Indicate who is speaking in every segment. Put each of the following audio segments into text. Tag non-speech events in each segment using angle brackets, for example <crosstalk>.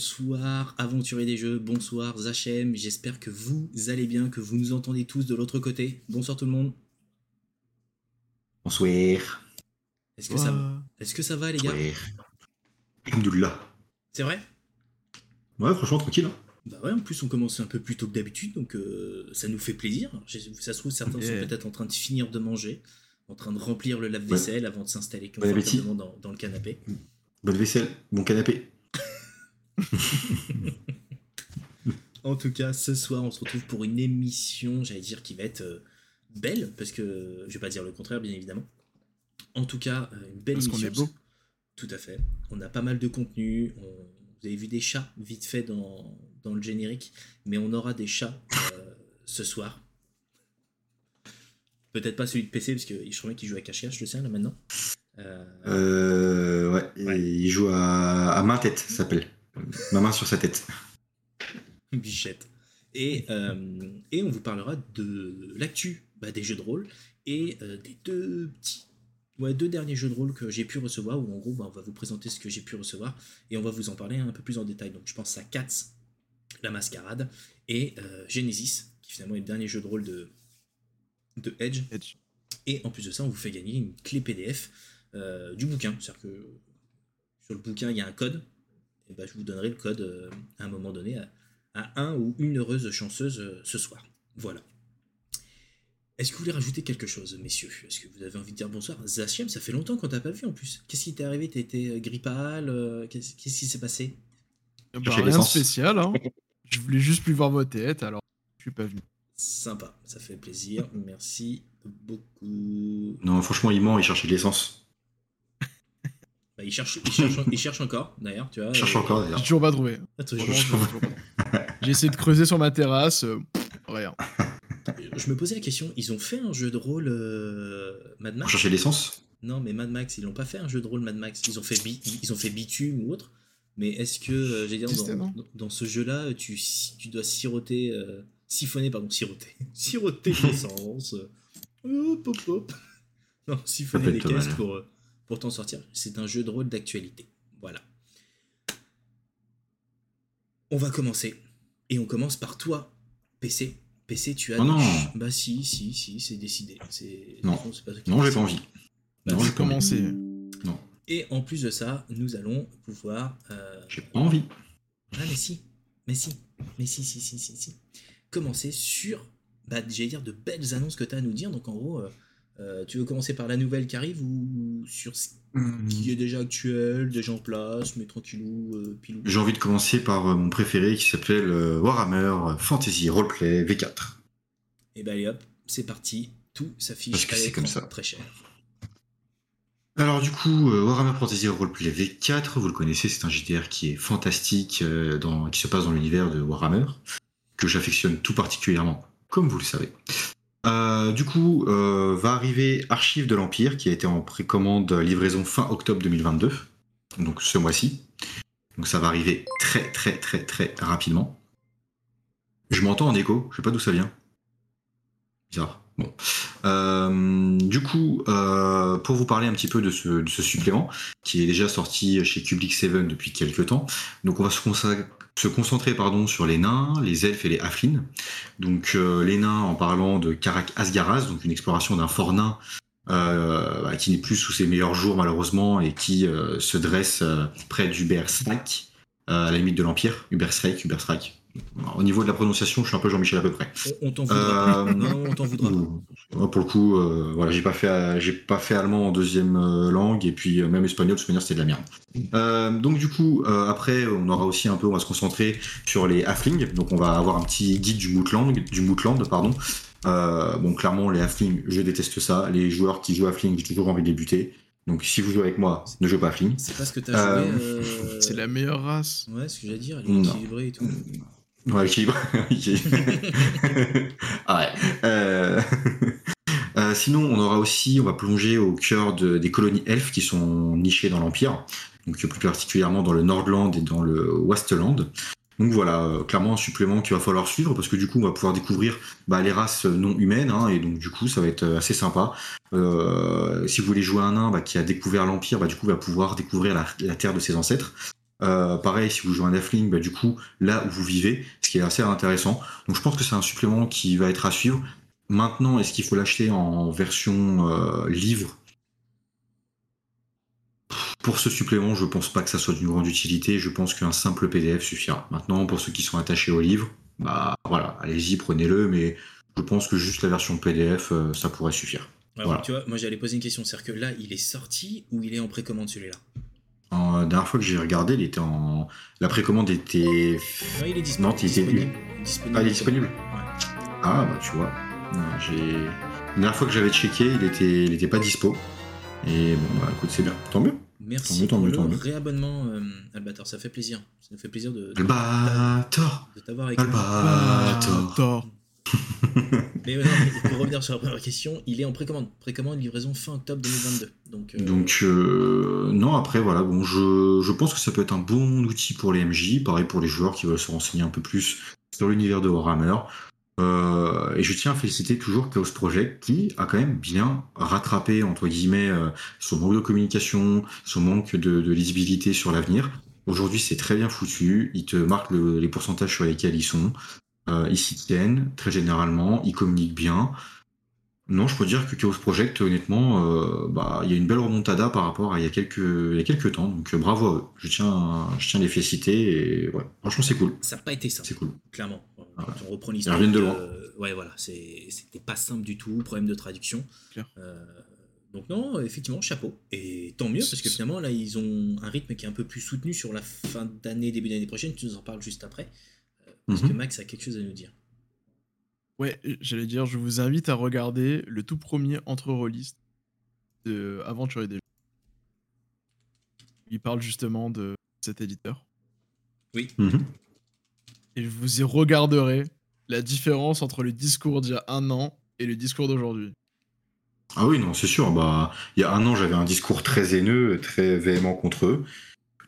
Speaker 1: bonsoir aventurier des jeux, bonsoir Zachem, j'espère que vous allez bien, que vous nous entendez tous de l'autre côté. Bonsoir tout le monde.
Speaker 2: Bonsoir.
Speaker 1: Est-ce que, ça, va Est que ça va les gars?
Speaker 2: Alhamdoulilah.
Speaker 1: C'est vrai?
Speaker 2: Ouais, franchement, tranquille. Hein.
Speaker 1: Bah ouais, en plus on commence un peu plus tôt que d'habitude, donc euh, ça nous fait plaisir. Ça se trouve, certains sont peut-être en train de finir de manger, en train de remplir le lave-vaisselle avant de s'installer confortablement dans, dans, le canapé.
Speaker 2: Bonne vaisselle, bon canapé. <laughs>
Speaker 1: en tout cas, ce soir, on se retrouve pour une émission, j'allais dire, qui va être euh, belle, parce que je vais pas dire le contraire, bien évidemment. En tout cas, euh, une belle
Speaker 3: parce
Speaker 1: émission.
Speaker 3: Qu'on est beau.
Speaker 1: Tout à fait. On a pas mal de contenu. Vous avez vu des chats vite fait dans, dans le générique, mais on aura des chats euh, ce soir. Peut-être pas celui de PC, parce que je crois qu'il joue à cache je le sais, là maintenant.
Speaker 2: Euh, euh, ouais, il joue à, main tête, ça s'appelle. Ma main sur sa tête.
Speaker 1: Bichette. Et, euh, et on vous parlera de l'actu bah, des jeux de rôle et des deux petits ouais, deux derniers jeux de rôle que j'ai pu recevoir, où en gros, bah, on va vous présenter ce que j'ai pu recevoir, et on va vous en parler un peu plus en détail. Donc je pense à Cats, La Mascarade, et Genesis, qui finalement est le dernier jeu de rôle de, de Edge.
Speaker 3: Edge.
Speaker 1: Et en plus de ça, on vous fait gagner une clé PDF euh, du bouquin. C'est-à-dire que sur le bouquin, il y a un code. Et ben, je vous donnerai le code euh, à un moment donné à, un ou une heureuse chanceuse euh, ce soir. Voilà. Est-ce que vous voulez rajouter quelque chose, messieurs? Est-ce que vous avez envie de dire bonsoir? Zachem, ça fait longtemps qu'on t'a pas vu en plus. Qu'est-ce qui t'est arrivé? T'as été grippal Qu'est-ce qui s'est passé?
Speaker 3: Bah, Rien de spécial. Hein. je voulais juste plus voir vos têtes, alors je suis pas venu.
Speaker 1: Sympa, ça fait plaisir. Merci beaucoup.
Speaker 2: Non, franchement, il ment, il cherchait de l'essence.
Speaker 1: Bah, il, cherche, il, cherche, il cherche encore, d'ailleurs. Tu vois,
Speaker 2: il cherche encore, d'ailleurs.
Speaker 3: J'ai toujours pas trouvé. J'ai essayé de creuser sur ma terrasse, euh, rien. <laughs>
Speaker 1: Je me posais la question, ils ont fait un jeu de rôle euh, Mad Max
Speaker 2: Pour chercher l'essence
Speaker 1: Non, mais Mad Max, ils l'ont pas fait un jeu de rôle Mad Max. Ils ont fait, ils ont fait Bitume ou autre. Mais est-ce que, euh, j'ai dire, dans, dans, ce jeu-là, tu, tu dois siroter, siphonner, pardon, siroter, <laughs> siroter l'essence hop, hop, hop. Non, siphonner les caisses pour pour t'en sortir. C'est un jeu de rôle d'actualité. Voilà. On va commencer. Et on commence par toi, PC. PC, tu as.
Speaker 2: Oh non
Speaker 1: Bah si, si, si, c'est décidé.
Speaker 2: Non, non, non j'ai pas envie.
Speaker 3: Bah, non, j'ai commencé.
Speaker 2: Non.
Speaker 1: Et en plus de ça, nous allons pouvoir. Euh...
Speaker 2: J'ai pas envie.
Speaker 1: Ah mais si, mais si, mais si, si, si, si, si. Commencer sur, bah, j'allais dire, de belles annonces que tu as à nous dire. Donc en gros, euh, euh, tu veux commencer par la nouvelle qui arrive ou sur ce qui est déjà actuel, déjà en place, mais tranquillou, euh, pilou
Speaker 2: J'ai envie de commencer par euh, mon préféré qui s'appelle Warhammer Fantasy Roleplay V4. Et
Speaker 1: ben allez hop, c'est parti, tout s'affiche
Speaker 2: Parce que c'est comme ça.
Speaker 1: très cher.
Speaker 2: Alors du coup, Warhammer Fantasy Roleplay V4, vous le connaissez, c'est un JDR qui est fantastique, dans, qui se passe dans l'univers de Warhammer, que j'affectionne tout particulièrement, comme vous le savez. Euh, du coup, euh, va arriver Archive de l'Empire, qui a été en précommande livraison fin octobre 2022, donc ce mois-ci. Donc ça va arriver très très très très rapidement. Je m'entends en écho, je sais pas d'où ça vient. Bizarre. Bon. Euh, du coup, pour vous parler un petit peu de ce, de supplément, qui est déjà sorti chez Public 7 depuis quelques temps, donc on va se consacrer se concentrer pardon, sur les nains, les elfes et les halflings. Donc euh, les nains en parlant de Karak Asgaraz, donc une exploration d'un fort nain euh, bah, qui n'est plus sous ses meilleurs jours malheureusement et qui euh, se dresse près d'Ubersreik, à la limite de l'Empire. Ubersreik, Ubersreik, au niveau de la prononciation, je suis un peu Jean-Michel à peu près.
Speaker 1: On, t'en voudra. Euh, <laughs> non, on t'en voudra. <laughs>
Speaker 2: Pour le coup, euh, voilà, j'ai pas fait, j'ai pas fait allemand en deuxième euh, langue et puis même espagnol, de toute c'était de la merde. donc du coup, après, on aura aussi un peu, on va se concentrer sur les halflings. Donc on va avoir un petit guide du Mootland, du Mootland, pardon. bon, clairement, les halflings, je déteste ça. Les joueurs qui jouent halfling, j'ai toujours envie de débuter. Donc si vous jouez avec moi, ne jouez pas halfling.
Speaker 1: C'est pas ce que t'as joué.
Speaker 3: C'est la meilleure race.
Speaker 1: Ouais, ce que j'allais dire, elle est équilibrée et tout.
Speaker 2: Ouais, équilibre. <laughs> <laughs> ah ouais. Euh, euh... sinon, on aura aussi, on va plonger au cœur de, des colonies elfes qui sont nichées dans l'Empire, donc plus particulièrement dans le Nordland et dans le Westland. Donc voilà, euh, clairement un supplément qu'il va falloir suivre parce que du coup on va pouvoir découvrir bah, les races non humaines hein, et donc du coup ça va être euh, assez sympa. Euh, si vous voulez jouer un nain bah, qui a découvert l'Empire, bah, du coup va pouvoir découvrir la, terre de ses ancêtres. Pareil, si vous jouez un Deathling, bah, du coup, là où vous vivez, ce qui est assez intéressant. Donc je pense que c'est un supplément qui va être à suivre. Maintenant, est-ce qu'il faut l'acheter en version livre? Pour ce supplément, je pense pas que ça soit d'une grande utilité. Je pense qu'un simple PDF suffira. Maintenant, pour ceux qui sont attachés au livre, bah voilà, allez-y, prenez-le, mais je pense que juste la version PDF, euh, ça pourrait suffire.
Speaker 1: Tu vois, moi j'allais poser une question, c'est-à-dire que là, il est sorti ou il est en précommande celui-là?
Speaker 2: La dernière fois que j'ai regardé, il était en. La précommande était.
Speaker 1: Non, il est disponible. Non, il était disponible.
Speaker 2: Ah, il est disponible Ah, bah tu vois. J'ai. La dernière fois que j'avais checké, il était, il était pas dispo. Et bon, bah écoute, c'est bien. Tant mieux.
Speaker 1: Merci pour le réabonnement, euh, Albator. Ça fait plaisir. Ça nous fait plaisir de,
Speaker 2: Albator
Speaker 1: de t'avoir avec
Speaker 2: Albator. <laughs>
Speaker 1: mais, pour revenir sur la première question, il est en précommande. Précommande, livraison fin octobre 2022. Donc,
Speaker 2: euh, euh, non, après, voilà, bon, je, pense que ça peut être un bon outil pour les MJ. Pareil pour les joueurs qui veulent se renseigner un peu plus sur l'univers de Warhammer. Euh, et je tiens à féliciter toujours Chaos Project qui a quand même bien rattrapé entre guillemets euh, son manque de communication, son manque de, lisibilité sur l'avenir. Aujourd'hui, c'est très bien foutu. Ils te marquent les pourcentages sur lesquels ils sont. Euh, ils s'y tiennent très généralement. Ils communiquent bien. Non, je peux dire que Chaos Project, honnêtement, euh, bah, il y a une belle remontada par rapport à il y a quelques, il y a quelques temps. Donc bravo à eux. Je tiens, je tiens à les féliciter et ouais, franchement c'est cool.
Speaker 1: Ça n'a pas été simple.
Speaker 2: C'est cool.
Speaker 1: Clairement. Quand on reprend l'histoire. de loin. ouais, voilà, c'était pas simple du tout. Problème de traduction. Euh, donc non, effectivement, chapeau. Et tant mieux parce que finalement là, ils ont un rythme qui est un peu plus soutenu sur la fin d'année, début d'année prochaine. Tu nous en parles juste après. Euh, parce mhm. que Max a quelque chose à nous dire?
Speaker 3: Ouais, j'allais dire, je vous invite à regarder le tout premier entre-release de Aventurier des jeux. Il parle justement de cet éditeur.
Speaker 1: Oui.
Speaker 2: Mhm.
Speaker 3: Et je vous y regarderai la différence entre le discours d'il y a un an et le discours d'aujourd'hui.
Speaker 2: Ah oui, non, c'est sûr. Bah, il y a un an, j'avais un discours très haineux, très véhément contre eux.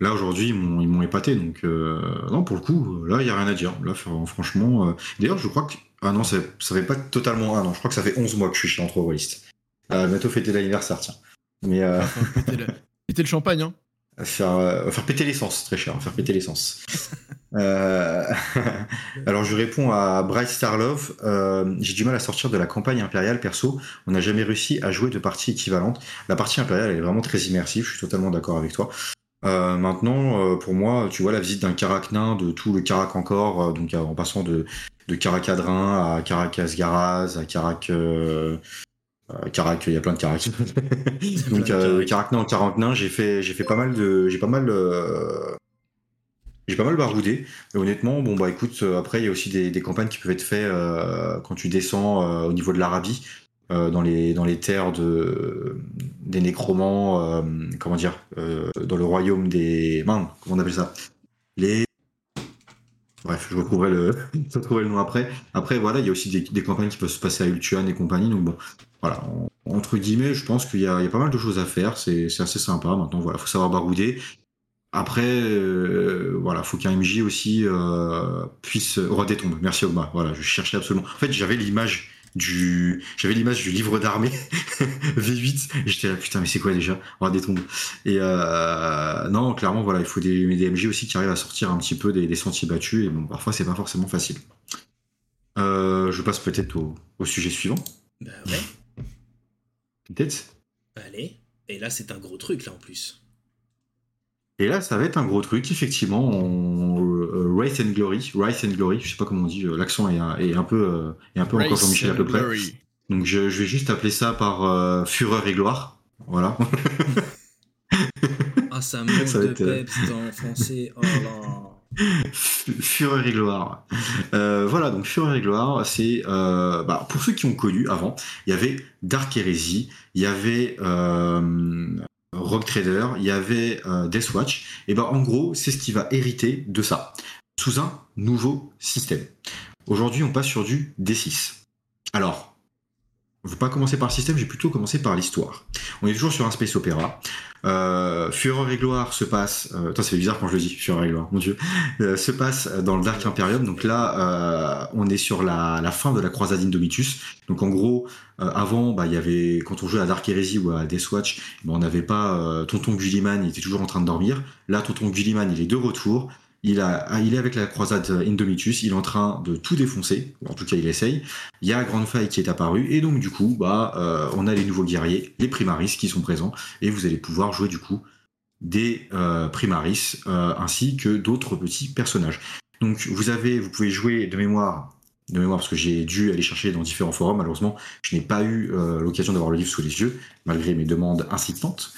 Speaker 2: Là, aujourd'hui, ils m'ont épaté. Donc, euh, non, pour le coup, là, il n'y a rien à dire. Là, franchement. Euh, d'ailleurs, je crois que ah non, ça, ça fait pas totalement un an. Je crois que ça fait 11 mois que je suis chez Entrevoist. Euh, bientôt fêter l'anniversaire, tiens. Mais.
Speaker 3: Péter, <laughs> le... champagne, hein.
Speaker 2: Faire, euh, faire péter l'essence, très cher. Faire péter l'essence. <laughs> euh... <laughs> Alors, je réponds à Bryce Starlove. Euh, j'ai du mal à sortir de la campagne impériale, perso. On n'a jamais réussi à jouer de parties équivalentes. La partie impériale, elle est vraiment très immersive. Je suis totalement d'accord avec toi. Euh, maintenant, euh, pour moi, tu vois, la visite d'un Carac nain, de tout le Carac encore, euh, donc en passant de, de Caracadrin à Caracas Garaz, à Carac. Carac, il y a plein de Carac. <laughs> <laughs> donc Carac nain, Carac nain, j'ai fait, j'ai fait pas mal de, j'ai pas mal, j'ai pas mal baroudé. Et honnêtement, bon bah écoute, après il y a aussi des, des campagnes qui peuvent être faites quand tu descends au niveau de l'Arabie. Euh, dans, les, dans les terres de, des nécromants, euh, comment dire, euh, dans le royaume des. comment on appelle ça? Les. Bref, je retrouverai le, <laughs> je retrouverai le nom après. Après, voilà, il y a aussi des, campagnes qui peuvent se passer à Ultuan et compagnie. Donc bon, voilà, entre guillemets, je pense qu'il y, y, a pas mal de choses à faire. C'est assez sympa. Maintenant, voilà, faut savoir barouder. Après, euh, voilà, faut qu'un MJ aussi puisse. Roi des tombes, merci Ogma. Voilà, je cherchais absolument. En fait, j'avais l'image du j'avais l'image du livre d'armée <laughs> V8 et j'étais là putain mais c'est quoi déjà? On va des tombes et euh, non clairement voilà il faut des, des, MJ aussi qui arrivent à sortir un petit peu des, sentiers battus et bon parfois c'est pas forcément facile. Euh, je passe peut-être au, au, sujet suivant.
Speaker 1: Bah ouais.
Speaker 2: Peut-être.
Speaker 1: Allez. Et là c'est un gros truc là en plus
Speaker 2: et là, ça va être un gros truc, effectivement. On... Euh, Wraith and Glory, Wraith and Glory, je sais pas comment on dit, euh, l'accent est, est, un peu, euh, est un peu encore Jean-Michel à peu près. Donc je, je, vais juste appeler ça par Fureur et Gloire. Voilà. <laughs>
Speaker 1: ah, ça manque de peps en français. Oh là.
Speaker 2: Fureur et gloire. Euh, voilà, donc Fureur et gloire, c'est euh, bah, pour ceux qui ont connu avant, il y avait Dark Heresy, il y avait euh, Rock Trader, il y avait euh, Deathwatch, et ben en gros, c'est ce qui va hériter de ça, sous un nouveau système. Aujourd'hui, on passe sur du D6. Alors, je vais pas commencer par le système, j'ai plutôt commencé par l'histoire. On est toujours sur un space opéra. Euh, Fureur et gloire se passe. Euh, attends, c'est bizarre quand je le dis. Fureur et gloire, mon dieu. Euh, se passe dans le Dark Imperium. Donc là, euh, on est sur la, la, fin de la croisade Indomitus. Donc en gros, euh, avant, bah, il y avait quand on jouait à Dark Heresy ou à Deathwatch, bah, on n'avait pas Tonton Gulliman, il était toujours en train de dormir. Là, Tonton Gulliman, il est de retour. Ah, il est avec la croisade Indomitus, il est en train de tout défoncer, en tout cas il essaye. Il y a Grande Faille qui est apparu, et donc du coup, bah, euh, on a les nouveaux guerriers, les Primaris qui sont présents, et vous allez pouvoir jouer du coup des euh, Primaris, euh, ainsi que d'autres petits personnages. Donc vous avez, vous pouvez jouer de mémoire, de mémoire parce que j'ai dû aller chercher dans différents forums, malheureusement, je n'ai pas eu euh, l'occasion d'avoir le livre sous les yeux, malgré mes demandes incitantes.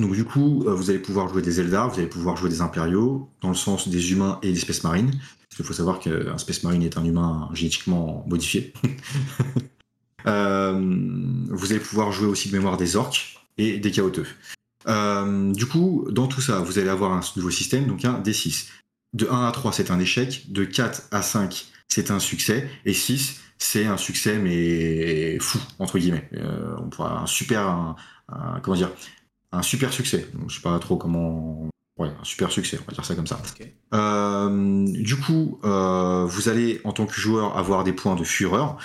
Speaker 2: Donc du coup, euh, vous allez pouvoir jouer des Eldar, vous allez pouvoir jouer des Impériaux, dans le sens des humains et des Space Marines. Parce qu'il faut savoir qu'un Space Marine est un humain génétiquement modifié. <laughs> euh, vous allez pouvoir jouer aussi de mémoire des orques et des chaoteux. Euh, du coup, dans tout ça, vous allez avoir un nouveau système, donc un D6. De 1 à 3, c'est un échec. De 4 à 5, c'est un succès. Et 6, c'est un succès, mais fou, entre guillemets. On pourra un super... Comment dire un super succès. Je sais pas trop comment. Ouais, un super succès, on va dire ça comme ça. Euh, du coup, euh, vous allez en tant que joueur avoir des points de fureur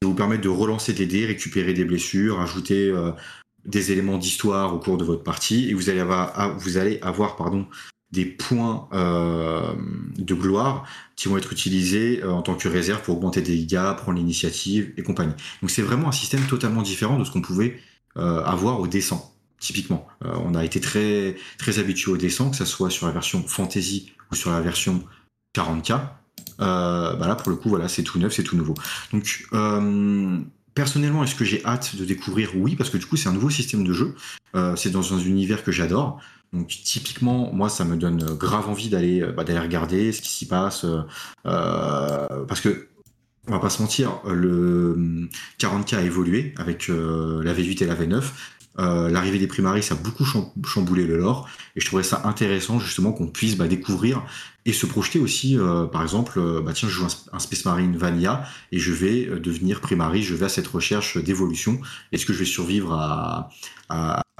Speaker 2: qui vous permettre de relancer des dés, récupérer des blessures, ajouter euh, des éléments d'histoire au cours de votre partie, et vous allez avoir, ah, vous allez avoir pardon, des points de gloire qui vont être utilisés en tant que réserve pour augmenter des dégâts, prendre l'initiative et compagnie. Donc c'est vraiment un système totalement différent de ce qu'on pouvait avoir au descent typiquement. Euh, on a été très, très habitué au dessin, que ce soit sur la version fantasy ou sur la version 40K. Euh, bah là, pour le coup, voilà, c'est tout neuf, c'est tout nouveau. Donc, euh, personnellement, est-ce que j'ai hâte de découvrir? Oui, parce que du coup, c'est un nouveau système de jeu. C'est dans un univers que j'adore. Donc, typiquement, moi, ça me donne grave envie d'aller bah, d'aller regarder ce qui s'y passe. Parce que on va pas se mentir, le 40K a évolué avec la V8 et la V9. Euh, L'arrivée des primaris a beaucoup chamboulé le lore et je trouvais ça intéressant justement qu'on puisse bah, découvrir et se projeter aussi. Euh, par exemple, euh, bah, tiens, je joue un, Space Marine Vanilla et je vais devenir primari, je vais à cette recherche d'évolution. Est-ce que je vais survivre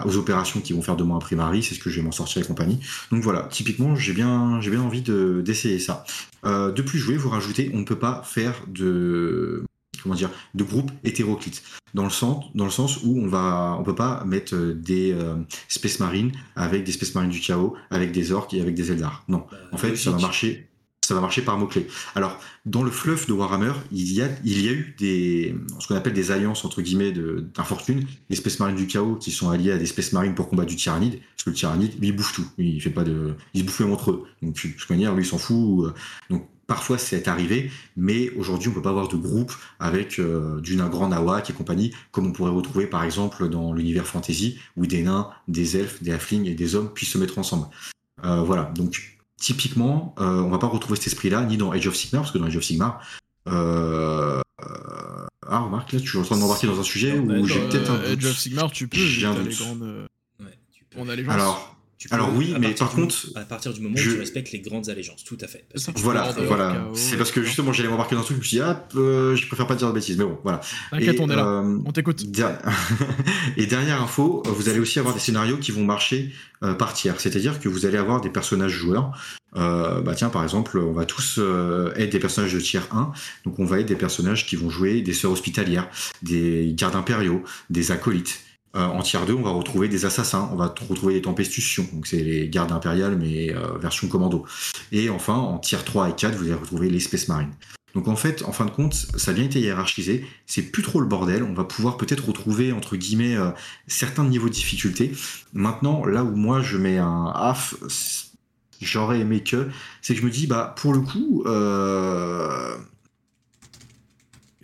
Speaker 2: aux opérations qui vont faire de moi un primari? C'est ce que je vais m'en sortir et compagnie. Donc voilà, typiquement, j'ai bien, bien envie d'essayer ça. De plus jouer, vous rajoutez, on ne peut pas faire de comment dire, de groupe hétéroclite, dans le sens, dans le sens où on va, on peut pas mettre des euh, Space Marines avec des Space Marines du chaos, avec des orques et avec des Eldar. Non,
Speaker 1: Bah,
Speaker 2: en fait, ça va marcher, ça va marcher par mots clés. Alors, dans le fluff de Warhammer, il y a, il y a eu des, ce qu'on appelle des alliances entre guillemets d'infortune, les Space Marines du chaos qui sont alliés à des Space Marines pour combattre du Tyrannide, parce que le Tyrannide, lui, il bouffe tout, lui, il fait pas de, il se bouffe même entre eux. Donc, de toute manière, lui, il s'en fout. Donc, parfois, c'est arrivé, mais aujourd'hui, on peut pas avoir de groupe avec euh, du nain grand nawak et compagnie, comme on pourrait retrouver par exemple dans l'univers fantasy, où des nains, des elfes, des halflings et des hommes puissent se mettre ensemble. Euh, voilà, donc typiquement, euh, on va pas retrouver cet esprit-là, ni dans Age of Sigmar, parce que dans Age of Sigmar, euh, ah remarque, là tu es en train de m'embarquer dans un sujet où j'ai peut-être un doute.
Speaker 3: Age of Sigmar, tu peux,
Speaker 2: J'ai un doute.
Speaker 3: les grandes.
Speaker 1: Ouais, tu peux.
Speaker 3: On a les gens.
Speaker 2: Alors,
Speaker 1: Tu peux,
Speaker 2: alors oui, mais par contre,
Speaker 1: à partir du moment où
Speaker 2: je-
Speaker 1: tu respectes les grandes allégeances, tout à fait.
Speaker 2: Voilà, voilà. C'est parce que
Speaker 3: etc.
Speaker 2: justement j'allais m'embarquer dans un truc, je me suis dit, ah, euh, je préfère pas dire de bêtises, mais bon, voilà.
Speaker 3: T'inquiète,
Speaker 2: Et,
Speaker 3: on est là.
Speaker 2: euh,
Speaker 3: On t'écoute.
Speaker 2: Der- <laughs> Et dernière info, euh, vous allez aussi avoir des scénarios qui vont marcher euh, par tiers, c'est-à-dire que vous allez avoir des personnages joueurs. Euh, bah tiens, par exemple, on va tous euh, être des personnages de tiers 1, donc on va être des personnages qui vont jouer des sœurs hospitalières, des gardes impériaux, des acolytes. Euh, en tiers 2, on va retrouver des assassins, on va retrouver des tempestutions, donc c'est les gardes impériales mais euh, version commando. Et enfin, en tiers 3 et 4, vous allez retrouver les Space Marines. Donc en fait, en fin de compte, ça a bien été hiérarchisé, c'est plus trop le bordel, on va pouvoir peut-être retrouver, entre guillemets, euh, certains niveaux de difficulté. Maintenant, là où moi je mets un AF, j'aurais aimé que, c'est que je me dis, bah pour le coup,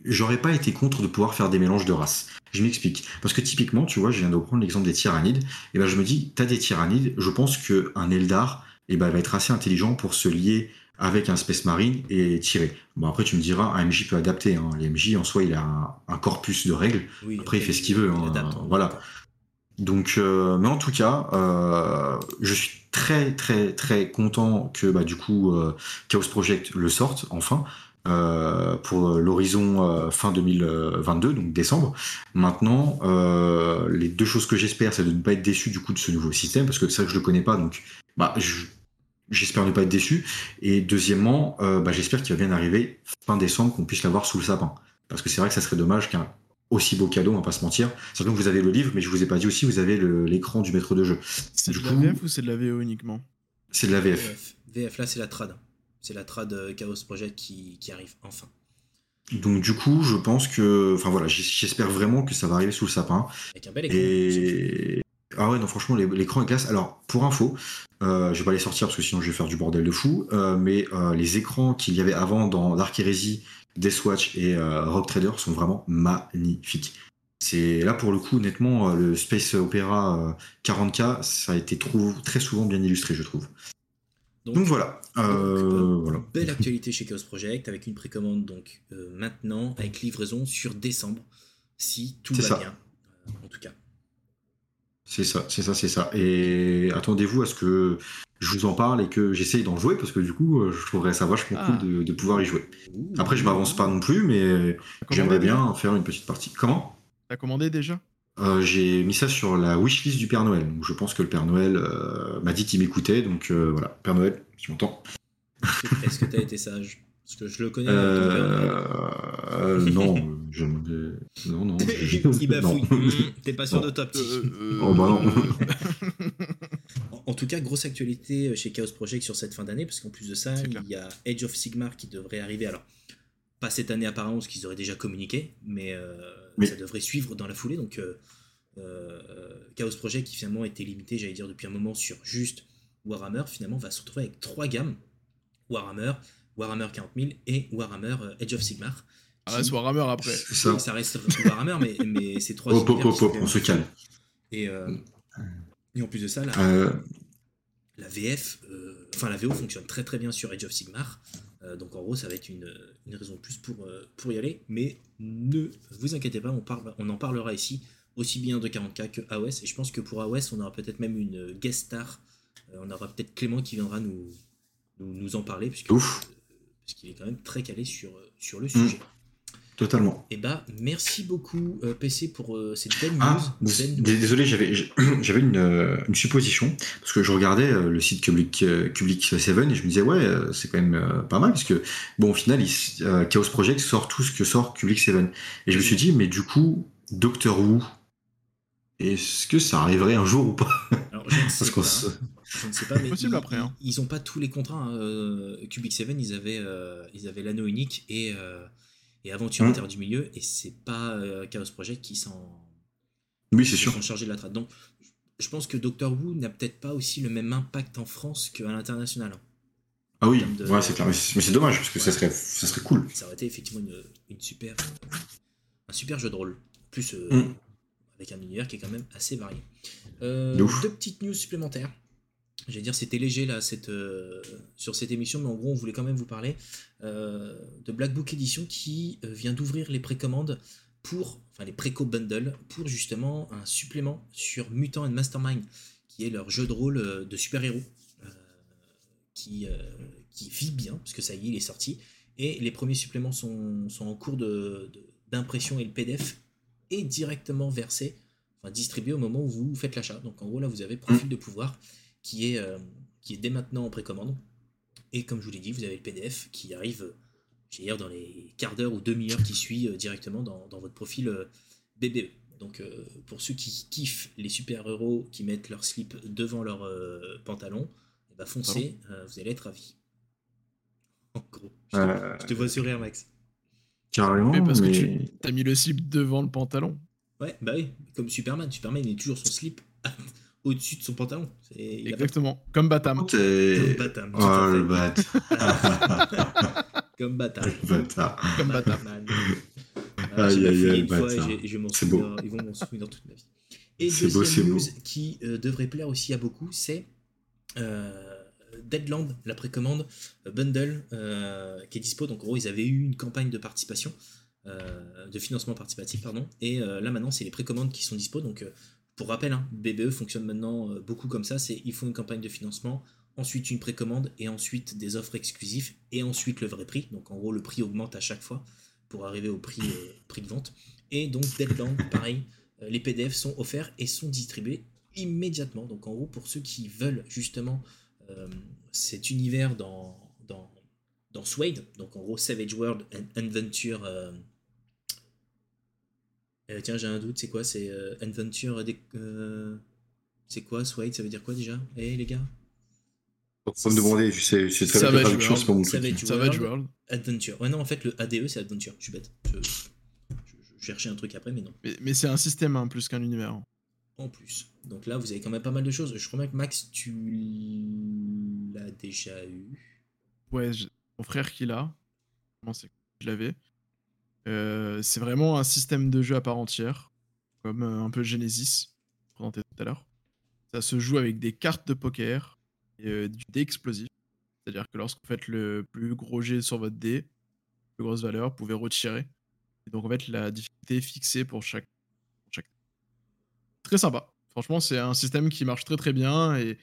Speaker 2: j'aurais pas été contre de pouvoir faire des mélanges de races. Je m'explique. Parce que typiquement, tu vois, je viens de reprendre l'exemple des tyrannides, et ben je me dis, t'as des tyrannides, je pense qu'un Eldar, et ben, va être assez intelligent pour se lier avec un Space Marine et tirer. Bon, après, tu me diras, un MJ peut adapter. Hein. Les MJ, en soi, il a un, un corpus de règles.
Speaker 1: Oui,
Speaker 2: Après, il fait ce qu'il veut, hein,
Speaker 1: adapte, hein,
Speaker 2: voilà. Donc, euh, mais en tout cas, euh, je suis très, très, très content que, bah, du coup, euh, Chaos Project le sorte, enfin. Euh, pour l'horizon euh, fin 2022, donc décembre. Maintenant, euh, les deux choses que j'espère, c'est de ne pas être déçu du coup de ce nouveau système, parce que c'est vrai que je le connais pas, donc bah, je- j'espère ne pas être déçu. Et deuxièmement, euh, bah, j'espère qu'il va bien arriver fin décembre, qu'on puisse l'avoir sous le sapin. Parce que c'est vrai que ça serait dommage qu'un aussi beau cadeau, on va pas se mentir. Surtout que vous avez le livre, mais je vous ai pas dit aussi, vous avez l'écran du maître de jeu.
Speaker 3: C'est
Speaker 2: Du
Speaker 3: de la
Speaker 2: coup-
Speaker 3: VF ou c'est de la VO uniquement?
Speaker 2: C'est de la VF.
Speaker 1: VF. VF, là, c'est la trad. C'est la trad euh, Chaos Project qui, qui arrive enfin.
Speaker 2: Donc du coup, je pense que, enfin voilà, j'espère vraiment que ça va arriver sous le sapin.
Speaker 1: Avec un bel écran.
Speaker 2: Et ah ouais, non, franchement, l'écran est classe. Alors pour info, euh, je vais pas les sortir parce que sinon je vais faire du bordel de fou. euh, mais euh, les écrans qu'il y avait avant dans Dark Heresy, Deathwatch et euh, Rock Trader sont vraiment magnifiques. C'est là pour le coup, honnêtement, euh, le Space Opera euh, 40K, ça a été trop, très souvent bien illustré, je trouve. Donc voilà. Euh,
Speaker 1: Donc,
Speaker 2: voilà.
Speaker 1: Belle actualité chez Chaos Project avec une précommande donc euh, maintenant avec livraison sur décembre si tout va
Speaker 2: ça.
Speaker 1: bien euh, en tout cas.
Speaker 2: C'est ça, c'est ça, c'est ça. Et attendez-vous à ce que je vous en parle et que j'essaye d'en jouer parce que du coup, euh, je trouverais ça vachement
Speaker 3: Ah.
Speaker 2: cool de, de pouvoir y jouer.
Speaker 1: Ouh.
Speaker 2: Après, je m'avance pas non plus, mais j'aimerais bien faire une petite partie. Comment?
Speaker 3: T'as commandé déjà?
Speaker 2: Euh, J'ai mis ça sur la wishlist du Père Noël. Donc, je pense que le Père Noël euh, m'a dit qu'il m'écoutait. Donc euh, voilà, Père Noël, tu m'entends
Speaker 1: Est-ce que tu as été sage? Parce que je le connais. ton père,
Speaker 2: Non, je ne. Non, non.
Speaker 1: Il bafouille.
Speaker 2: Non.
Speaker 1: Mmh, T'es pas sûr
Speaker 2: Non.
Speaker 1: de toi, petit.
Speaker 3: Euh,
Speaker 2: Oh, bah non.
Speaker 1: En, en tout cas, grosse actualité chez Chaos Project sur cette fin d'année, parce qu'en plus de ça, il y a Age of Sigmar qui devrait arriver. Alors, pas cette année apparemment, parce qu'ils auraient déjà communiqué, mais euh,
Speaker 2: Oui.
Speaker 1: ça devrait suivre dans la foulée. Donc, euh, euh, Chaos Project, qui finalement était limité, j'allais dire, depuis un moment sur juste Warhammer, finalement va se retrouver avec trois gammes Warhammer, Warhammer 40 000 et Warhammer euh, Age of Sigmar.
Speaker 3: Ah, c'est Warhammer après.
Speaker 2: C'est ça.
Speaker 1: Ça reste Warhammer, mais, mais c'est trois qui
Speaker 2: hop,
Speaker 1: sont
Speaker 2: on se calme.
Speaker 1: Et, euh, et en plus de ça, la,
Speaker 2: Euh,
Speaker 1: la VF, euh, enfin la VO fonctionne très très bien sur Age of Sigmar. Euh, donc en gros, ça va être une, une raison de plus pour, euh, pour y aller. Mais ne vous inquiétez pas, on, parle, on en parlera ici aussi bien de 40K que AOS. Et je pense que pour AOS, on aura peut-être même une guest star. Euh, on aura peut-être Clément qui viendra nous, nous, nous en parler, puisque,
Speaker 2: Ouf.
Speaker 1: euh, parce qu'il est quand même très calé sur, sur le
Speaker 2: Mm.
Speaker 1: sujet.
Speaker 2: Totalement.
Speaker 1: Et bah, merci beaucoup euh, PC pour euh, cette belle news.
Speaker 2: Ah,
Speaker 1: news.
Speaker 2: désolé, j'avais <clears throat> j'avais une, euh, une supposition parce que je regardais euh, le site Public euh, Public 7 et je me disais ouais euh, c'est quand même euh, pas mal parce que bon au final il euh, Chaos Project sort tout ce que sort Public 7 et je me suis dit mais du coup Doctor Who est-ce que ça arriverait un jour ou pas?
Speaker 1: Alors, je ne <laughs> sais
Speaker 2: Parce qu'on
Speaker 1: pas.
Speaker 2: se-
Speaker 1: Je ne sais pas, mais
Speaker 3: Possible
Speaker 1: ils,
Speaker 3: après, hein.
Speaker 1: ils, ils ont pas tous les contrats. hein. Euh, Cubic 7, ils avaient, euh, ils avaient l'anneau unique et, euh, et Aventure
Speaker 2: Mm.
Speaker 1: Intérieure du Milieu, et c'est pas euh, Chaos Project qui s'en
Speaker 2: Oui c'est sûr.
Speaker 1: sont chargés de la trade. Donc, je pense que Doctor Who n'a peut-être pas aussi le même impact en France qu'à l'international. hein.
Speaker 2: Ah oui
Speaker 1: de-
Speaker 2: ouais c'est clair mais c'est dommage parce que ça serait ça serait cool.
Speaker 1: Ça aurait été effectivement une, une super, un super jeu de rôle. Plus euh,
Speaker 2: Mm.
Speaker 1: avec un univers qui est quand même assez varié. Euh, deux petites news supplémentaires. J'allais dire, c'était léger là cette, euh, sur cette émission, mais en gros, on voulait quand même vous parler euh, de Black Book Edition qui euh, vient d'ouvrir les précommandes pour, enfin les préco bundles pour justement un supplément sur Mutant and Mastermind, qui est leur jeu de rôle de super-héros qui, qui vit bien, parce que ça y est, il est sorti. Et les premiers suppléments sont, sont en cours de- de- d'impression et le PDF est directement versé, enfin distribué au moment où vous faites l'achat. Donc en gros, là, vous avez Profil de pouvoir qui est, euh, qui est dès maintenant en précommande. Et comme je vous l'ai dit, vous avez le PDF qui arrive, euh, j'allais dire, dans les quarts d'heure ou demi-heure qui suit euh, directement dans, dans votre profil euh, BBE. Donc euh, pour ceux qui kiffent les super-héros qui mettent leur slip devant leur euh, pantalon, ben, foncez, euh, vous allez être ravis. <laughs> En gros. Je te,
Speaker 2: Euh,
Speaker 1: je te vois sourire, Max.
Speaker 2: Carrément
Speaker 3: Mais parce que tu t'as mis le slip devant le pantalon.
Speaker 1: Ouais, bah oui, comme Superman. Superman, il est toujours son slip <laughs> au-dessus de son pantalon. Pas
Speaker 3: Exactement. Comme Batam.
Speaker 1: Comme Batam,
Speaker 2: Oh <laughs> le bâtard.
Speaker 1: Comme Batam.
Speaker 3: Comme Batam.
Speaker 1: Batman.
Speaker 2: Aïe, aïe, aïe, C'est
Speaker 1: souviens- Ils vont m'en souvenir toute ma vie. Et
Speaker 2: C'est beau,
Speaker 1: deuxième
Speaker 2: c'est
Speaker 1: news
Speaker 2: beau.
Speaker 1: qui euh, devrait plaire aussi à beaucoup, c'est euh, Deadland, la précommande euh, bundle euh, qui est dispo. Donc en gros, ils avaient eu une campagne de participation, euh, de financement participatif, pardon. Et euh, là maintenant, c'est les précommandes qui sont dispo. Donc euh, pour rappel, hein, BBE fonctionne maintenant euh, beaucoup comme ça. C'est il faut une campagne de financement. ensuite une précommande et ensuite des offres exclusives et ensuite le vrai prix. Donc en gros, le prix augmente à chaque fois pour arriver au prix, euh, de vente. Et donc Deadland, pareil, euh, les PDF sont offerts et sont distribués immédiatement. Donc en gros, pour ceux qui veulent justement cet univers dans, dans, dans Suede, donc en gros Savage World Adventure. Euh, tiens, j'ai un doute, c'est quoi? C'est euh, Adventure. des- euh, c'est quoi Suede Ça veut dire quoi déjà? Eh les gars?
Speaker 2: Faut me demander, je sais, je sais très bien
Speaker 3: Savage
Speaker 2: traduction, c'est pas mon truc.
Speaker 1: Savage
Speaker 3: Savage
Speaker 1: World.
Speaker 3: World.
Speaker 1: Adventure. Ouais, non, en fait, le ADE, c'est Adventure. Je suis bête. Je, je- je cherchais un truc après, mais non.
Speaker 3: Mais, mais c'est un système hein, plus qu'un univers.
Speaker 1: En plus. Donc là, vous avez quand même pas mal de choses. Je crois bien que Max, tu l'as déjà eu.
Speaker 3: Ouais, mon frère qui l'a. Comment c'est que je l'avais? Euh, c'est vraiment un système de jeu à part entière, comme euh, un peu Genesis, présenté tout à l'heure. Ça se joue avec des cartes de poker et euh, du dé explosif. C'est-à-dire que lorsque vous faites le plus gros jet sur votre dé, plus grosse valeur, vous pouvez retirer. Et donc en fait, la difficulté est fixée pour chaque. pour chaque... Très sympa. Franchement, c'est un système qui marche très très bien et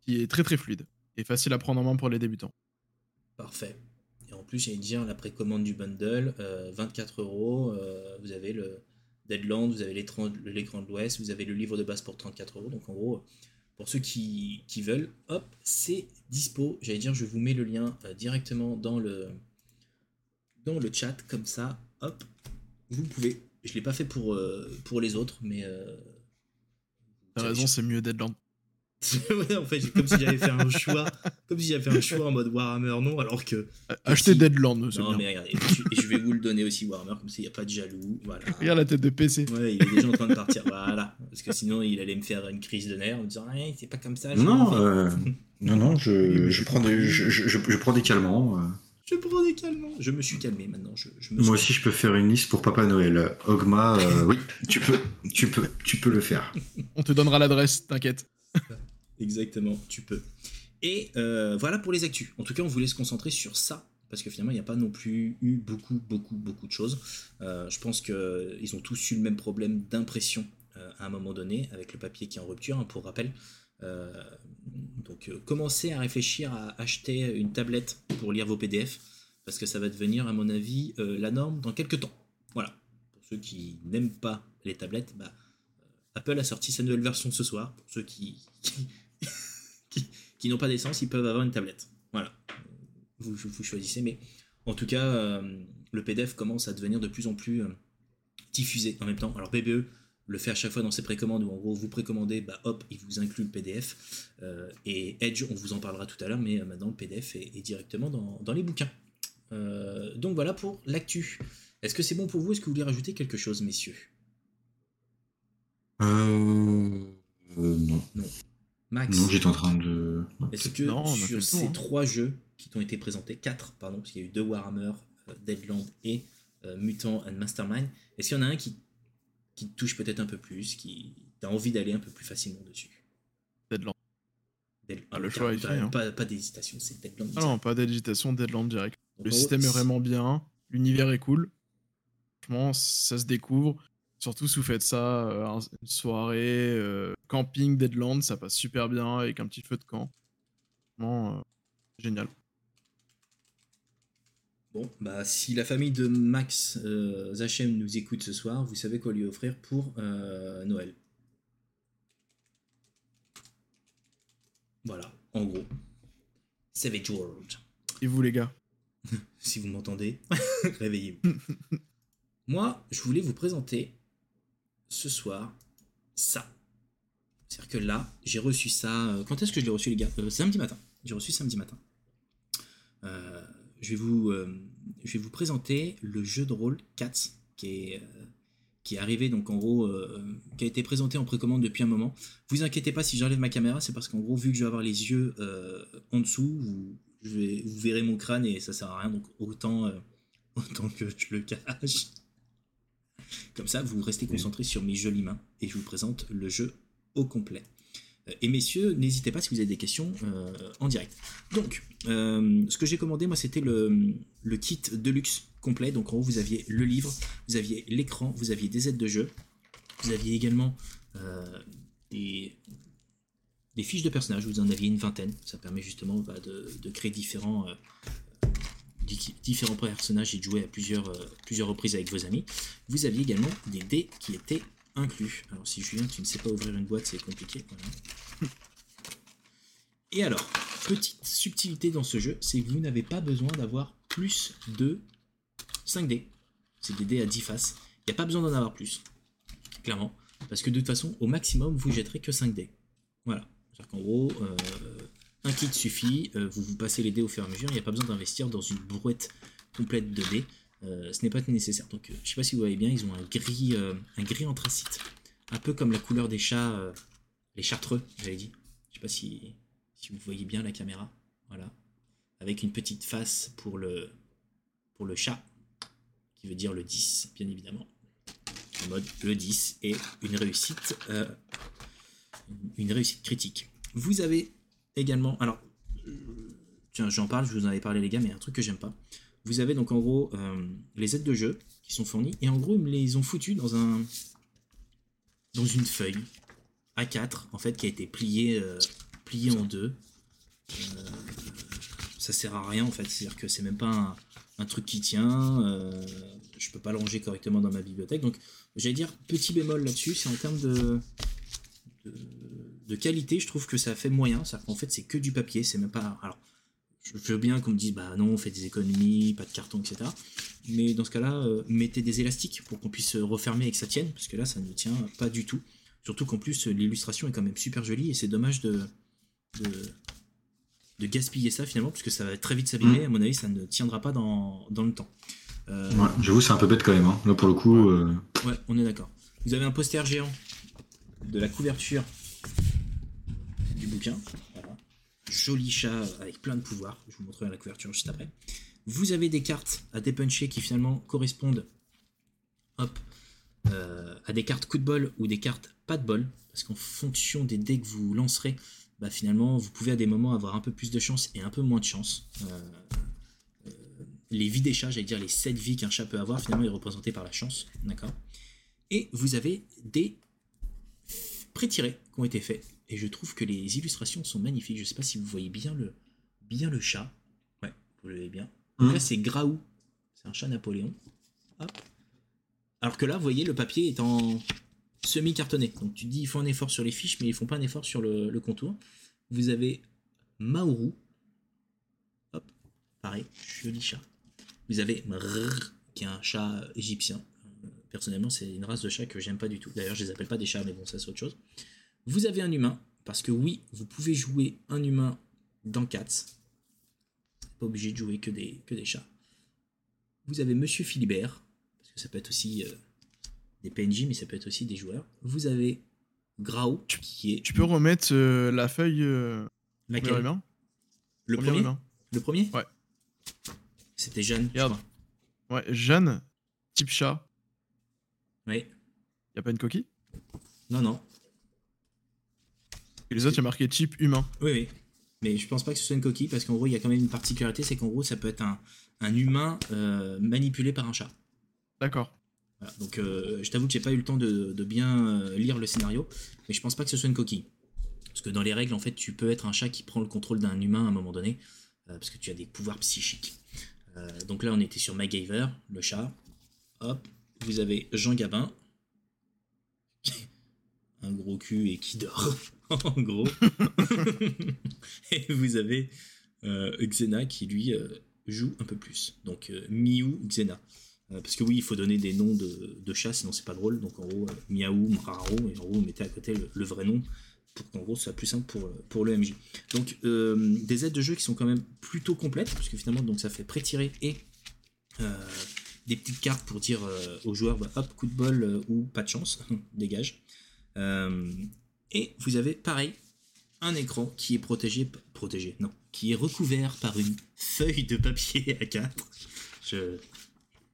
Speaker 3: qui est très très fluide et facile à prendre en main pour les débutants.
Speaker 1: Parfait. Plus, j'allais dire la précommande du bundle, euh, 24 euros. euh, Vous avez le Deadland, vous avez l'écran de l'Ouest, vous avez le livre de base pour 34 euros. Donc en gros, pour ceux qui, qui veulent, hop, c'est dispo. J'allais dire, je vous mets le lien euh, directement dans le, dans le chat, comme ça, hop, vous pouvez. Je l'ai pas fait pour, euh, pour les autres, mais. euh,
Speaker 3: T'as raison, c'est mieux Deadland. <laughs>
Speaker 1: Ouais, en fait, j'ai- comme si j'avais fait un choix, comme si j'avais fait un choix en mode Warhammer, non, alors que.
Speaker 3: Achetez
Speaker 1: si.
Speaker 3: Deadland, c'est
Speaker 1: Non,
Speaker 3: bien.
Speaker 1: mais regardez, je, et je vais vous le donner aussi, Warhammer, comme ça, il n'y a pas de jaloux. Voilà.
Speaker 3: Regarde la tête de PC.
Speaker 1: Ouais, il est déjà en train de partir. Voilà. Parce que sinon, il allait me faire une crise de nerfs en me disant, Ouais, c'est pas comme ça. je
Speaker 2: Non,
Speaker 1: vais.
Speaker 2: euh, non, non, je, je, prends des, je, je, je- je prends des calmants. euh.
Speaker 1: Je prends des calmants. Je me suis calmé maintenant. Je, je me
Speaker 2: Moi aussi, je peux faire une liste pour Papa Noël. Ogma, euh, oui, tu peux, tu peux, tu peux le faire.
Speaker 3: On te donnera l'adresse, t'inquiète. <laughs>
Speaker 1: Exactement, tu peux. Et euh, voilà pour les actus. En tout cas, on voulait se concentrer sur ça. Parce que finalement, il n'y a pas non plus eu beaucoup, beaucoup, beaucoup de choses. Euh, je pense qu'ils ont tous eu le même problème d'impression euh, à un moment donné, avec le papier qui est en rupture, hein, pour rappel. Donc, commencez à réfléchir à acheter une tablette pour lire vos PDF, parce que ça va devenir, à mon avis, la norme dans quelques temps. Voilà. Pour ceux qui n'aiment pas les tablettes, bah, Apple a sorti sa nouvelle version ce soir. Pour ceux qui, <laughs> qui- qui n'ont pas d'essence, ils peuvent avoir une tablette. Voilà. Vous, vous choisissez, mais en tout cas, euh, le PDF commence à devenir de plus en plus euh, diffusé en même temps. Alors BBE le fait à chaque fois dans ses précommandes où en gros vous précommandez, bah hop, il vous inclut le PDF. Euh, et Edge, on vous en parlera tout à l'heure, mais maintenant le PDF est, est directement dans, dans les bouquins. Donc voilà pour l'actu. Est-ce que c'est bon pour vous? Est-ce que vous voulez rajouter quelque chose, messieurs?
Speaker 2: Euh, non,
Speaker 1: Max
Speaker 2: non, j'étais en train de.
Speaker 1: Est-ce que
Speaker 3: Non,
Speaker 1: sur ces
Speaker 3: hein.
Speaker 1: trois jeux qui t'ont été présentés, quatre, pardon, parce qu'il y a eu deux Warhammer, euh, Deadland et euh, Mutant and Mastermind, est-ce qu'il y en a un qui, qui te touche peut-être un peu plus, qui t'as envie d'aller un peu plus facilement dessus?
Speaker 3: Deadland.
Speaker 1: Dead-
Speaker 3: Ah, le choix est hein.
Speaker 1: Pas, pas d'hésitation, c'est Deadland.
Speaker 3: Ah non, pas d'hésitation, Deadland direct.
Speaker 1: Donc,
Speaker 3: Le système est vraiment bien, l'univers est cool. Franchement, ça se découvre. Surtout si vous faites ça, euh, un- une soirée, euh, camping, Deadland, ça passe super bien avec un petit feu de camp. Vraiment euh, génial.
Speaker 1: Bon, bah si la famille de Max Zachem nous écoute ce soir, vous savez quoi lui offrir pour Noël. Voilà, en gros. Savage World.
Speaker 3: Et vous les gars? <laughs>
Speaker 1: Si vous m'entendez, <laughs> réveillez-vous. <laughs> Moi, je voulais vous présenter ce soir ça. C'est-à-dire que là, j'ai reçu ça. euh, Quand est-ce que je l'ai reçu, les gars? Euh, Samedi matin. J'ai reçu samedi matin. Euh, je, vais vous, présenter le jeu de rôle Cats qui est, arrivé, donc en gros, qui a été présenté en précommande depuis un moment. Vous inquiétez pas si j'enlève ma caméra, c'est parce qu'en gros, vu que je vais avoir les yeux en dessous, vous, vous verrez mon crâne et ça sert à rien, donc autant, <laughs> autant que je le cache. Comme ça, vous restez concentrés sur mes jolies mains et je vous présente le jeu au complet. Euh, Et messieurs, n'hésitez pas si vous avez des questions euh, en direct. Donc, euh, ce que j'ai commandé, moi, c'était le, le kit Deluxe complet. Donc, en haut, vous aviez le livre, vous aviez l'écran, vous aviez des aides de jeu, vous aviez également euh, des, des fiches de personnages, vous en aviez une vingtaine, ça permet justement bah, de, de créer différents, di- différents personnages et de jouer à plusieurs, euh, plusieurs reprises avec vos amis. Vous aviez également des dés qui étaient inclus. Alors si Julien, tu ne sais pas ouvrir une boîte, c'est compliqué. Et alors, petite subtilité dans ce jeu, c'est que vous n'avez pas besoin d'avoir plus de 5 dés. C'est des dés à 10 faces. Il n'y a pas besoin d'en avoir plus, clairement. Parce que de toute façon, au maximum, vous jetterez que 5 dés. Voilà. C'est-à-dire qu'en gros, euh, un kit suffit, euh, vous vous passez les dés au fur et à mesure, il n'y a pas besoin d'investir dans une brouette complète de dés. Euh, ce n'est pas nécessaire. Donc, euh, je sais pas si vous voyez bien, ils ont un gris, un gris anthracite. Un peu comme la couleur des chats, les chartreux, j'avais dit. Je sais pas si, vous voyez bien la caméra. Voilà. Avec une petite face pour le, pour le chat, qui veut dire le 10, bien évidemment. En mode le 10 et une réussite, une réussite critique. Vous avez également, alors, euh, tiens, j'en parle, je vous en avais parlé les gars, mais un truc que j'aime pas. Vous avez donc en gros euh, les aides de jeu qui sont fournies, et en gros ils me les ont foutues dans un, dans une feuille A4 en fait qui a été pliée, euh, pliée en deux. Euh, ça sert à rien en fait, c'est-à-dire que c'est même pas un, un truc qui tient. je peux pas le ranger correctement dans ma bibliothèque, donc j'allais dire petit bémol là-dessus, c'est en termes de, de, de qualité, je trouve que ça fait moyen. Qu'en fait c'est que du papier, c'est même pas. Alors, je veux bien qu'on me dise bah non, on fait des économies, pas de carton, etc. Mais dans ce cas-là, euh, mettez des élastiques pour qu'on puisse refermer et que ça tienne, parce que là ça ne tient pas du tout. Surtout qu'en plus l'illustration est quand même super jolie et c'est dommage de, de, de gaspiller ça finalement, parce que ça va très vite s'abîmer.
Speaker 2: Mm.
Speaker 1: À mon avis, ça ne tiendra pas dans, dans le temps. Euh,
Speaker 2: Ouais, J'avoue, c'est un peu bête quand même. hein. Là, pour le coup, euh,
Speaker 1: Ouais, on est d'accord. Vous avez un poster géant? De la couverture du bouquin. Joli chat avec plein de pouvoirs. Je vous montrerai la couverture juste après. Vous avez des cartes à dépuncher qui finalement correspondent euh, à des cartes coup de bol ou des cartes pas de bol. Parce qu'en fonction des dés que vous lancerez, bah, finalement, vous pouvez à des moments avoir un peu plus de chance et un peu moins de chance. Euh, euh, les vies des chats, j'allais dire les 7 vies qu'un chat peut avoir, finalement, est représenté par la chance. D'accord? Et vous avez des pré-tirés qui ont été faits. Et je trouve que les illustrations sont magnifiques. Je sais pas si vous voyez bien le, bien le chat. Ouais, vous le voyez bien. Donc là, c'est Graou. C'est un chat Napoléon. Hop. Alors que là, vous voyez, le papier est en semi-cartonné. Donc tu te dis, ils font un effort sur les fiches, mais ils font pas un effort sur le, le contour. Vous avez Maoru. Hop. Pareil, joli chat. Vous avez Mrrr, qui est un chat égyptien. Personnellement, c'est une race de chat que j'aime pas du tout. D'ailleurs, je les appelle pas des chats, mais bon, ça c'est autre chose. Vous avez un humain, parce que oui, vous pouvez jouer un humain dans Cats. Pas obligé de jouer que des, que des chats. Vous avez Monsieur Philibert, parce que ça peut être aussi euh, des PNJ, mais ça peut être aussi des joueurs. Vous avez Grau, qui est
Speaker 3: Tu peux remettre euh, la feuille euh,
Speaker 1: laquelle?
Speaker 3: humain?
Speaker 1: Le
Speaker 3: Premier humain.
Speaker 1: Le premier?
Speaker 3: Ouais.
Speaker 1: C'était Jeanne. je
Speaker 3: Regarde. Ouais, Jeanne, type chat.
Speaker 1: Ouais.
Speaker 3: Y a pas une coquille?
Speaker 1: Non, non.
Speaker 3: Et les autres, y a marqué type humain.
Speaker 1: Oui, oui. Mais je pense pas que ce soit une coquille parce qu'en gros, il y a quand même une particularité, c'est qu'en gros, ça peut être un, un humain euh, manipulé par un chat.
Speaker 3: D'accord.
Speaker 1: Voilà. Donc, euh, je t'avoue que j'ai pas eu le temps de, de bien euh, lire le scénario, mais je pense pas que ce soit une coquille. Parce que dans les règles, en fait, tu peux être un chat qui prend le contrôle d'un humain à un moment donné, parce que tu as des pouvoirs psychiques. Donc là, on était sur MacGyver, le chat. Hop, vous avez Jean Gabin, un gros cul et qui dort, <laughs> en gros. <laughs> et vous avez euh, Xena qui lui euh, joue un peu plus. Donc euh, Miou, Xena. Euh, parce que oui, il faut donner des noms de, de chats, sinon c'est pas drôle. Donc en gros, Miaou, Mraro, et en gros, vous mettez à côté le, le vrai nom pour qu'en gros, ce soit plus simple pour, pour le MJ. Donc des aides de jeu qui sont quand même plutôt complètes, parce que finalement, donc ça fait pré-tirer et des petites cartes pour dire euh, aux joueurs, bah, hop, coup de bol euh, ou pas de chance, <laughs> dégage. Euh, et vous avez pareil un écran qui est protégé, protégé, non, qui est recouvert par une feuille de papier A4. Je,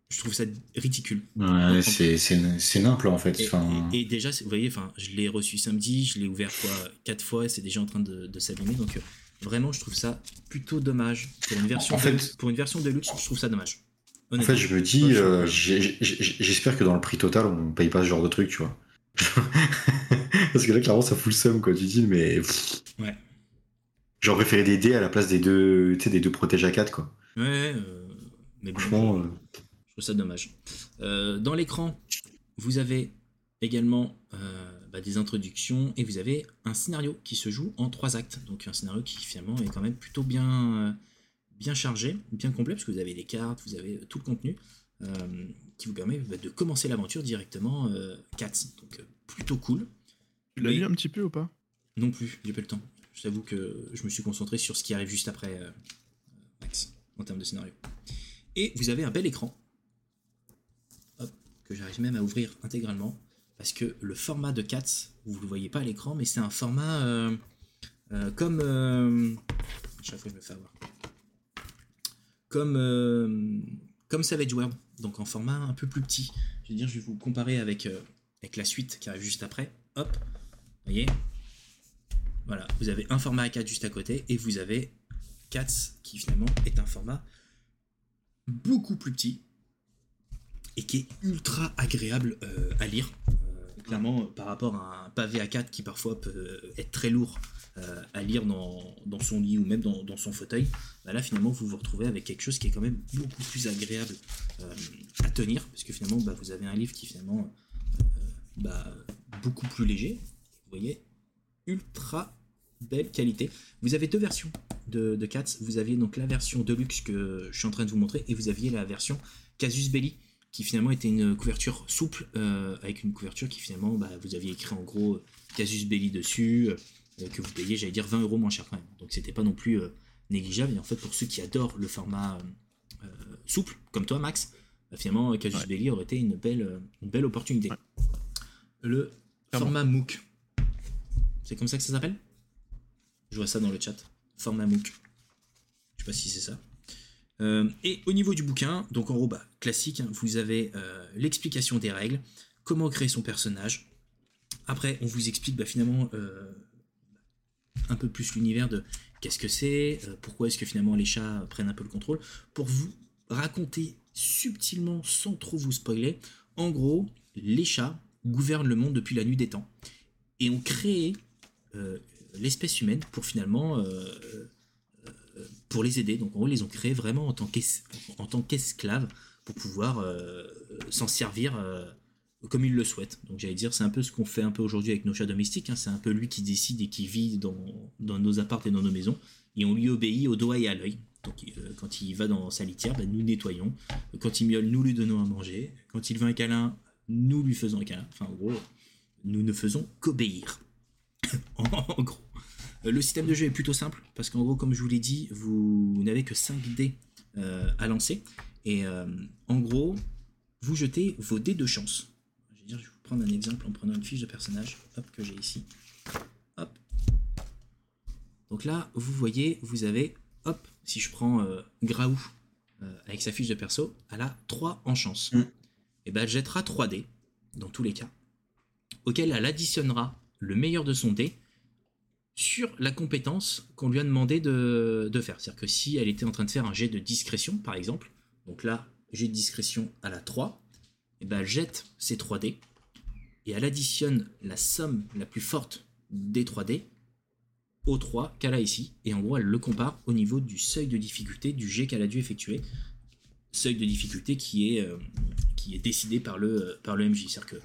Speaker 1: je trouve ça ridicule.
Speaker 2: ouais, c'est nimple en fait.
Speaker 1: Et,
Speaker 2: Enfin,
Speaker 1: et- et déjà, vous voyez, enfin, je l'ai reçu samedi, je l'ai ouvert quoi, quatre fois, et c'est déjà en train de, de s'abîmer. Donc euh, vraiment, je trouve ça plutôt dommage pour une version.
Speaker 2: En fait-
Speaker 1: de, pour une version de luxe, je trouve ça dommage.
Speaker 2: En fait, je me dis, euh, j'espère que dans le prix total, on paye pas ce genre de truc, tu vois. <laughs> Parce que là, clairement, ça fout le seum, quoi. Tu dis, mais. pff.
Speaker 1: Ouais.
Speaker 2: J'aurais préféré des dés à la place des deux, tu sais, des deux protèges à 4, quoi.
Speaker 1: Ouais, euh, mais bon,
Speaker 2: Franchement, euh,
Speaker 1: je trouve ça dommage. Euh, dans l'écran, vous avez également euh, bah, des introductions et vous avez un scénario qui se joue en trois actes. Donc un scénario qui finalement est quand même plutôt bien, euh, bien chargé, bien complet, parce que vous avez les cartes, vous avez tout le contenu euh, qui vous permet bah, de commencer l'aventure directement euh, 4. Donc euh, plutôt cool.
Speaker 3: Tu l'as
Speaker 1: Mais-
Speaker 3: lu un petit peu ou pas?
Speaker 1: Non plus, j'ai pas le temps. Je t'avoue que je me suis concentré sur ce qui arrive juste après euh, Max, en termes de scénario. Et vous avez un bel écran, Hop, que j'arrive même à ouvrir intégralement, parce que le format de Cats, vous ne le voyez pas à l'écran, mais c'est un format euh, euh, comme... euh, à chaque fois je me fais avoir. Comme, euh, comme Savage World, donc en format un peu plus petit. Je veux dire, je vais vous comparer avec, euh, avec la suite qui arrive juste après. Hop, vous voyez voilà, vous avez un format A4 juste à côté et vous avez Cats qui finalement est un format beaucoup plus petit et qui est ultra agréable euh, à lire. Euh, clairement, par rapport à un pavé A4 qui parfois peut être très lourd euh, à lire dans, dans son lit ou même dans, dans son fauteuil, bah là finalement vous vous retrouvez avec quelque chose qui est quand même beaucoup plus agréable euh, à tenir parce que finalement bah, vous avez un livre qui finalement euh, bah, beaucoup plus léger. Vous voyez, ultra belle qualité. Vous avez deux versions de, de Cats. Vous aviez donc la version Deluxe que je suis en train de vous montrer et vous aviez la version Casus Belli qui finalement était une couverture souple euh, avec une couverture qui finalement vous aviez écrit en gros Casus Belli dessus que vous payez j'allais dire 20 euros moins cher quand même. Donc c'était pas non plus euh, négligeable et en fait pour ceux qui adorent le format euh, souple comme toi Max bah, finalement Casus
Speaker 3: Ouais.
Speaker 1: Belli aurait été une belle, euh, une belle opportunité.
Speaker 3: Ouais.
Speaker 1: Le format MOOC c'est comme ça que ça s'appelle? Je vois ça dans le chat. Format MOOC. Je sais pas si c'est ça. Euh, et au niveau du bouquin, donc en gros, bah, classique, hein, vous avez euh, l'explication des règles, comment créer son personnage. Après, on vous explique bah, finalement euh, un peu plus l'univers de qu'est-ce que c'est, euh, pourquoi est-ce que finalement les chats prennent un peu le contrôle, pour vous raconter subtilement, sans trop vous spoiler, en gros, les chats gouvernent le monde depuis la nuit des temps et ont créé euh, l'espèce humaine pour finalement euh, pour les aider. Donc en gros, ils les ont créés vraiment en tant qu'esclaves pour pouvoir s'en servir comme ils le souhaitent. Donc j'allais dire, c'est un peu ce qu'on fait un peu aujourd'hui avec nos chats domestiques. hein. C'est un peu lui qui décide et qui vit dans, nos apparts et dans nos maisons. Et on lui obéit au doigt et à l'œil. Donc euh, quand il va dans sa litière, bah, nous nettoyons. Quand il miaule, nous lui donnons à manger. Quand il veut un câlin, nous lui faisons un câlin. Enfin en gros, nous ne faisons qu'obéir. <laughs> en gros. Euh, Le système de jeu est plutôt simple parce qu'en gros, comme je vous l'ai dit, vous n'avez que 5 dés euh, à lancer. Et en gros, vous jetez vos dés de chance. Je vais, vous prendre un exemple en prenant une fiche de personnage hop, que j'ai ici. Hop. Donc là, vous voyez, vous avez, hop, si je prends euh, Graou euh, avec sa fiche de perso, elle a 3 en chance.
Speaker 2: Mm.
Speaker 1: Et ben elle jettera 3 dés, dans tous les cas, auquel elle additionnera le meilleur de son dé sur la compétence qu'on lui a demandé de, de faire. C'est-à-dire que si elle était en train de faire un jet de discrétion, par exemple, donc là, jet de discrétion à la 3, et ben elle jette ses 3 dés et elle additionne la somme la plus forte des 3 dés aux 3 qu'elle a ici. Et en gros, elle le compare au niveau du seuil de difficulté du jet qu'elle a dû effectuer. Seuil de difficulté qui est, euh, décidé par le, par le MJ. C'est-à-dire que euh,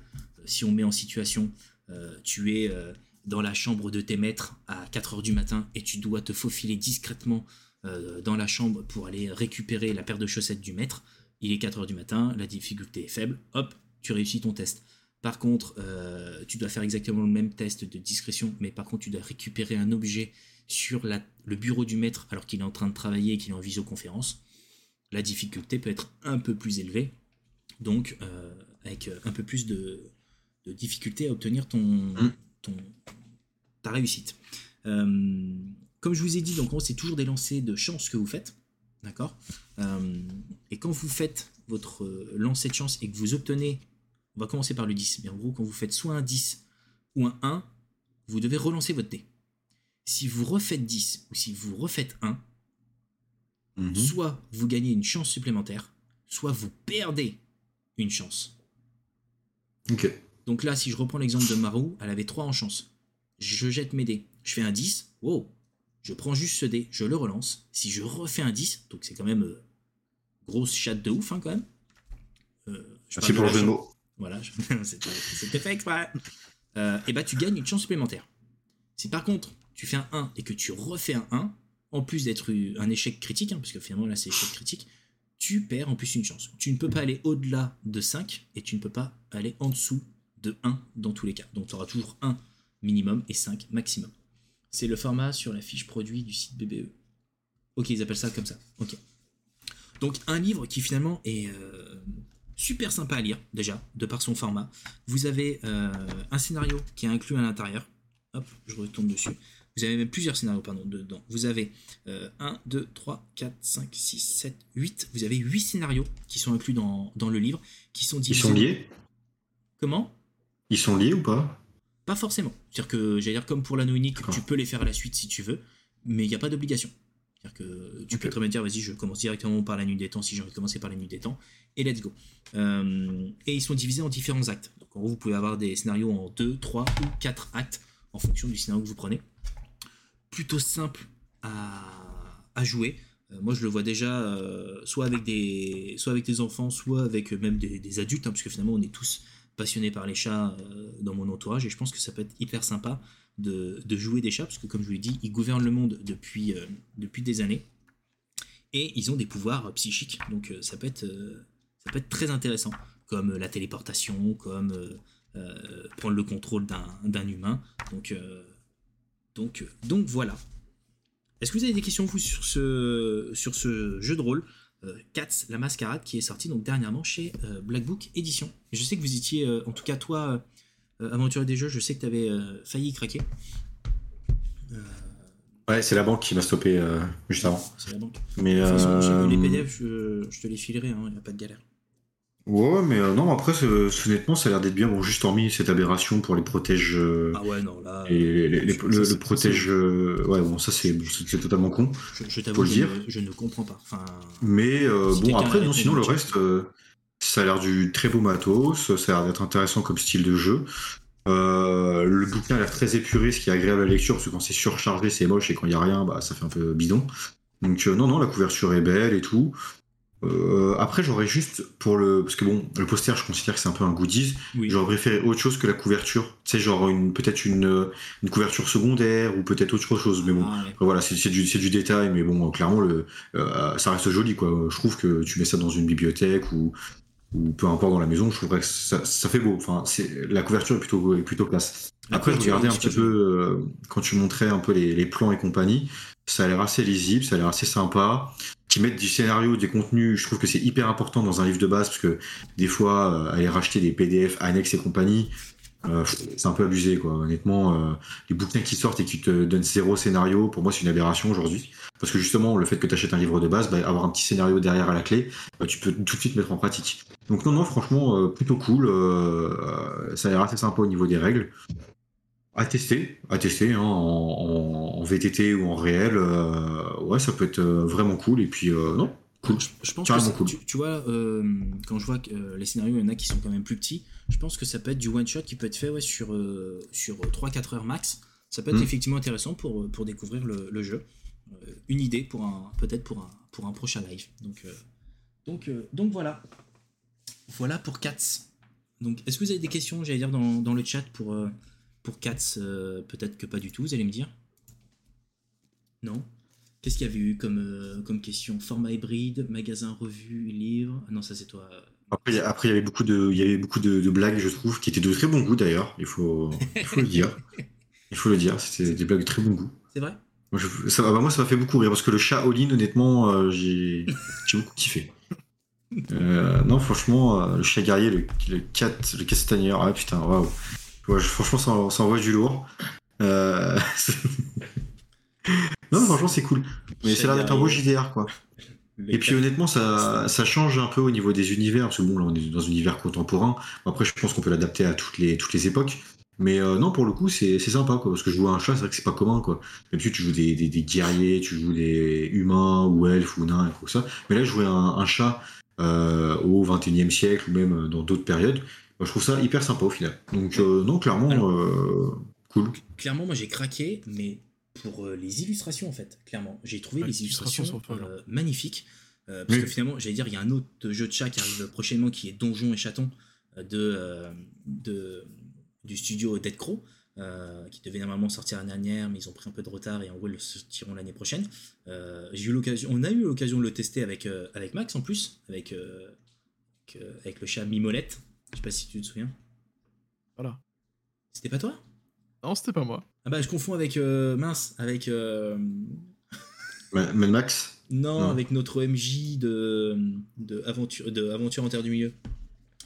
Speaker 1: si on met en situation, euh, tu es euh, dans la chambre de tes maîtres à 4h du matin et tu dois te faufiler discrètement euh, dans la chambre pour aller récupérer la paire de chaussettes du maître. Il est 4h du matin, la difficulté est faible, hop, tu réussis ton test. Par contre, euh, tu dois faire exactement le même test de discrétion, mais par contre, tu dois récupérer un objet sur la- le bureau du maître alors qu'il est en train de travailler et qu'il est en visioconférence. La difficulté peut être un peu plus élevée, donc euh, avec euh, un peu plus de, de difficulté à obtenir ton,
Speaker 2: Mm.
Speaker 1: ton- ta réussite. Euh, comme je vous ai dit, donc en gros, c'est toujours des lancers de chance que vous faites. D'accord Euh, Et quand vous faites votre euh, lancer de chance et que vous obtenez, on va commencer par le 10, mais en gros, quand vous faites soit un 10 ou un 1, vous devez relancer votre dé. Si vous refaites 10 ou si vous refaites 1,
Speaker 2: Mhm.
Speaker 1: soit vous gagnez une chance supplémentaire, soit vous perdez une chance.
Speaker 2: Ok.
Speaker 1: Donc là, si je reprends l'exemple de Marou, elle avait 3 en chance. Je jette mes dés. Je fais un 10. Wow. Je prends juste ce dé, je le relance. Si je refais un 10, donc c'est quand même euh, grosse chatte de ouf hein, quand même. Euh, je
Speaker 2: Merci pour le jeu de
Speaker 1: chance-
Speaker 2: mots.
Speaker 1: Voilà, je- <laughs> c'était fait exprès. Euh, et bah tu gagnes une chance supplémentaire. Si par contre tu fais un 1 et que tu refais un 1, en plus d'être un échec critique, hein, parce que finalement là c'est échec critique, tu perds en plus une chance. Tu ne peux pas aller au-delà de 5 et tu ne peux pas aller en dessous de 1 dans tous les cas. Donc tu auras toujours 1 minimum et 5 maximum. C'est le format sur la fiche produit du site BBE. Ok, ils appellent ça comme ça. Ok. Donc un livre qui finalement est euh, super sympa à lire déjà, de par son format. Vous avez euh, un scénario qui est inclus à l'intérieur. Hop, je retourne dessus. Vous avez même plusieurs scénarios pardon, dedans. Vous avez euh, 1, 2, 3, 4, 5, 6, 7, 8. Vous avez 8 scénarios qui sont inclus dans, dans le livre, qui sont
Speaker 2: Ils sont liés?
Speaker 1: Comment?
Speaker 2: Ils sont liés ou pas?
Speaker 1: Pas forcément. C'est-à-dire que, j'allais dire, comme pour l'anneau unique, tu peux les faire à la suite si tu veux, mais il n'y a pas d'obligation. C'est-à-dire que tu peux très bien dire, vas-y, je commence directement par la nuit des temps si j'ai envie de commencer par la nuit des temps, et let's go. Euh, et ils sont divisés en différents actes. Donc en gros, vous pouvez avoir des scénarios en 2, 3 ou 4 actes en fonction du scénario que vous prenez. Plutôt simple à, à jouer. Euh, moi, je le vois déjà euh, soit, avec des, soit avec des enfants, soit avec même des, des adultes, hein, parce que finalement, on est tous passionnés par les chats euh, dans mon entourage, et je pense que ça peut être hyper sympa de, jouer des chats, parce que comme je vous l'ai dit, ils gouvernent le monde depuis, euh, des années, et ils ont des pouvoirs psychiques, donc euh, ça, peut être, ça peut être très intéressant, comme la téléportation, comme prendre le contrôle d'un humain, donc, donc, voilà. Est-ce que vous avez des questions sur ce, sur ce jeu de rôle? Euh, Cats, la mascarade, qui est sorti donc dernièrement chez euh, Black Book Édition. Je sais que vous étiez, euh, en tout cas toi, euh, aventurier des jeux, je sais que tu avais failli y craquer. Euh,
Speaker 2: Ouais, c'est la banque qui m'a stoppé euh, juste avant.
Speaker 1: c'est la banque.
Speaker 2: Mais,
Speaker 1: De toute façon,
Speaker 2: euh,
Speaker 1: les PDF, je, je te les filerai, il n'y a pas de galère.
Speaker 2: Ouais, mais euh, non, après, c'est- honnêtement, ça a l'air d'être bien. Bon, juste hormis cette aberration pour les protèges. euh,
Speaker 1: Ah ouais, non, là.
Speaker 2: et les, les- les- le, protège. euh, ouais, bon, ça, c'est totalement con.
Speaker 1: Je, je t'avoue,
Speaker 2: le
Speaker 1: je,
Speaker 2: dire.
Speaker 1: ne- je ne comprends pas. Enfin,
Speaker 2: Mais euh,
Speaker 1: Si
Speaker 2: bon, après, non, sinon, le reste, euh, ça a l'air du très beau matos. Ça a l'air d'être intéressant comme style de jeu. Euh, le bouquin a l'air très épuré, ce qui est agréable à la lecture, parce que quand c'est surchargé, c'est moche, et quand il n'y a rien, bah, ça fait un peu bidon. Donc, euh, non, non, la couverture est belle et tout. Euh, après, j'aurais juste pour le. Parce que bon, le poster, je considère que c'est un peu un goodies.
Speaker 1: oui.
Speaker 2: J'aurais préféré autre chose que la couverture. Tu sais, genre une, peut-être une, euh, une couverture secondaire ou peut-être autre chose. Mais bon,
Speaker 1: Ah, ouais.
Speaker 2: Voilà, c'est c'est du, c'est du détail, mais bon, clairement, le, euh, ça reste joli, quoi. Je trouve que tu mets ça dans une bibliothèque ou, ou peu importe dans la maison, je trouverais que ça, ça fait beau. Enfin, c'est, la couverture est plutôt, est plutôt classe.
Speaker 1: La
Speaker 2: Après, je regardais un petit peu, euh, quand tu montrais un peu les, les plans et compagnie, ça a l'air assez lisible, ça a l'air assez sympa. Qui mettent du scénario, des contenus, je trouve que c'est hyper important dans un livre de base, parce que des fois, euh, aller racheter des PDF annexes et compagnie, euh, c'est un peu abusé, quoi. Honnêtement, euh, les bouquins qui sortent et qui te donnent zéro scénario, pour moi, c'est une aberration aujourd'hui. Parce que justement, le fait que tu achètes un livre de base, bah, avoir un petit scénario derrière à la clé, bah, tu peux tout de suite mettre en pratique. Donc non, non, franchement, plutôt cool. ça a l'air assez sympa au niveau des règles. À tester, à tester hein, en, en- en VTT ou en réel. euh, ouais, ça peut être euh, vraiment cool. Et puis, euh, non, cool.
Speaker 1: Je, je pense
Speaker 2: Carrément
Speaker 1: que
Speaker 2: cool.
Speaker 1: tu, tu vois, euh, quand je vois que euh, les scénarios, il y en a qui sont quand même plus petits, je pense que ça peut être du one shot qui peut être fait ouais, sur, euh, sur 3-4 heures max. Ça peut être
Speaker 2: Mm.
Speaker 1: effectivement intéressant pour, pour découvrir le, le jeu. Une idée pour un peut-être pour un, pour un prochain live. Donc, donc, donc voilà. Voilà pour Cats. Donc, est-ce que vous avez des questions, j'allais dire, dans, dans le chat pour, pour Cats Euh, Peut-être que pas du tout, vous allez me dire? Non? Qu'est-ce qu'il y avait eu comme, euh, comme question? Format hybride, magasin, revue, livre? Ah Non, ça c'est toi.
Speaker 2: Après, il y a- après, il y avait beaucoup de, il y avait beaucoup de, de blagues, je trouve, qui étaient de très bon goût d'ailleurs. Il faut, il faut le dire. <laughs> Il faut le dire. C'était des blagues de très bon goût.
Speaker 1: C'est vrai?
Speaker 2: Moi, je- ça, bah, moi, ça m'a fait beaucoup rire parce que le chat all-in, honnêtement, euh, j'ai j'ai beaucoup kiffé. Euh, non, franchement, euh, le chat guerrier, le, le cat, le castagneur, ah putain, waouh. Ouais, franchement, ça, ça envoie du lourd. Euh, <laughs> non, franchement, c'est cool. Mais a l'air d'être un beau. JDR, quoi. Et puis honnêtement, ça, ça change un peu au niveau des univers, parce que bon, là on est dans un univers contemporain. Après, je pense qu'on peut l'adapter à toutes les, toutes les époques. Mais euh, non, pour le coup, c'est c'est sympa, quoi, parce que je à un chat, c'est vrai que c'est pas commun, quoi. D'habitude, tu joues des, des, des guerriers, tu joues des humains ou elfes ou nains et tout ça. Mais là, je jouais un, un chat euh, au 21e siècle ou même dans d'autres périodes. Je trouve ça hyper sympa au final. Donc, euh, non, clairement,
Speaker 1: Alors-
Speaker 2: euh, cool.
Speaker 1: Clairement, moi j'ai craqué, mais pour euh, les illustrations en fait, clairement. J'ai trouvé
Speaker 3: Ouais,
Speaker 1: les
Speaker 3: illustrations
Speaker 1: euh, magnifiques. Euh, parce
Speaker 2: Oui.
Speaker 1: que finalement, j'allais dire, il y a un autre jeu de chat qui arrive prochainement qui est Donjon et Chaton de, euh, de, du studio Dead Crow, euh, qui devait normalement sortir l'année dernière, mais ils ont pris un peu de retard et en gros ils le sortiront l'année prochaine. Euh, j'ai eu l'occasion, on a eu l'occasion de le tester avec, euh, avec Max en plus, avec, euh, avec, euh, avec le chat Mimolette. Je sais pas si tu te souviens.
Speaker 3: Voilà.
Speaker 1: C'était pas toi?
Speaker 3: Non, c'était pas moi.
Speaker 1: Ah bah je confonds avec euh, mince, avec euh,
Speaker 2: Ma- Mad Max?
Speaker 1: Non,
Speaker 2: Non.
Speaker 1: avec notre MJ de de aventure de aventure en terre du milieu.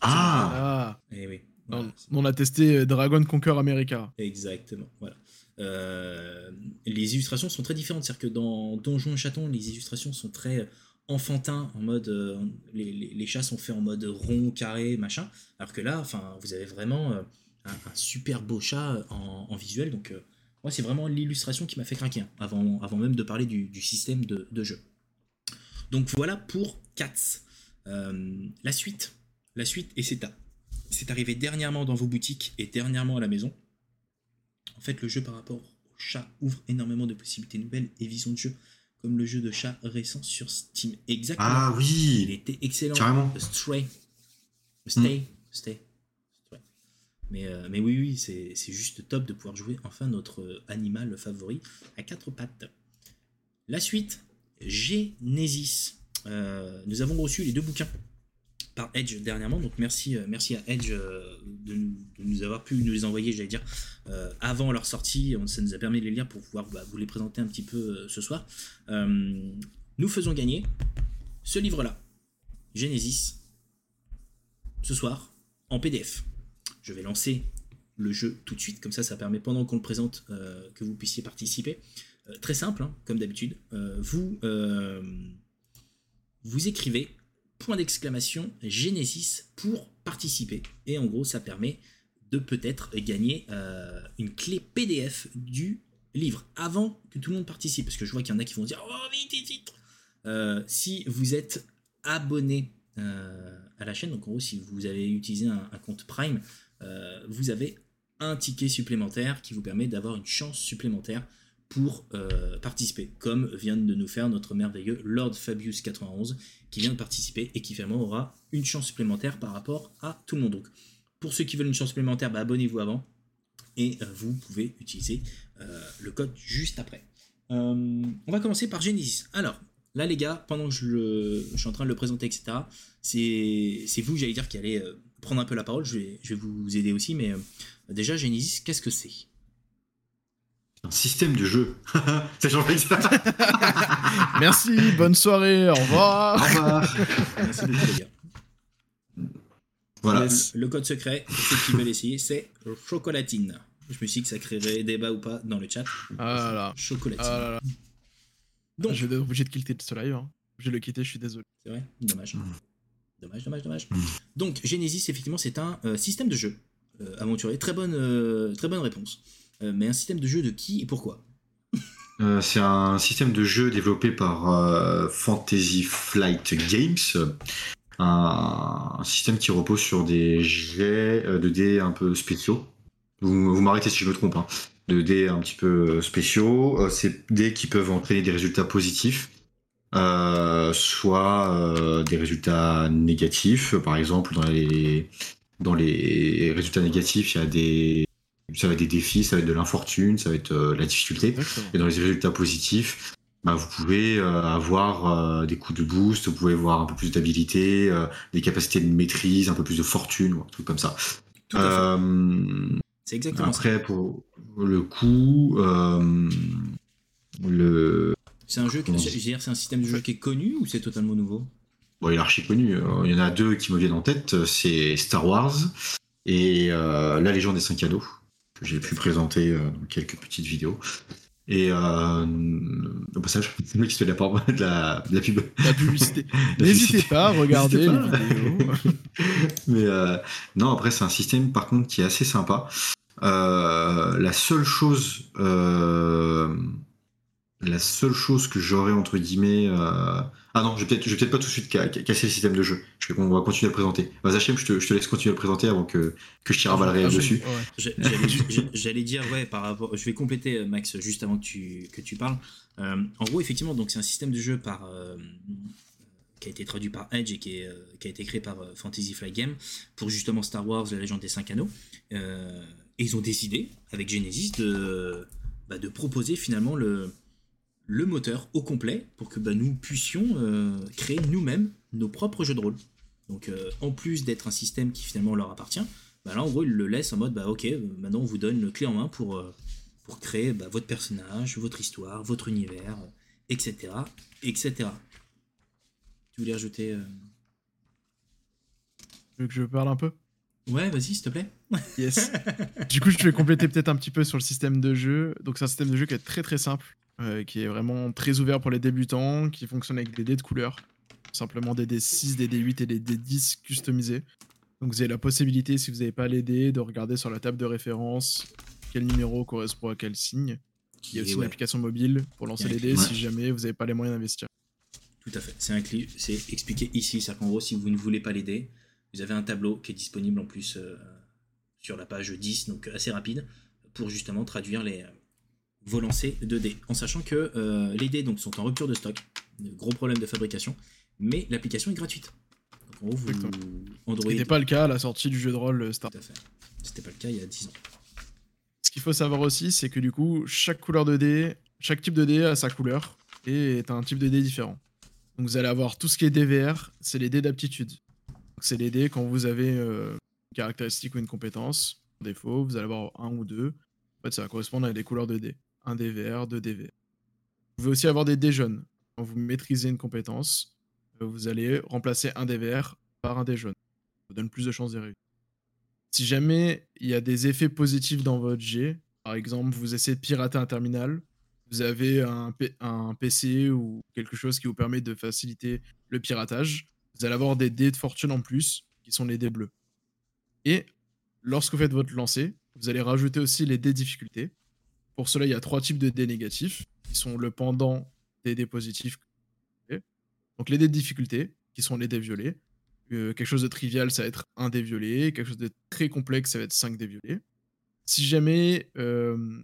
Speaker 2: Ah
Speaker 3: Ah,
Speaker 1: Eh oui. voilà.
Speaker 3: on a testé euh, Dragon Conquer America.
Speaker 1: Exactement. Voilà. Euh, les illustrations sont très différentes, c'est-à-dire que dans Donjon et Chaton, les illustrations sont très enfantins, en mode euh, les, chats sont faits en mode rond, carré, machin, alors que là, enfin, vous avez vraiment euh, un, super beau chat en, en visuel, donc euh, moi c'est vraiment l'illustration qui m'a fait craquer, hein, avant, même de parler du, système de, jeu. Donc voilà pour Cats. Euh, la suite, la suite, et c'est c'est arrivé dernièrement dans vos boutiques et dernièrement à la maison. En fait, le jeu par rapport au chat ouvre énormément de possibilités nouvelles et visions de jeu, comme le jeu de chat récent sur Steam. Exactement.
Speaker 2: Ah
Speaker 1: Il
Speaker 2: oui
Speaker 1: était excellent.
Speaker 2: Carrément.
Speaker 1: Stray. Stay. Stay. Stray. Mais, euh, mais oui, oui, c'est juste top de pouvoir jouer enfin notre euh, animal favori à quatre pattes. La suite, Genesis. Euh, nous avons reçu les deux bouquins par Edge dernièrement, donc merci, euh, merci à Edge euh, de, nous- avoir pu nous les envoyer, j'allais dire, euh, avant leur sortie. Ça nous a permis de les lire pour pouvoir bah, vous les présenter un petit peu ce soir. Nous faisons gagner ce livre-là, Genesis, ce soir, en PDF. Je vais lancer le jeu tout de suite, comme ça ça permet pendant qu'on le présente que vous puissiez participer. Très simple, hein, comme d'habitude. Vous, vous écrivez point d'exclamation Genesis pour participer. Et en gros, ça permet de peut-être gagner euh, une clé PDF du livre avant que tout le monde participe. Parce que je vois qu'il y en a qui vont dire Oh, vite, vite, vite Euh, Si vous êtes abonné euh, à la chaîne, donc en gros, si vous avez utilisé un, compte Prime, euh, vous avez un ticket supplémentaire qui vous permet d'avoir une chance supplémentaire pour euh, participer, comme vient de nous faire notre merveilleux Lord Fabius91 qui vient de participer et qui finalement aura une chance supplémentaire par rapport à tout le monde. Donc, pour ceux qui veulent une chance supplémentaire, bah, abonnez-vous avant et euh, vous pouvez utiliser euh, le code juste après. On va commencer par Genesis. Alors, là, les gars, pendant que je, suis en train de le présenter, etc., c'est vous, j'allais dire, qui allez prendre un peu la parole. Je vais, vous aider aussi, mais déjà, Genesis, qu'est-ce que c'est?
Speaker 2: Un système de jeu. <laughs> que ça. <laughs>
Speaker 3: Merci, bonne soirée, au revoir.
Speaker 2: Au revoir.
Speaker 1: Merci beaucoup, les gars.
Speaker 2: Voilà.
Speaker 1: Le, le code secret, pour ceux qui veulent essayer, c'est chocolatine. Je me suis dit que ça créerait débat ou pas dans le chat.
Speaker 3: Ah là là.
Speaker 1: Chocolatine.
Speaker 3: Ah là là.
Speaker 1: Donc,
Speaker 3: Je vais être obligé de quitter ce live. Hein. Je vais le quitter, je suis désolé.
Speaker 1: c'est vrai, dommage.
Speaker 2: Mm.
Speaker 1: Dommage, dommage, dommage.
Speaker 2: Mm.
Speaker 1: Donc, Genesis, effectivement, c'est un euh, système de jeu euh, aventurier. Très bonne, euh, très bonne réponse. Euh, mais un système de jeu de qui et pourquoi
Speaker 2: Euh, c'est un système de jeu développé par euh, Fantasy Flight Games. Un, système qui repose sur des jets de dés un peu spéciaux. Vous, m'arrêtez si je me trompe. Hein. De dés un petit peu spéciaux. C'est des qui peuvent entraîner des résultats positifs. soit des résultats négatifs. Par exemple, dans les, dans les résultats négatifs, il y a des, ça va être des défis, ça va être de l'infortune, ça va être euh, la difficulté.
Speaker 3: Exactement.
Speaker 2: Et dans les résultats positifs, bah, vous pouvez euh, avoir euh, des coups de boost, vous pouvez avoir un peu plus d'habilité, euh, des capacités de maîtrise, un peu plus de fortune, ou un truc comme ça.
Speaker 1: C'est exactement ça.
Speaker 2: après, pour le coup, le...
Speaker 1: C'est un jeu, dire, c'est un système de jeu qui est connu ou c'est totalement nouveau?
Speaker 2: Bon, il est archi connu. Il y en a deux qui me viennent en tête, c'est Star Wars et La Légion des Cinq Cadeaux, que j'ai pu présenter euh, dans quelques petites vidéos. Et euh, au passage, <laughs> c'est qui se fait de la, de la, de la pub.
Speaker 3: La publicité. <laughs> N'hésitez pas à regarder les
Speaker 2: N'hésitez pas.
Speaker 3: vidéos. <laughs>
Speaker 2: Mais euh, non, après, c'est un système par contre qui est assez sympa. Euh, la seule chose la seule chose que j'aurais entre guillemets. Ah non, je vais peut-être je vais peut-être pas tout de suite ca- ca- casser le système de jeu. Je vais, on va continuer à le présenter. Vas Zachem, je te, je te laisse continuer à le présenter avant que, que je tire à réelles
Speaker 3: Ah, je-
Speaker 2: dessus.
Speaker 3: ouais.
Speaker 1: J'allais dire, ouais, par rapport. Je vais compléter, euh, Max, juste avant que tu, que tu parles. Euh, en gros, effectivement, donc c'est un système de jeu par, euh, qui a été traduit par Edge et qui, est, qui a été créé par euh, Fantasy Flight Game pour justement Star Wars, la légende des cinq anneaux. Euh, et ils ont décidé, avec Genesis, de, bah, de proposer finalement le, le moteur au complet pour que bah, nous puissions euh, créer nous-mêmes nos propres jeux de rôle. Donc, euh, en plus d'être un système qui finalement leur appartient, bah là en gros ils le laissent en mode bah ok euh, maintenant on vous donne le clé en main pour, euh, pour créer bah, votre personnage, votre histoire, votre univers, etc. etc. Tu voulais rajouter euh,
Speaker 3: Tu veux que je parle un peu?
Speaker 1: Ouais vas-y s'il te plaît.
Speaker 3: Yes. <laughs> du coup, je vais compléter peut-être un petit peu sur le système de jeu. Donc, c'est un système de jeu qui est très très simple, euh, qui est vraiment très ouvert pour les débutants, qui fonctionne avec des dés de couleur. Simplement des dés 6, des dés 8 et des dés 10 customisés. Donc, vous avez la possibilité, si vous n'avez pas les dés, de regarder sur la table de référence quel numéro correspond à quel signe. Il y a aussi une application mobile pour lancer les dés
Speaker 2: Ouais.
Speaker 3: si jamais vous n'avez pas les moyens d'investir.
Speaker 1: Tout à fait. C'est expliqué ici. C'est-à-dire qu'en gros, si vous ne voulez pas l'aider, vous avez un tableau qui est disponible en plus euh, sur la page 10, donc assez rapide, pour justement traduire les, euh, vos lancers de dés. En sachant que euh, les dés donc, sont en rupture de stock, gros problème de fabrication, mais l'application est gratuite. Donc en gros, vous, Android.
Speaker 3: qui n'était pas le cas à la sortie du jeu de rôle euh, Star
Speaker 1: Tout à fait. C'était pas le cas il y a 10 ans.
Speaker 3: Ce qu'il faut savoir aussi, c'est que du coup, chaque couleur de dé, chaque type de dé a sa couleur et est un type de dé différent. Donc vous allez avoir tout ce qui est DVR, c'est les dés d'aptitude. C'est les dés quand vous avez euh, une caractéristique ou une compétence. Par défaut, vous allez avoir un ou deux. En fait, ça va correspondre à des couleurs de dés. Un dé vert, deux verts. Vous pouvez aussi avoir des dés jaunes. Quand vous maîtrisez une compétence, euh, vous allez remplacer un dé vert par un dé jaune. Ça vous donne plus de chances de réussir. Si jamais il y a des effets positifs dans votre jet, par exemple, vous essayez de pirater un terminal, vous avez un, un PC ou quelque chose qui vous permet de faciliter le piratage, vous allez avoir des dés de fortune en plus, qui sont les dés bleus. Et lorsque vous faites votre lancer, vous allez rajouter aussi les dés difficultés. Pour cela, il y a trois types de dés négatifs, qui sont le pendant des dés positifs. Donc les dés de difficulté, qui sont les dés violets. Euh, quelque chose de trivial, ça va être un dé violet. Quelque chose de très complexe, ça va être 5 dés violets. Si jamais euh,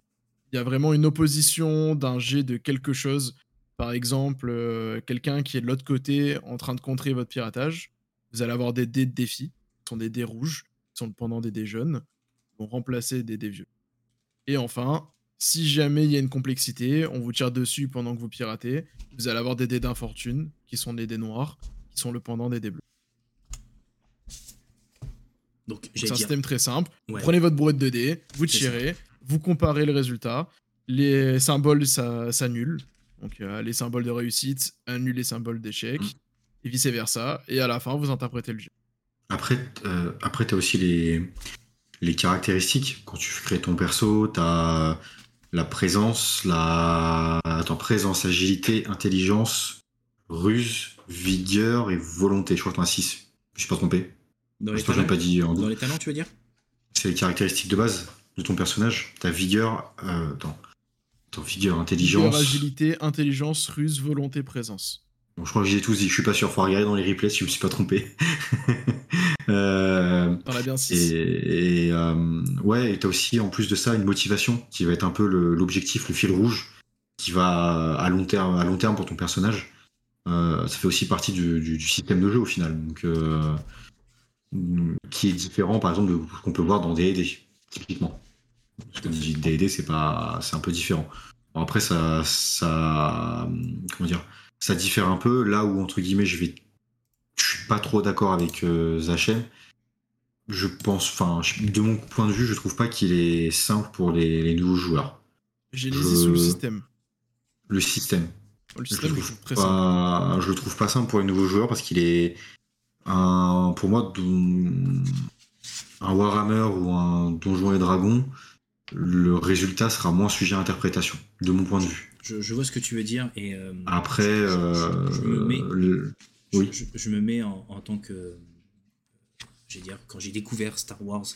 Speaker 3: il y a vraiment une opposition d'un jet de quelque chose, par exemple, euh, quelqu'un qui est de l'autre côté en train de contrer votre piratage, vous allez avoir des dés de défi, qui sont des dés rouges, qui sont pendant des dés jaunes, qui vont remplacer des dés vieux. Et enfin, si jamais il y a une complexité, on vous tire dessus pendant que vous piratez, vous allez avoir des dés d'infortune, qui sont des dés noirs, qui sont le pendant des dés bleus.
Speaker 1: Donc,
Speaker 3: C'est un
Speaker 1: dire.
Speaker 3: système très simple.
Speaker 1: Ouais.
Speaker 3: Prenez votre brouette de dés, vous tirez, vous comparez le résultat. Les symboles ça- s'annulent. Donc euh, les symboles de réussite annulent les symboles d'échec.
Speaker 2: Mm.
Speaker 3: Et vice versa. Et à la fin, vous interprétez le jeu.
Speaker 2: Après, euh, après tu as aussi les, les caractéristiques. Quand tu crées ton perso, tu as la présence, la attends, présence, agilité, intelligence, ruse, vigueur et volonté. Je crois que tu as 6. Je suis pas trompé.
Speaker 1: Dans les,
Speaker 2: Parce que je l'ai
Speaker 1: talents,
Speaker 2: pas dit en
Speaker 1: dans les talents, tu veux dire?
Speaker 2: C'est les caractéristiques de base de ton personnage. Ta vigueur, euh, vigueur, intelligence.
Speaker 3: Vigueur, agilité, intelligence, ruse, volonté, présence.
Speaker 2: Bon, je crois que j'ai tous dit. Je suis pas sûr. Faut regarder dans les replays si je me suis pas trompé. <laughs> euh,
Speaker 3: bien 6.
Speaker 2: Et, et, euh, ouais, et t'as aussi en plus de ça une motivation qui va être un peu l'objectif, le, fil rouge, qui va à long terme, à long terme pour ton personnage. Euh, ça fait aussi partie du, du- du système de jeu au final, donc euh, qui est différent par exemple de ce qu'on peut voir dans D&D typiquement. Parce que D&D c'est pas, c'est un peu différent. Bon, après ça, ça, comment dire, ça diffère un peu là où entre guillemets je vais, je suis pas trop d'accord avec euh, Zachem je pense, enfin, de mon point de vue, je trouve pas qu'il est simple pour les, les nouveaux joueurs.
Speaker 3: Genesis
Speaker 2: je-
Speaker 3: ou le système
Speaker 2: Le système,
Speaker 3: Le
Speaker 2: je le
Speaker 3: système, je
Speaker 2: trouve
Speaker 3: trouve très simple.
Speaker 2: pas, je le trouve pas simple pour les nouveaux joueurs parce qu'il est un, pour moi, un Warhammer ou un Donjon et Dragon, le résultat sera moins sujet à interprétation, de mon point de vue.
Speaker 1: Je, je vois ce que tu veux dire et euh,
Speaker 2: Après,
Speaker 1: je, me mets,
Speaker 2: le-
Speaker 1: je-
Speaker 2: oui.
Speaker 1: je, je me mets en, en tant que, j'ai dire, quand j'ai découvert Star Wars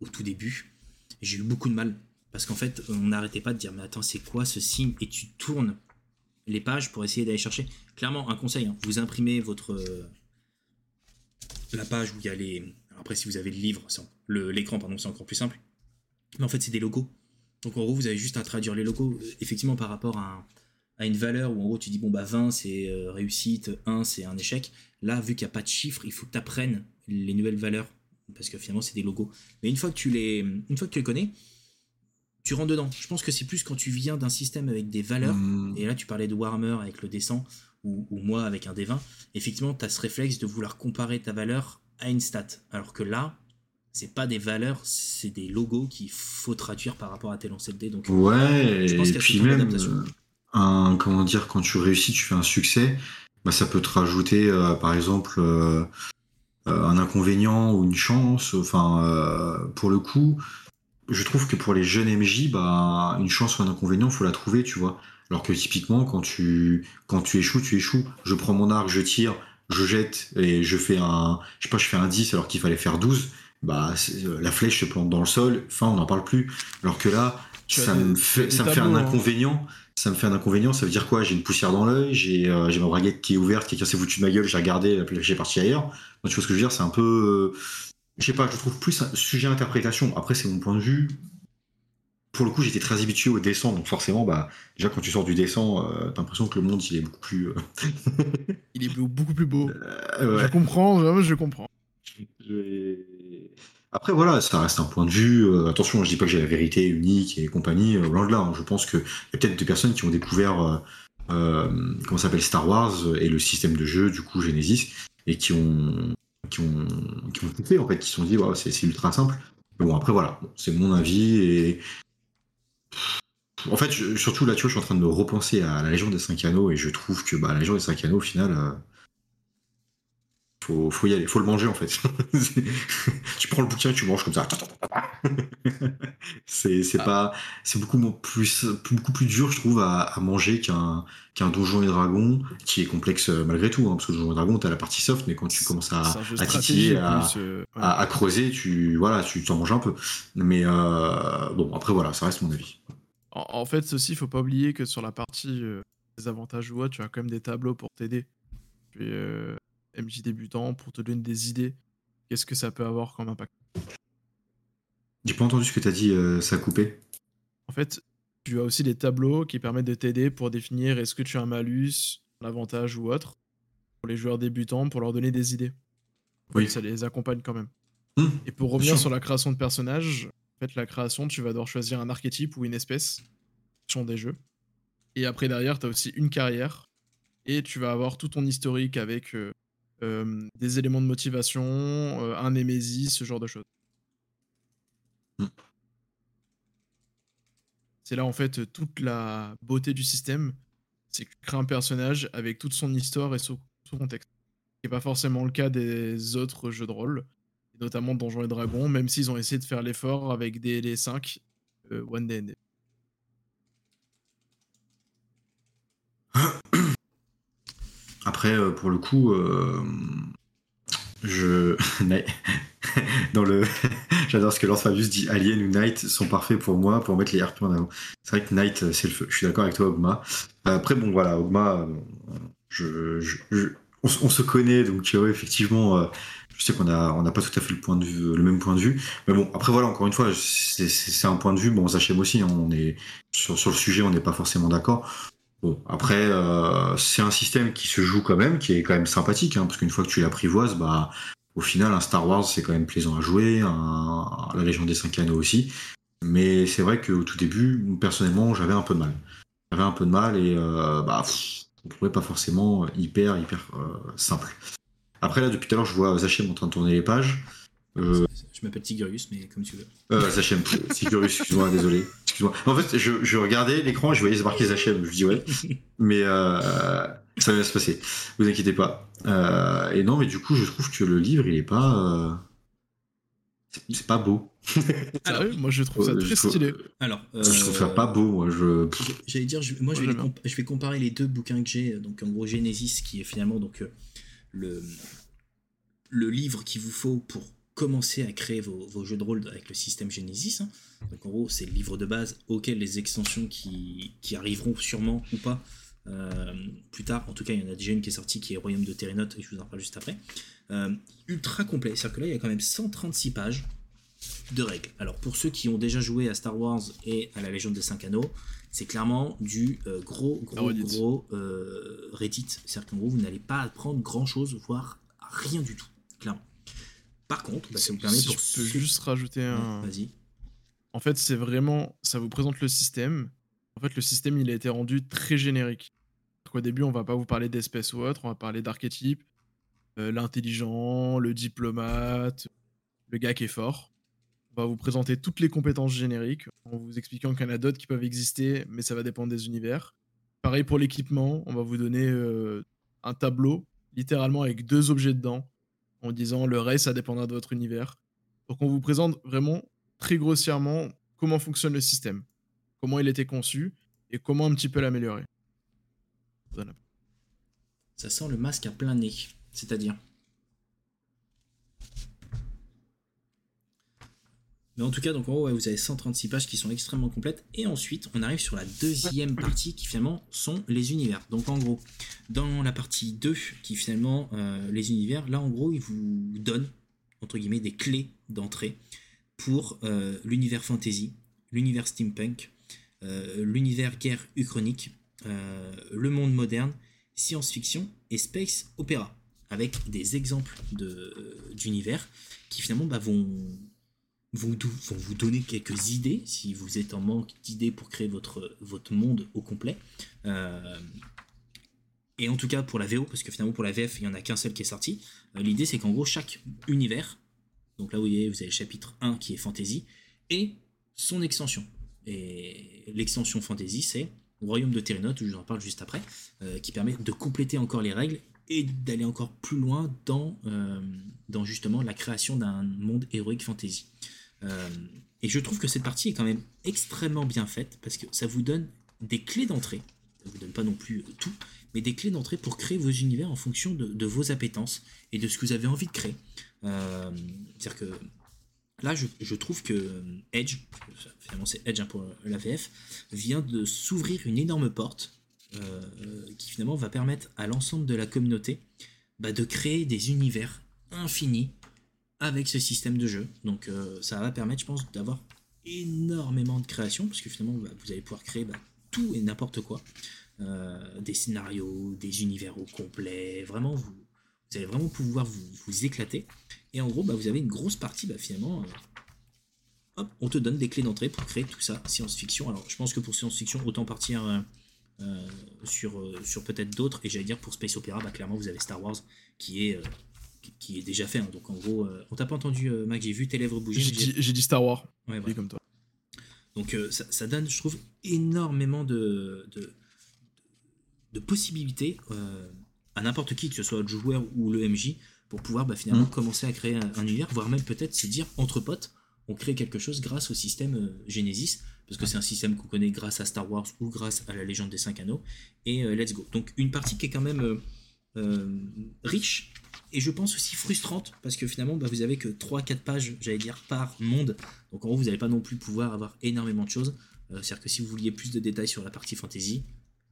Speaker 1: au tout début, j'ai eu beaucoup de mal Parce qu'en fait, on n'arrêtait pas de dire, mais attends, c'est quoi ce signe? Et tu tournes les pages pour essayer d'aller chercher. Clairement, un conseil, hein, vous imprimez votre la page où il y a les. Après, si vous avez le livre, l'écran, pardon, c'est encore plus simple. Mais en fait, c'est des logos. Donc en gros, vous avez juste à traduire les euh, effectivement, par rapport à, un- à une valeur où en gros tu dis bon bah 20 c'est euh, réussite, 1 c'est un échec. Là, vu qu'il n'y a pas de chiffres, il faut que tu apprennes les nouvelles valeurs parce que finalement c'est des logos. Mais une fois que tu les, une fois que tu les connais, tu rentres dedans. Je pense que c'est plus quand tu viens d'un système avec des valeurs.
Speaker 2: Hmm.
Speaker 1: Et là, tu parlais de Warhammer avec le dessin, ou, ou moi avec un D20. Effectivement, tu as ce réflexe de vouloir comparer ta valeur à une stat. Alors que là, c'est pas des valeurs, c'est des logos qu'il faut traduire par rapport à tes lancers de dés. Donc,
Speaker 2: Ouais,
Speaker 1: Je pense
Speaker 2: et puis même, euh, un, comment dire, quand tu réussis, tu fais un succès, bah, ça peut te rajouter, euh, par exemple, euh, euh, un inconvénient ou une chance. Enfin, euh, pour le coup, je trouve que pour les jeunes MJ, bah, une chance ou un inconvénient, faut la trouver, tu vois. Alors que typiquement, quand tu, quand tu échoues, tu échoues. Je prends mon arc, je tire, je jette et je fais un, je sais pas, je fais un 10 alors qu'il fallait faire 12. Bah, euh, la flèche se plante dans le sol, enfin, on n'en parle plus. Alors que là,
Speaker 3: Tu
Speaker 2: ça me fait,
Speaker 3: des
Speaker 2: ça me fait un
Speaker 3: hein.
Speaker 2: inconvénient. Ça me fait un inconvénient, ça veut dire quoi? J'ai une poussière dans l'œil, j'ai euh, ma braguette qui est ouverte, quelqu'un s'est foutu de ma gueule, j'ai regardé, la flèche est partie ailleurs. Donc, tu vois ce que je veux dire? C'est un peu. euh, je sais pas, je trouve plus un sujet à interprétation. Après, c'est mon point de vue. Pour le coup, j'étais très habitué au dessin, donc forcément, bah, déjà quand tu sors du dessin, euh, t'as l'impression que le monde il est beaucoup plus. euh,
Speaker 3: Il est beau- beaucoup plus beau. <laughs>
Speaker 2: euh, ouais.
Speaker 3: Je comprends, vraiment, je comprends.
Speaker 2: Je- Après, voilà, ça reste un point de vue. Euh, attention, je dis pas que j'ai la vérité unique et compagnie, euh, loin de là. hein. Je pense qu'il y a peut-être des personnes qui ont découvert, euh, euh, comment s'appelle, Star Wars et le système de jeu, du coup, Genesis, et qui ont, qui ont, qui ont kiffé, en fait, qui se sont dit, ouais, c'est ultra simple. Bon, après, voilà, c'est mon avis et. En fait, surtout là, tu vois, je suis en train de me repenser à la Légion des 5 Anneaux et je trouve que bah, la Légion des 5 Anneaux, au final, faut, faut y aller, faut le manger en fait. <laughs> tu prends le bouquin tu manges comme ça. <laughs> c'est
Speaker 3: Ah.
Speaker 2: pas, c'est beaucoup plus, beaucoup plus dur, je trouve, à, à manger qu'un qu'un donjon et dragon qui est complexe euh, malgré tout, hein, parce que donjon et dragon, t'as la partie soft, mais quand tu commences à, à titiller, à,
Speaker 3: euh, ouais.
Speaker 2: à, à creuser, tu voilà, tu t'en manges un peu. Mais euh, bon, après voilà, ça reste mon avis.
Speaker 3: En, en fait, ceci, il faut pas oublier que sur la partie euh, des avantages ou autre, tu as quand même des tableaux pour t'aider. Euh, MJ débutant pour te donner des idées. Qu'est-ce que ça peut avoir comme impact?
Speaker 2: J'ai pas entendu ce que t'as dit, euh, ça a coupé.
Speaker 3: En fait, tu as aussi des tableaux qui permettent de t'aider pour définir est-ce que tu as un malus, un avantage ou autre pour les joueurs débutants pour leur donner des idées.
Speaker 2: Oui.
Speaker 3: Ça les accompagne quand même.
Speaker 2: Hmm,
Speaker 3: Et pour revenir sur la création de personnages, en fait, la création, tu vas devoir choisir un archétype ou une espèce sur des jeux. Et après, derrière, tu as aussi une carrière. Et tu vas avoir tout ton historique avec euh, des éléments de motivation, euh, un némésis, ce genre de choses.
Speaker 2: Hmm.
Speaker 3: C'est là, en fait, toute la beauté du système. C'est que tu crées un personnage avec toute son histoire et son, son contexte. Ce n'est pas forcément le cas des autres jeux de rôle notamment Donjons et Dragons, même s'ils ont essayé de faire l'effort avec des les5 euh, One Day. <laughs>
Speaker 2: Après, euh, pour le coup, euh, je. <laughs> <laughs> Dans le. <laughs> J'adore ce que Lance Fabius dit Alien ou Night sont parfaits pour moi pour mettre les RP en avant. C'est vrai que Night, euh, c'est le feu. Je suis d'accord avec toi, Ogma. Après, bon, voilà, Ogma, on, se- on se connaît, donc ouais, effectivement, je sais qu'on a, on n'a pas tout à fait le, point de vue, le même point de vue. Mais bon, après, voilà, encore une fois, c'est un point de vue. Bon, Zachem aussi, hein, on est, sur, sur le sujet, on n'est pas forcément d'accord. Bon, après, euh, c'est un système qui se joue quand même, qui est quand même sympathique, hein, parce qu'une fois que tu l'apprivoises, bah, au final, un Star Wars, c'est quand même plaisant à jouer, la Légion des Cinq Anneaux aussi. Mais c'est vrai qu'au tout début, personnellement, j'avais un peu de mal. J'avais un peu de mal et euh, bah, pff, on trouvait pas forcément hyper, hyper euh, simple. Après, là, depuis tout à l'heure, je vois Zachem en train de tourner les pages.
Speaker 1: Je m'appelle Tigurius, mais comme tu veux.
Speaker 2: euh, Zachem, Sigurus, excuse-moi, désolé. Excuse-moi. En fait, je, je regardais l'écran et je voyais se marquer Zachem. Je dis ouais. <laughs> Mais euh, ça va bien se passer. Vous inquiétez pas. Euh, et non, mais du coup, je trouve que le livre, il est pas. euh, c'est- pas beau. <laughs>
Speaker 3: Sérieux? Moi, je trouve ça très
Speaker 2: je trouve-
Speaker 3: stylé.
Speaker 1: Alors,
Speaker 2: Je trouve ça pas beau, moi. Je...
Speaker 1: J'allais dire, je- moi je vais, les
Speaker 3: j'aime
Speaker 1: comp- je vais comparer les deux bouquins que j'ai. Donc en gros Genesis qui est finalement donc euh, le le livre qu'il vous faut pour commencer à créer vos, jeux de rôle avec le système Genesis. Hein. Donc en gros, c'est le livre de base auquel les extensions qui, arriveront sûrement ou pas euh, plus tard. En tout cas, il y en a déjà une qui est sortie qui est Royaume de Terrenote et je vous en parle juste après. Euh, ultra complet. C'est-à-dire que là, il y a quand même 136 pages de règles. Alors pour ceux qui ont déjà joué à Star Wars et à la Légende des 5 Anneaux, c'est clairement du euh, gros, gros, gros Reddit. C'est-à-dire qu'en gros, vous n'allez pas apprendre grand-chose, voire rien du tout, clairement. Par contre, bah, ça vous permet pour.
Speaker 3: Je peux juste rajouter un.
Speaker 1: Vas-y.
Speaker 3: En fait, c'est vraiment. Ça vous présente le système. En fait, le système, il a été rendu très générique. Au début, on va pas vous parler d'espèces ou autre, on va parler d'archétypes, euh, l'intelligent, le diplomate, le gars qui est fort. On va vous présenter toutes les compétences génériques en vous expliquant qu'il y en a d'autres qui peuvent exister, mais ça va dépendre des univers. Pareil pour l'équipement, on va vous donner euh, un tableau, littéralement avec deux objets dedans en disant le reste, ça dépendra de votre univers. Donc on vous présente vraiment très grossièrement comment fonctionne le système, comment il était conçu et comment un petit peu l'améliorer.
Speaker 1: Ça sent le masque à plein nez, c'est-à-dire Mais en tout cas, donc en haut, vous avez 136 pages qui sont extrêmement complètes. Et ensuite, on arrive sur la deuxième partie qui finalement sont les univers. Donc en gros, dans la partie 2, qui finalement, euh, les univers, là en gros, ils vous donnent, entre guillemets, des clés d'entrée pour euh, l'univers fantasy, l'univers steampunk, euh, l'univers guerre uchronique, le monde moderne, science-fiction et space opéra. Avec des exemples d'univers qui finalement bah, vont vont, vous donner quelques idées si vous êtes en manque d'idées pour créer votre, votre monde au complet. Euh, et en tout cas pour la VO, parce que finalement pour la VF, il n'y en a qu'un seul qui est sorti. Euh, l'idée c'est qu'en gros, chaque univers, donc là vous voyez, vous avez le chapitre 1 qui est fantasy, et son extension. Et l'extension fantasy, c'est Royaume de Terrenote, je vous en parle juste après, euh, qui permet de compléter encore les règles et d'aller encore plus loin dans, dans justement la création d'un monde héroïque fantasy. Euh, et je trouve que cette partie est quand même extrêmement bien faite parce que ça vous donne des clés d'entrée. Ça vous donne pas non plus tout, mais des clés d'entrée pour créer vos univers en fonction de, vos appétences et de ce que vous avez envie de créer. Euh, c'est-à-dire que là, je, trouve que Edge, finalement c'est Edge hein, pour la VF, vient de s'ouvrir une énorme porte euh, qui finalement va permettre à l'ensemble de la communauté bah, de créer des univers infinis avec ce système de jeu. Donc euh, ça va permettre, je pense, d'avoir énormément de création, parce que finalement, bah, vous allez pouvoir créer bah, tout et n'importe quoi. Euh, des scénarios, des univers au complet, vraiment, vous, vous allez vraiment pouvoir vous, éclater. Et en gros, bah, vous avez une grosse partie, finalement, euh, hop, on te donne des clés d'entrée pour créer tout ça, science-fiction. Alors, je pense que pour science-fiction, autant partir sur, sur peut-être d'autres, et j'allais dire pour Space Opera, clairement, vous avez Star Wars, qui est qui est déjà fait. Hein. Donc en gros, euh, on t'a pas entendu, euh, Mac, j'ai vu tes lèvres bouger.
Speaker 3: J'ai dit, Star Wars. Ouais, comme toi.
Speaker 1: Donc euh, ça, donne, je trouve, énormément de, de, possibilités à n'importe qui, que ce soit le joueur ou le MJ, pour pouvoir bah, finalement mm. commencer à créer un, univers, voire même peut-être se dire entre potes, on crée quelque chose grâce au système Genesis, parce que c'est un système qu'on connaît grâce à Star Wars ou grâce à la légende des 5 anneaux, et let's go. Donc une partie qui est quand même riche et je pense aussi frustrante parce que finalement bah, vous avez que 3-4 pages, j'allais dire, par monde. Donc en gros, vous n'allez pas non plus pouvoir avoir énormément de choses. Euh, c'est-à-dire que si vous vouliez plus de détails sur la partie fantasy,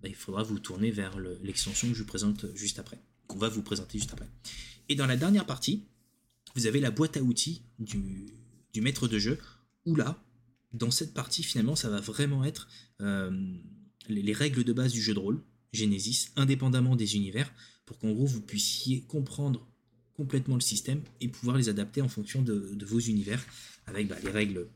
Speaker 1: bah, il faudra vous tourner vers l'extension que je vous présente juste après, qu'on va vous présenter juste après. Et dans la dernière partie, vous avez la boîte à outils du, maître de jeu, où là, dans cette partie, finalement, ça va vraiment être euh, les règles de base du jeu de rôle, Genesis, indépendamment des univers, pour qu'en gros vous puissiez comprendre complètement le système et pouvoir les adapter en fonction de, vos univers avec bah, les règles,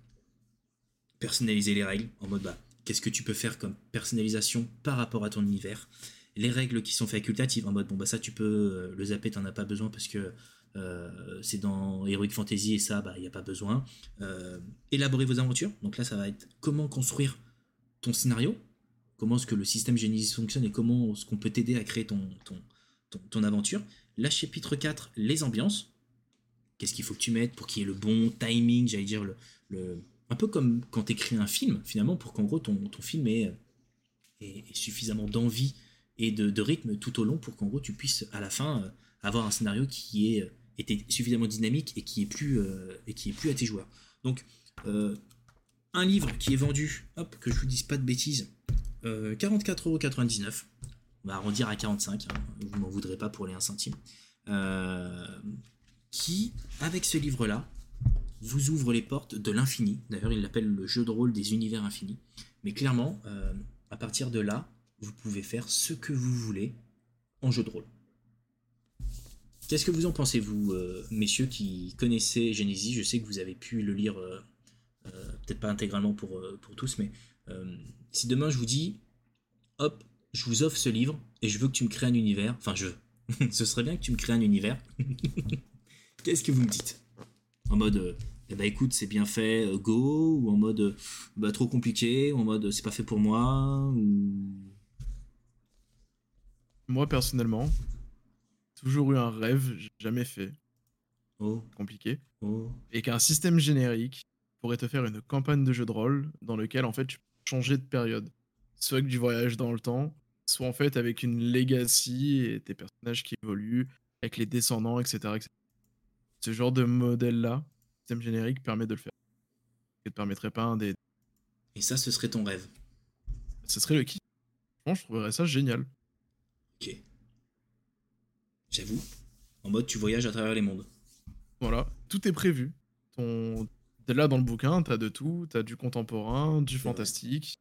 Speaker 1: personnaliser les règles en mode bah, qu'est-ce que tu peux faire comme personnalisation par rapport à ton univers, les règles qui sont facultatives en mode bon bah ça tu peux euh, le zapper, t'en as pas besoin parce que euh, c'est dans Heroic Fantasy et ça bah il n'y a pas besoin. Euh, élaborer vos aventures, donc là ça va être comment construire ton scénario, comment est-ce que le système Genesis fonctionne et comment est-ce qu'on peut t'aider à créer ton, ton aventure. La chapitre 4, les ambiances. Qu'est-ce qu'il faut que tu mettes pour qu'il y ait le bon timing, j'allais dire, le, un peu comme quand tu écris un film, finalement, pour qu'en gros ton, ton film ait, suffisamment d'envie et de, rythme tout au long pour qu'en gros tu puisses à la fin euh, avoir un scénario qui est, était suffisamment dynamique et qui est plus, euh, et qui est plus à tes joueurs. Donc, euh, un livre qui est vendu, hop, que je vous dise pas de bêtises, euh, 44,99€. On va arrondir à 45, hein, vous m'en voudrez pas pour les 1 centime. Euh, qui, avec ce livre-là, vous ouvre les portes de l'infini. D'ailleurs, il l'appelle le jeu de rôle des univers infinis. Mais clairement, euh, à partir de là, vous pouvez faire ce que vous voulez en jeu de rôle. Qu'est-ce que vous en pensez, vous, euh, messieurs qui connaissez Genesis? Je sais que vous avez pu le lire, peut-être pas intégralement pour, pour tous, mais si demain je vous dis, hop, je vous offre ce livre et je veux que tu me crées un univers, enfin je veux, <laughs> ce serait bien que tu me crées un univers, <laughs> qu'est-ce que vous me dites? En mode, euh, eh ben écoute, c'est bien fait, euh, go, ou en mode, euh, bah, trop compliqué, ou en mode, c'est pas fait pour moi, ou...
Speaker 3: Moi, personnellement, toujours eu un rêve, j'ai jamais fait,
Speaker 1: Oh,
Speaker 3: compliqué,
Speaker 1: oh,
Speaker 3: et qu'un système générique pourrait te faire une campagne de jeu de rôle dans lequel en fait tu peux changer de période. Soit avec du voyage dans le temps, soit en fait avec une legacy et tes personnages qui évoluent, avec les descendants, etc. etc. Ce genre de modèle-là, système générique, permet de le faire. Et ne permettrait pas un des.
Speaker 1: et ça, ce serait ton rêve?
Speaker 3: Ce serait le qui Franchement, je trouverais ça génial.
Speaker 1: Ok. J'avoue. En mode, tu voyages à travers les mondes.
Speaker 3: Voilà, tout est prévu. Ton... Là dans le bouquin, t'as de tout, t'as du contemporain, du fantastique,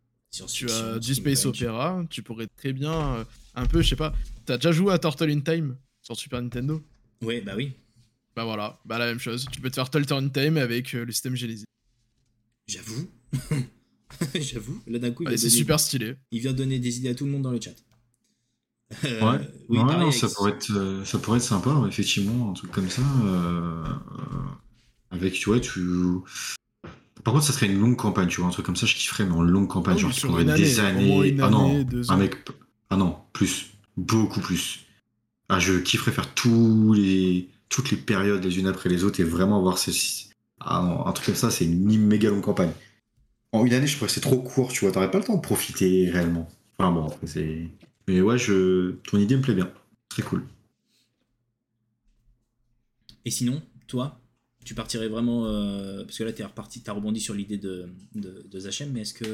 Speaker 3: tu as du space opéra, tu pourrais très bien, euh, un peu, je sais pas, t'as déjà joué à Turtle in Time sur Super Nintendo?
Speaker 1: Ouais, bah oui.
Speaker 3: Bah voilà, bah la même chose, tu peux te faire Turtle in Time avec euh, le système Genesis.
Speaker 1: J'avoue. <laughs> J'avoue. Là, d'un coup, va
Speaker 3: c'est
Speaker 1: donner-
Speaker 3: super stylé.
Speaker 1: il vient donner des idées à tout le monde dans le chat. Euh,
Speaker 2: Ouais,
Speaker 1: oui,
Speaker 2: Ouais,
Speaker 1: pareil,
Speaker 2: non, ça, pourrait être, euh, ça pourrait être sympa, effectivement, un truc comme ça. euh, euh, avec, tu vois, tu. Par contre, ça serait une longue campagne, tu vois, un truc comme ça, je kifferais, mais en longue campagne,
Speaker 3: Ah oui,
Speaker 2: genre
Speaker 3: sur
Speaker 2: prendrait
Speaker 3: une
Speaker 2: des
Speaker 3: année,
Speaker 2: années.
Speaker 3: une
Speaker 2: ah non,
Speaker 3: année,
Speaker 2: un mec. Ah non, plus. Beaucoup plus. Ah, je kifferais faire tous les, toutes les périodes les unes après les autres et vraiment avoir ces. Ah non, un truc comme ça, c'est une méga longue campagne. En une année, je trouvais que c'est trop court, tu vois, t'aurais pas le temps de profiter réellement. Enfin bon, après, c'est. Mais ouais, je... ton idée me plaît bien. Très cool.
Speaker 1: Et sinon, toi, tu partirais vraiment. euh, parce que là, t'es reparti, t'as rebondi sur l'idée de, de, de Zachem, mais est-ce que.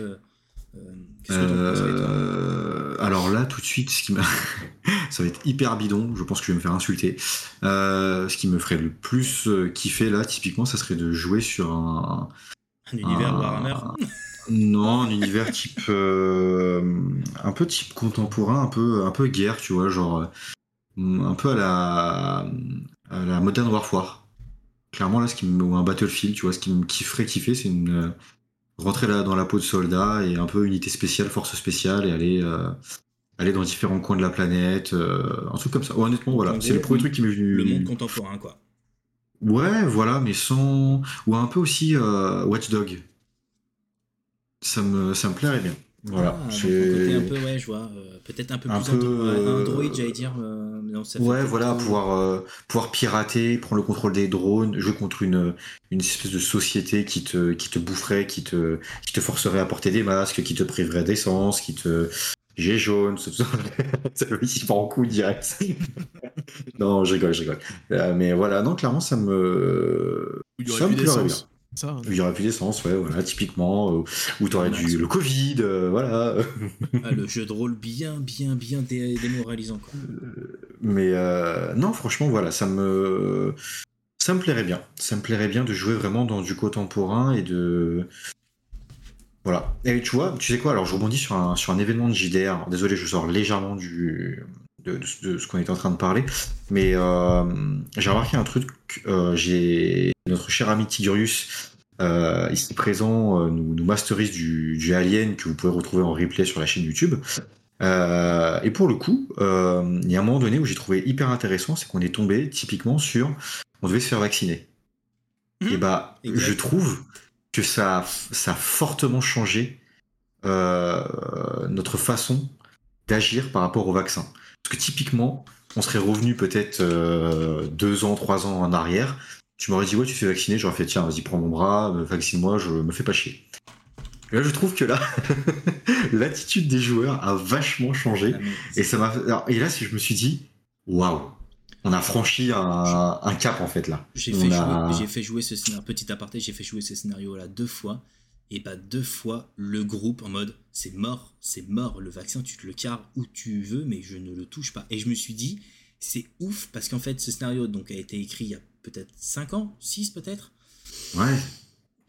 Speaker 1: euh, que
Speaker 2: Euh, alors là, tout de suite, ce qui m'a... <laughs> ça va être hyper bidon, je pense que je vais me faire insulter. Euh, ce qui me ferait le plus kiffer là, typiquement, ça serait de jouer sur un...
Speaker 1: Un univers
Speaker 2: un-
Speaker 1: Warhammer
Speaker 2: Non, un univers type... un peu type contemporain, un peu, un peu guerre, tu vois, genre... Un peu à la, à la Modern Warfare. Clairement, là, ce qui me... ou un Battlefield, tu vois, ce qui me kifferait kiffer, c'est une... euh, rentrer là dans la peau de soldat et un peu unité spéciale, force spéciale et aller, euh, aller dans différents coins de la planète, euh, un truc comme ça. honnêtement, voilà, c'est le premier truc qui m'est venu.
Speaker 1: Le monde contemporain, quoi.
Speaker 2: Ouais, voilà, mais sans. Ou un peu aussi euh, Watchdog. Ça me, ça me plairait bien. Voilà.
Speaker 1: Ah, un côté un peu, ouais, je vois. euh, Peut-être un peu
Speaker 2: Un
Speaker 1: plus
Speaker 2: peu,
Speaker 1: Andro-
Speaker 2: euh,
Speaker 1: Android, j'allais dire. euh, non, ça fait
Speaker 2: Ouais, voilà, pouvoir, euh, pouvoir pirater, prendre le contrôle des drones, jouer contre une, une espèce de société qui te, qui te boufferait, qui te, qui te forcerait à porter des masques, qui te priverait d'essence, qui te. J'ai jaune, ce <laughs> ça. il part en coup direct. <laughs> non, je rigole, je rigole. Euh, mais voilà, non, clairement, ça me. Ça me plairait
Speaker 3: d'essence. Ça, hein.
Speaker 2: Il y aurait plus d'essence, ouais, voilà, typiquement. euh, où t'aurais
Speaker 1: Max.
Speaker 2: du le Covid, euh, voilà.
Speaker 1: Ah, le jeu de rôle bien, bien, bien dé- démoralisant, quoi.
Speaker 2: Mais euh, non, franchement, voilà, ça me ça me plairait bien. Ça me plairait bien de jouer vraiment dans du contemporain et de voilà. Et tu vois, tu sais quoi Alors, je rebondis sur un sur un événement de JDR. Désolé, je sors légèrement du de, de- de ce qu'on était en train de parler, mais euh, j'ai remarqué un truc. euh, j'ai notre cher ami Tigurius. euh, ici présent, nous, nous masterise du, du Alien que vous pouvez retrouver en replay sur la chaîne YouTube. Et pour le coup, il y a un moment donné où j'ai trouvé hyper intéressant, c'est qu'on est tombé typiquement sur on devait se faire vacciner.
Speaker 1: Mhm.
Speaker 2: Et bah, je trouve que ça, a- ça a fortement changé notre façon d'agir par rapport au vaccin. Parce que typiquement, on serait revenu peut-être euh, deux ans, trois ans en arrière. Tu m'aurais dit ouais, tu fais vacciner, j'aurais fait tiens, vas-y, prends mon bras, vaccine-moi, je me fais pas chier. Et là, je trouve que là, <laughs> l'attitude des joueurs a vachement changé.
Speaker 1: Ah,
Speaker 2: Et ça m'a. Et là, je me suis dit, waouh. On a franchi un, un cap en fait là.
Speaker 1: J'ai fait,
Speaker 2: a-
Speaker 1: fait jouer ce scénario, petit aparté, j'ai fait jouer ce scénario-là deux fois. Et bah deux fois, le groupe en mode c'est mort, c'est mort, le vaccin, tu te le carres où tu veux, mais je ne le touche pas. Et je me suis dit, c'est ouf, parce qu'en fait, ce scénario donc, a été écrit il y a peut-être 5 ans, 6 peut-être.
Speaker 2: Ouais.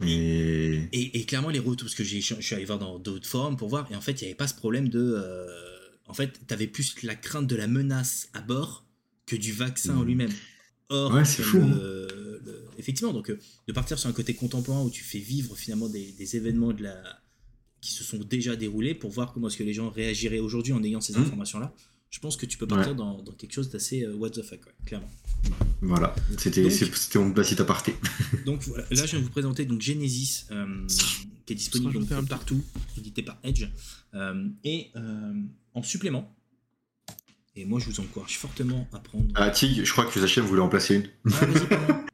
Speaker 1: Et, et clairement, les retours, parce que j'ai- je suis allé voir dans d'autres forums pour voir, et en fait, il n'y avait pas ce problème de. euh, en fait, tu avais plus la crainte de la menace à bord que du vaccin en
Speaker 2: Mhm.
Speaker 1: lui-même. Or,
Speaker 2: Ouais, c'est fou, hein.
Speaker 1: le- effectivement, donc euh, de partir sur un côté contemporain où tu fais vivre finalement des, des événements de la, qui se sont déjà déroulés pour voir comment est-ce que les gens réagiraient aujourd'hui en ayant ces
Speaker 2: Mhm.
Speaker 1: informations-là, je pense que tu peux partir dans, dans quelque chose d'assez euh, what the fuck, ouais, clairement.
Speaker 2: voilà, c'était mon petit aparté. <laughs>
Speaker 1: Donc voilà, là je viens de vous présenter donc Genesis euh, qui est disponible donc,
Speaker 3: un
Speaker 1: partout, édité par Edge. Euh, et euh, en supplément, et moi je vous encourage fortement à prendre.
Speaker 2: Ah Tig, je crois que Zachem voulait en placer une.
Speaker 1: Ah.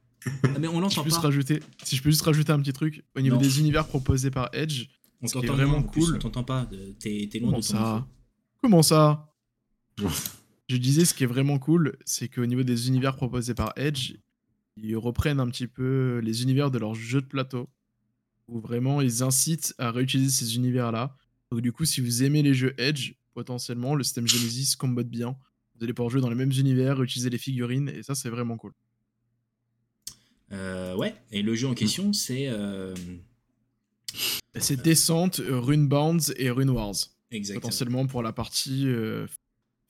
Speaker 1: Ah, mais on
Speaker 3: Si <laughs> je,
Speaker 1: l'entend
Speaker 3: peux juste
Speaker 1: pas.
Speaker 3: rajouter, si je peux juste rajouter un petit truc, au niveau
Speaker 1: Non.
Speaker 3: des univers proposés par Edge,
Speaker 1: On
Speaker 3: ce qui est
Speaker 1: t'entend
Speaker 3: vraiment
Speaker 1: plus,
Speaker 3: cool.
Speaker 1: On t'entend pas. T'es loin
Speaker 3: comment
Speaker 1: de ton
Speaker 3: ça
Speaker 1: micro.
Speaker 3: Comment ça <laughs> Je disais, ce qui est vraiment cool, c'est qu'au niveau des univers proposés par Edge, ils reprennent un petit peu les univers de leurs jeux de plateau, où vraiment ils incitent à réutiliser ces univers-là. Donc du coup, si vous aimez les jeux Edge, potentiellement, le système Genesis combote bien. Vous allez pouvoir jouer dans les mêmes univers, utiliser les figurines, et ça, c'est vraiment cool.
Speaker 1: Euh, ouais, et le jeu en question c'est. euh,
Speaker 3: C'est Descent, euh, Runebound et Rune Wars,
Speaker 1: exactement.
Speaker 3: potentiellement pour la partie euh,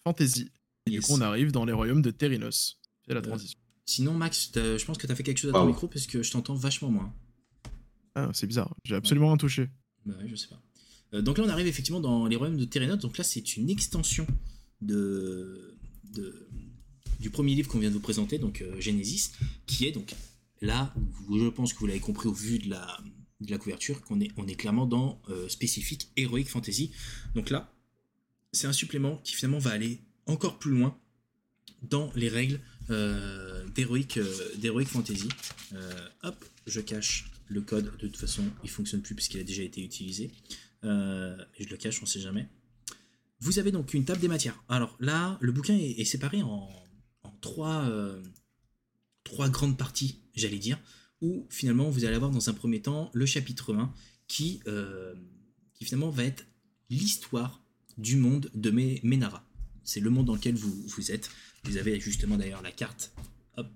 Speaker 3: fantasy. Et
Speaker 1: Yes.
Speaker 3: du coup, on arrive dans les royaumes de Terrinos. C'est la
Speaker 1: Euh,
Speaker 3: transition.
Speaker 1: Sinon, Max, je pense que tu as fait quelque chose à ton
Speaker 2: Wow.
Speaker 1: micro parce que je t'entends vachement moins.
Speaker 3: Ah, c'est bizarre, j'ai absolument rien touché.
Speaker 1: Bah ouais, je sais pas. Euh, donc là, on arrive effectivement dans les royaumes de Terrenote. Donc là, c'est une extension de, de- du premier livre qu'on vient de vous présenter, donc euh, Genesis, qui est donc là, je pense que vous l'avez compris au vu de la, couverture, qu'on est, clairement dans euh, spécifique Heroic Fantasy. Donc là, c'est un supplément qui finalement va aller encore plus loin dans les règles euh, d'Heroic euh, Fantasy. Hop, je cache le code. De toute façon, il fonctionne plus puisqu'il a déjà été utilisé. Je le cache, on sait jamais. Vous avez donc une table des matières. Alors là, le bouquin est, séparé en, trois grandes parties, j'allais dire, où finalement vous allez avoir dans un premier temps le chapitre 1 qui, euh, qui finalement va être l'histoire du monde de Mé- Ménara. C'est le monde dans lequel vous, vous êtes. Vous avez justement d'ailleurs la carte, hop,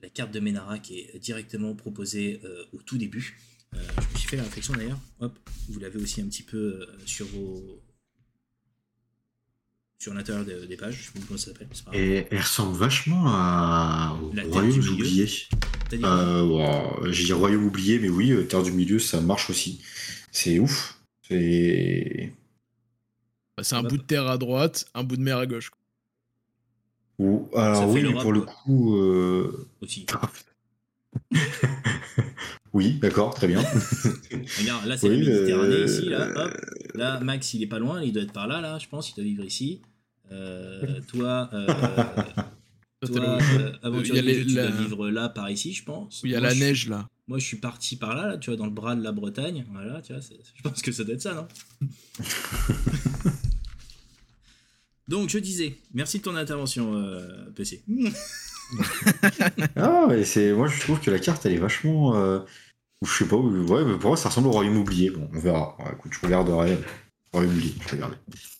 Speaker 1: la carte de Ménara qui est directement proposée euh, au tout début. Euh, je me suis fait la réflexion d'ailleurs, hop, vous l'avez aussi un petit peu euh, sur vos. Sur l'intérieur de- des pages, je sais pas comment ça s'appelle, pas.
Speaker 2: Et elle ressemble vachement à... au
Speaker 1: La Terre
Speaker 2: Royaume oublié. Euh, wow, J'ai dit Royaume oublié, mais oui, euh, Terre du Milieu, ça marche aussi. C'est ouf. C'est.
Speaker 3: Bah, c'est un bout de terre à droite, un bout de mer à gauche.
Speaker 2: Ou-
Speaker 1: Ça
Speaker 2: Alors oui, mais pour le coup. euh,
Speaker 1: aussi. <laughs>
Speaker 2: oui, d'accord, très bien. <laughs>
Speaker 1: Regarde, là c'est
Speaker 2: Oui,
Speaker 1: la Méditerranée
Speaker 2: euh,
Speaker 1: ici, là, hop. Là, Max il est pas loin, il doit être par là, là, je pense, il doit vivre ici. Euh, <laughs> toi, euh,
Speaker 3: Toi,
Speaker 1: toi, euh, aventurier
Speaker 3: il y a les-
Speaker 1: du jeu, tu
Speaker 3: la-
Speaker 1: dois vivre là, par ici, je pense.
Speaker 3: Il y a
Speaker 1: Moi,
Speaker 3: la neige là.
Speaker 1: Moi, je suis parti par là, là, tu vois, dans le bras de la Bretagne. Voilà, tu vois, je pense que ça doit être ça, non <laughs> Donc, je disais, merci de ton intervention, euh, PC.
Speaker 2: Ah, <laughs> mais c'est. Moi, je trouve que la carte, elle est vachement. euh, Je sais pas, ouais, mais pour moi, ça ressemble au Royaume oublié. Bon, on verra. Ouais, écoute, je regarderai.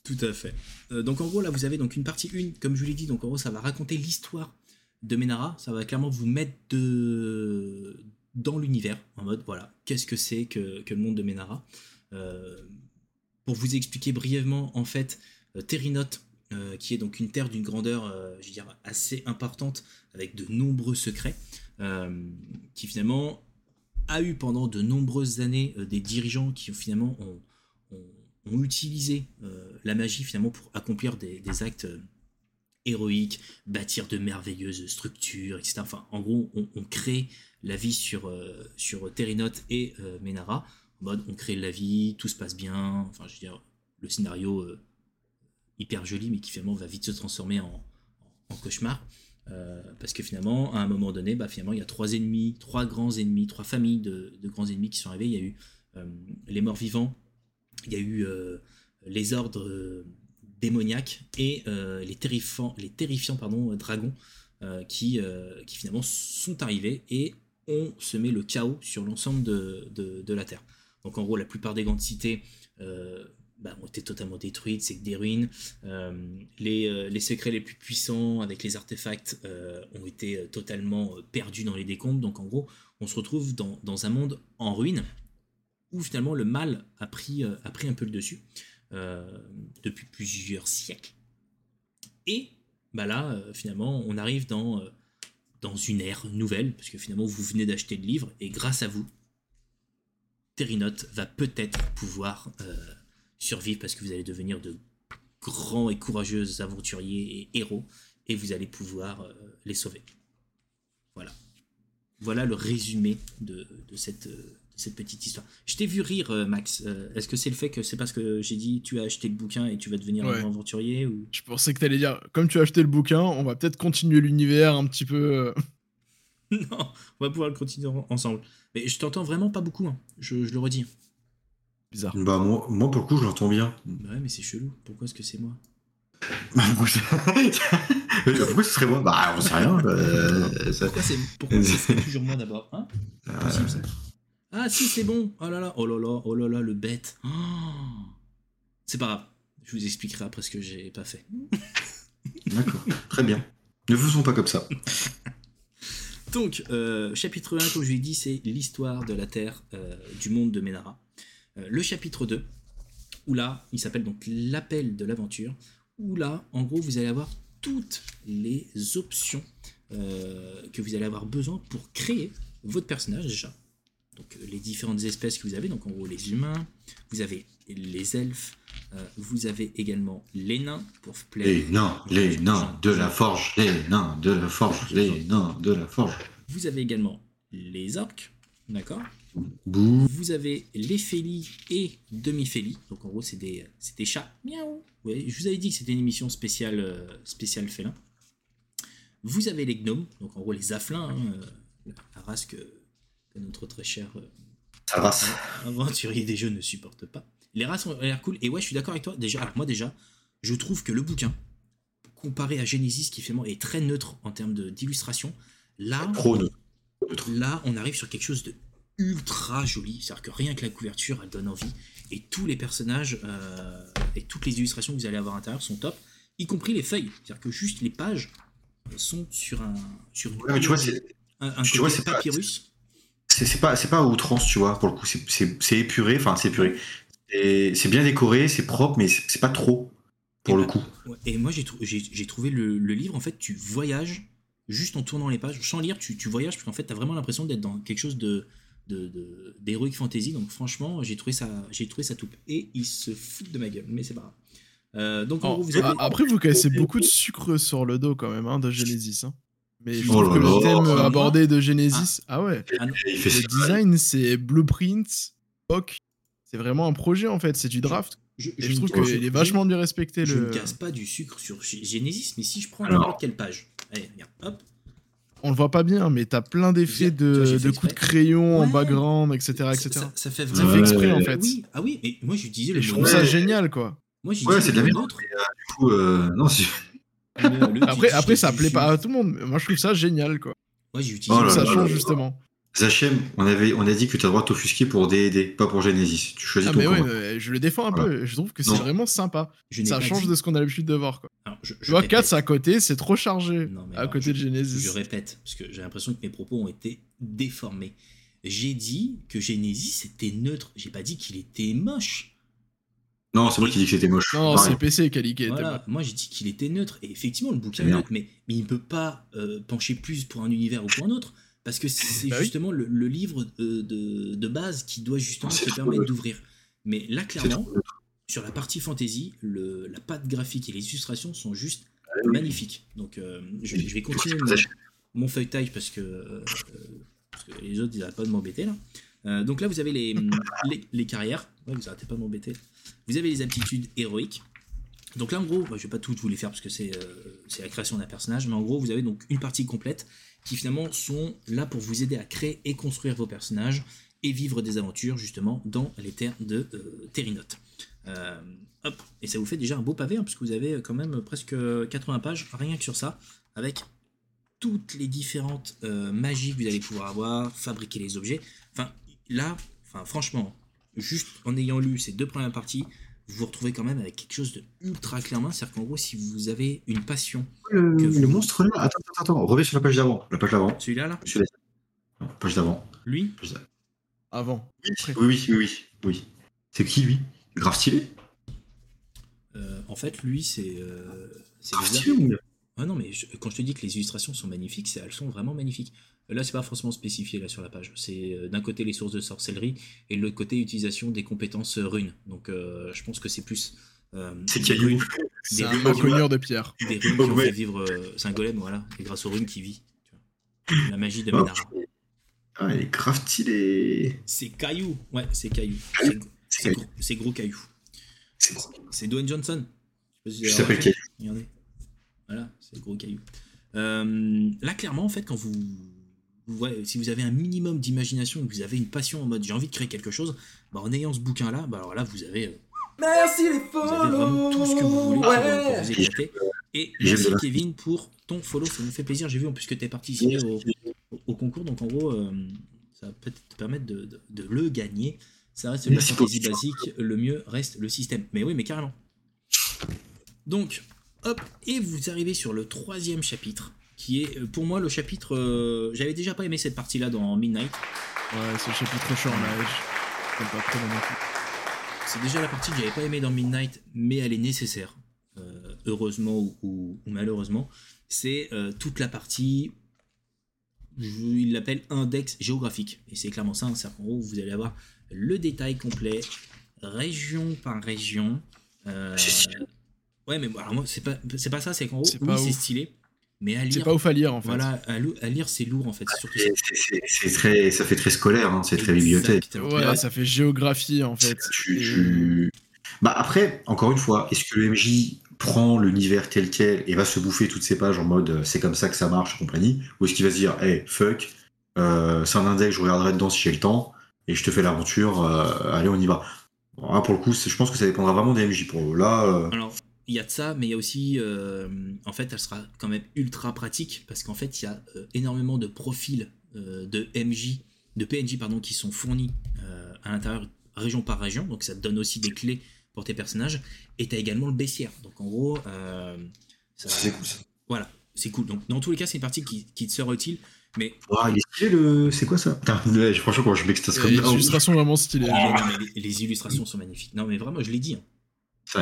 Speaker 1: Tout à fait. Euh, donc, en gros, là, vous avez donc une partie 1, comme je vous l'ai dit. Donc, en gros, ça va raconter l'histoire de Ménara. Ça va clairement vous mettre dans l'univers, en mode, voilà, qu'est-ce que c'est que, le monde de Ménara Euh, Pour vous expliquer brièvement, en fait, euh, Terrinote, euh, qui est donc une terre d'une grandeur, je dire, assez importante, avec de nombreux secrets, qui finalement a eu pendant de nombreuses années des dirigeants qui finalement ont, ont- utilisé euh, la magie finalement pour accomplir des, actes euh, héroïques, bâtir de merveilleuses structures, etc. Enfin, en gros, on, crée la vie sur, euh, sur et euh, Ménara. En mode, on crée la vie, tout se passe bien. Enfin, je veux dire, le scénario hyper joli, mais qui finalement va vite se transformer en, cauchemar. Parce que finalement, à un moment donné, bah, finalement, il y a trois ennemis, trois grands ennemis, trois familles de, de grands ennemis qui sont arrivés. Il y a eu les morts vivants, il y a eu euh, les ordres euh, démoniaques et euh, les terrifiants, dragons qui, finalement sont arrivés et ont semé le chaos sur l'ensemble de, la Terre. Donc en gros, la plupart des grandes cités bah, ont été totalement détruites, c'est que des ruines. Les, secrets les plus puissants avec les artefacts ont été totalement perdus dans les décombres. Donc en gros, on se retrouve dans, dans un monde en ruine où finalement le mal a pris, euh, a pris un peu le dessus euh, depuis plusieurs siècles. Et bah là, euh, finalement, on arrive dans, dans une ère nouvelle, parce que finalement, vous venez d'acheter le livre, et grâce à vous, Terinote va peut-être pouvoir survivre, parce que vous allez devenir de grands et courageux aventuriers et héros, et vous allez pouvoir les sauver. Voilà. Voilà le résumé de, de cette, cette petite histoire. Je t'ai vu rire, euh, Max. Euh, Est-ce que c'est le fait que c'est parce que j'ai dit tu as acheté le bouquin et tu vas devenir
Speaker 3: Ouais.
Speaker 1: un aventurier ou...
Speaker 3: Je pensais que t'allais dire, comme tu as acheté le bouquin, on va peut-être continuer l'univers un petit peu. euh, <laughs>
Speaker 1: Non, on va pouvoir le continuer en- ensemble. Mais je t'entends vraiment pas beaucoup, hein. je, je le redis.
Speaker 3: bizarre.
Speaker 2: Bah, moi, moi, pour le coup, je l'entends bien.
Speaker 1: Bah ouais, mais c'est chelou. Pourquoi est-ce que c'est moi? <laughs>
Speaker 2: Pourquoi ce serait moi? Bah, on sait rien. euh, ça-
Speaker 1: Pourquoi c'est toujours moi d'abord hein? Possible, ça. Ah si, c'est bon. Oh là là, oh là là, oh là là, le bête. Oh. C'est pas grave. Je vous expliquerai après ce que j'ai pas fait. <laughs>
Speaker 2: D'accord, très bien. Ne faisons pas comme ça. <laughs>
Speaker 1: Donc, euh, chapitre 1, comme je l'ai dit, c'est l'histoire de la Terre, euh, du monde de Ménara. Euh, le chapitre 2, où là, il s'appelle donc l'appel de l'aventure, où là, en gros, vous allez avoir toutes les options que vous allez avoir besoin pour créer votre personnage déjà. Donc, euh, les différentes espèces que vous avez, donc en gros, les humains, vous avez les elfes, euh, vous avez également les nains pour plaire.
Speaker 2: Les nains, les nains de la forge, les nains de la forge, les nains de la forge.
Speaker 1: Vous avez également les orques, d'accord? Vous avez les félis et demi-félis. Donc en gros, c'est des, des chats. Miaou. Ouais, je vous avais dit que c'était une émission spéciale, euh, spéciale félin. Vous avez les gnomes, donc en gros les afflins, hein, la race que, que notre très cher euh, <laughs> aventurier des jeux ne supporte pas. Les races ont l'air cool. Et ouais, je suis d'accord avec toi. Déjà, alors moi déjà, je trouve que le bouquin, comparé à Genesis, qui finalement est très neutre en termes d'illustration, là,
Speaker 2: neutre.
Speaker 1: Là, on arrive sur quelque chose de ultra joli. C'est-à-dire que rien que la couverture, elle donne envie. Et tous les personnages euh, et toutes les illustrations que vous allez avoir à l'intérieur sont top, y compris les feuilles. C'est-à-dire que juste les pages sont sur un sur une
Speaker 2: Ouais, mais tu vois, c'est
Speaker 1: un, un
Speaker 2: tu vois, c'est pas-
Speaker 1: papyrus.
Speaker 2: C'est- c'est pas, c'est pas outrance, tu vois, pour le coup. C'est- C'est c'est épuré, enfin, c'est épuré. C'est bien décoré, c'est propre, mais c'est c'est pas trop, pour
Speaker 1: Et
Speaker 2: le
Speaker 1: bah,
Speaker 2: coup.
Speaker 1: Ouais, Et moi, j'ai j'ai j'ai trouvé le, le livre, en fait, tu voyages juste en tournant les pages. Sans lire, tu, tu voyages, parce qu'en fait, tu as vraiment l'impression d'être dans quelque chose de de- fantasy. Donc, franchement, j'ai trouvé ça, j'ai trouvé ça tout. Et ils se foutent de ma gueule, mais c'est pas grave. Euh, donc, en
Speaker 3: Oh,
Speaker 1: gros, vous avez.
Speaker 3: a- Après, vous <laughs> cassez beaucoup de sucre sur le dos quand même hein, de Genesis. hein. Mais je
Speaker 2: Oh
Speaker 3: trouve que le thème
Speaker 1: Ah.
Speaker 3: abordé de Genesis, ah, ouais,
Speaker 1: Ah
Speaker 2: Il fait
Speaker 3: le
Speaker 2: ça.
Speaker 3: design c'est blueprint, POC. C'est vraiment un projet en fait, c'est du draft.
Speaker 1: je,
Speaker 3: trouve qu'il est vachement bien respecté.
Speaker 1: Je
Speaker 3: le...
Speaker 1: ne casse pas du sucre sur Genesis, mais si je prends n'importe quelle page. Allez, regarde, hop.
Speaker 3: On le voit pas bien, mais t'as plein d'effets de,
Speaker 1: fait
Speaker 3: coups de crayon en
Speaker 1: Ouais.
Speaker 3: background, etc.
Speaker 1: Ça,
Speaker 3: etc.
Speaker 1: ça- ça fait
Speaker 3: Ça
Speaker 1: vraiment.
Speaker 3: fait exprès en
Speaker 2: Ouais.
Speaker 3: fait.
Speaker 1: Oui, ah oui, mais moi j'utilisais le
Speaker 3: Et je trouve
Speaker 2: Ouais.
Speaker 3: ça génial quoi.
Speaker 1: Moi
Speaker 2: Ouais, c'est de la merde.
Speaker 1: neutre.
Speaker 2: Du coup, euh, non, c'est-
Speaker 1: Le-
Speaker 3: Après, après ça plaît pas à tout le monde, mais moi je trouve ça génial quoi.
Speaker 1: Moi j'ai utilisé
Speaker 2: Oh
Speaker 3: ça
Speaker 2: là
Speaker 3: change
Speaker 2: là.
Speaker 3: justement.
Speaker 2: Zachem, on, avait, on a dit que tu as le droit de t'offusquer pour D&D, pas pour Genesis. Tu choisis
Speaker 3: Ah
Speaker 2: ton
Speaker 3: mais ouais, euh, je le défends un
Speaker 2: Voilà.
Speaker 3: peu, je trouve que c'est vraiment sympa.
Speaker 1: Je
Speaker 3: Ça change
Speaker 1: dit-
Speaker 3: de ce qu'on a l'habitude de voir quoi.
Speaker 1: Alors, je, je
Speaker 3: Tu vois,
Speaker 1: répète.
Speaker 3: 4 c'est à côté, c'est trop chargé
Speaker 1: Non, mais
Speaker 3: à
Speaker 1: alors,
Speaker 3: côté
Speaker 1: je-
Speaker 3: de Genesis.
Speaker 1: Je répète, parce que j'ai l'impression que mes propos ont été déformés. J'ai dit que Genesis était neutre. J'ai pas dit qu'il était moche.
Speaker 2: Non, c'est moi qui dis que c'était moche.
Speaker 3: Non, c'est PC qui a t'es
Speaker 1: Voilà, moi j'ai dit qu'il était neutre. Et effectivement, le bouquin est neutre, mais, mais il ne peut pas euh, pencher plus pour un univers ou pour un autre. Parce que c'est <laughs>
Speaker 3: Bah oui.
Speaker 1: justement le, le livre euh, de, de base qui doit justement
Speaker 2: trop
Speaker 1: permettre d'ouvrir. Mais là, clairement, sur la partie fantasy, le, la patte graphique et les illustrations sont juste
Speaker 2: Ah oui.
Speaker 1: magnifiques. Donc euh, je, je vais continuer mon, mon feuilletage parce que, euh, parce que les autres ils n'arrêtent pas de m'embêter là. Euh, donc là vous avez les, <laughs> les, les carrières, ouais, vous arrêtez pas de m'embêter. Vous avez les aptitudes héroïques. Donc là en gros, je vais pas toutes vous les faire parce que c'est euh, la création d'un personnage, mais en gros vous avez donc une partie complète qui finalement sont là pour vous aider à créer et construire vos personnages et vivre des aventures justement dans les terres de euh, Terinote. Euh, hop, et ça vous fait déjà un beau pavé, hein, puisque vous avez quand même presque 80 pages, rien que sur ça, avec toutes les différentes euh, magies que vous allez pouvoir avoir, fabriquer les objets. Enfin, là, enfin, franchement, juste en ayant lu ces deux premières parties, vous vous retrouvez quand même avec quelque chose de ultra clair en main. C'est-à-dire qu'en gros, si vous avez une passion,
Speaker 2: Le,
Speaker 1: Que vous-
Speaker 2: le monstre là, attends, attends, attends, reviens sur la page d'avant. La page d'avant.
Speaker 1: celui-là, là,
Speaker 2: Celui-là. Non, Page d'avant.
Speaker 1: lui,
Speaker 2: Page d'avant.
Speaker 3: Avant.
Speaker 2: Oui, oui, oui, oui. oui. C'est qui lui? Grave stylé
Speaker 1: euh, en fait, lui, c'est. euh, c'est
Speaker 2: Grave stylé ou
Speaker 1: Ah non, mais je- quand je te dis que les illustrations sont magnifiques, c'est- elles sont vraiment magnifiques. Euh, Là, c'est pas forcément spécifié là sur la page. C'est euh, d'un côté les sources de sorcellerie et de l'autre côté utilisation des compétences euh, runes. Donc, euh, je pense que c'est plus. euh,
Speaker 2: C'est
Speaker 1: des runes-
Speaker 3: un
Speaker 1: runes-
Speaker 3: de pierre.
Speaker 1: Des runes qui ont
Speaker 2: Ouais.
Speaker 1: fait vivre. euh, c'est un golem, voilà. Et grâce aux runes qui vit. tu vois. La magie de
Speaker 2: Oh.
Speaker 1: Ménara.
Speaker 2: Ah, il est grave stylé.
Speaker 1: C'est Caillou. Ouais, c'est Caillou.
Speaker 2: Caillou.
Speaker 1: C'est- gros, gros Caillou.
Speaker 2: C'est gros.
Speaker 1: C'est Dwayne Johnson. Je sais pas si
Speaker 2: Je
Speaker 1: remarqué.
Speaker 2: Caillou.
Speaker 1: Regardez. Voilà, c'est gros caillou. Euh, là, clairement, en fait, quand vous, si vous avez un minimum d'imagination, que vous avez une passion en mode j'ai envie de créer quelque chose, bah, en ayant ce bouquin-là, bah, alors là, vous avez, euh,
Speaker 4: Merci les
Speaker 1: vous avez vraiment tout ce que vous voulez pour, pour vous éclater. Et merci
Speaker 2: bien.
Speaker 1: Kevin pour ton follow, ça nous fait plaisir. J'ai vu en plus que tu es participé au, concours, donc en gros, euh, ça va peut-être te permettre de, de- de le gagner. Ça reste
Speaker 2: pour
Speaker 1: fantasy
Speaker 2: le
Speaker 1: basique, le mieux reste le système. Mais oui, mais carrément. Donc, hop, et vous arrivez sur le troisième chapitre, qui est euh, pour moi le chapitre. euh, J'avais déjà pas aimé cette partie-là dans Midnight.
Speaker 3: Ouais, c'est le chapitre non plus.
Speaker 1: C'est déjà la partie que j'avais pas aimé dans Midnight, mais elle est nécessaire, euh, heureusement ou, ou- ou malheureusement. C'est euh, toute la partie, je- il l'appelle index géographique. Et c'est clairement ça, c'est-à-dire qu'en gros, vous allez avoir le détail complet, région par région. euh,
Speaker 2: C'est
Speaker 1: ouais, mais bon, alors moi, c'est pas, c'est pas ça, c'est qu'en gros,
Speaker 3: C'est
Speaker 1: oui, c'est stylé, mais à
Speaker 3: C'est pas ouf à lire en fait.
Speaker 1: voilà, à, lire, c'est lourd en fait, c'est surtout ça.
Speaker 2: C'est- c'est- C'est c'est très, ça fait très scolaire, hein, c'est très bibliothèque.
Speaker 3: Ouais,
Speaker 1: Ouais.
Speaker 3: ça fait géographie en fait.
Speaker 2: Tu-
Speaker 3: Et-
Speaker 2: tu- Bah après, encore une fois, est-ce que le MJ prend l'univers tel quel et va se bouffer toutes ces pages en mode euh, c'est comme ça que ça marche et compagnie Ou est-ce qu'il va se dire, hey, fuck, euh, c'est un index, je regarderai dedans si j'ai le temps et je te fais l'aventure, euh, allez, on y va. Bon, là, pour le coup, je pense que ça dépendra vraiment des MJ. Pour là, euh,
Speaker 1: Alors, il y a de ça, mais il y a aussi, euh, en fait, elle sera quand même ultra pratique parce qu'en fait, il y a euh, énormément de profils euh, de MJ, de PNJ, pardon, qui sont fournis euh, à l'intérieur, région par région. Donc, ça te donne aussi des clés pour tes personnages. Et tu as également le baissière. Donc, en gros, euh, ça-
Speaker 2: c'est cool ça.
Speaker 1: voilà, c'est cool. Donc, dans tous les cas, c'est une partie qui, qui te sera utile. Mais
Speaker 2: Ouah, il est stylé le. C'est quoi ça? Putain, franchement, quand je m'extase comme
Speaker 3: les
Speaker 2: ça.
Speaker 3: illustrations vraiment stylées.
Speaker 1: Ah, non, mais les, les illustrations sont magnifiques. Non, mais vraiment, je l'ai dit. hein.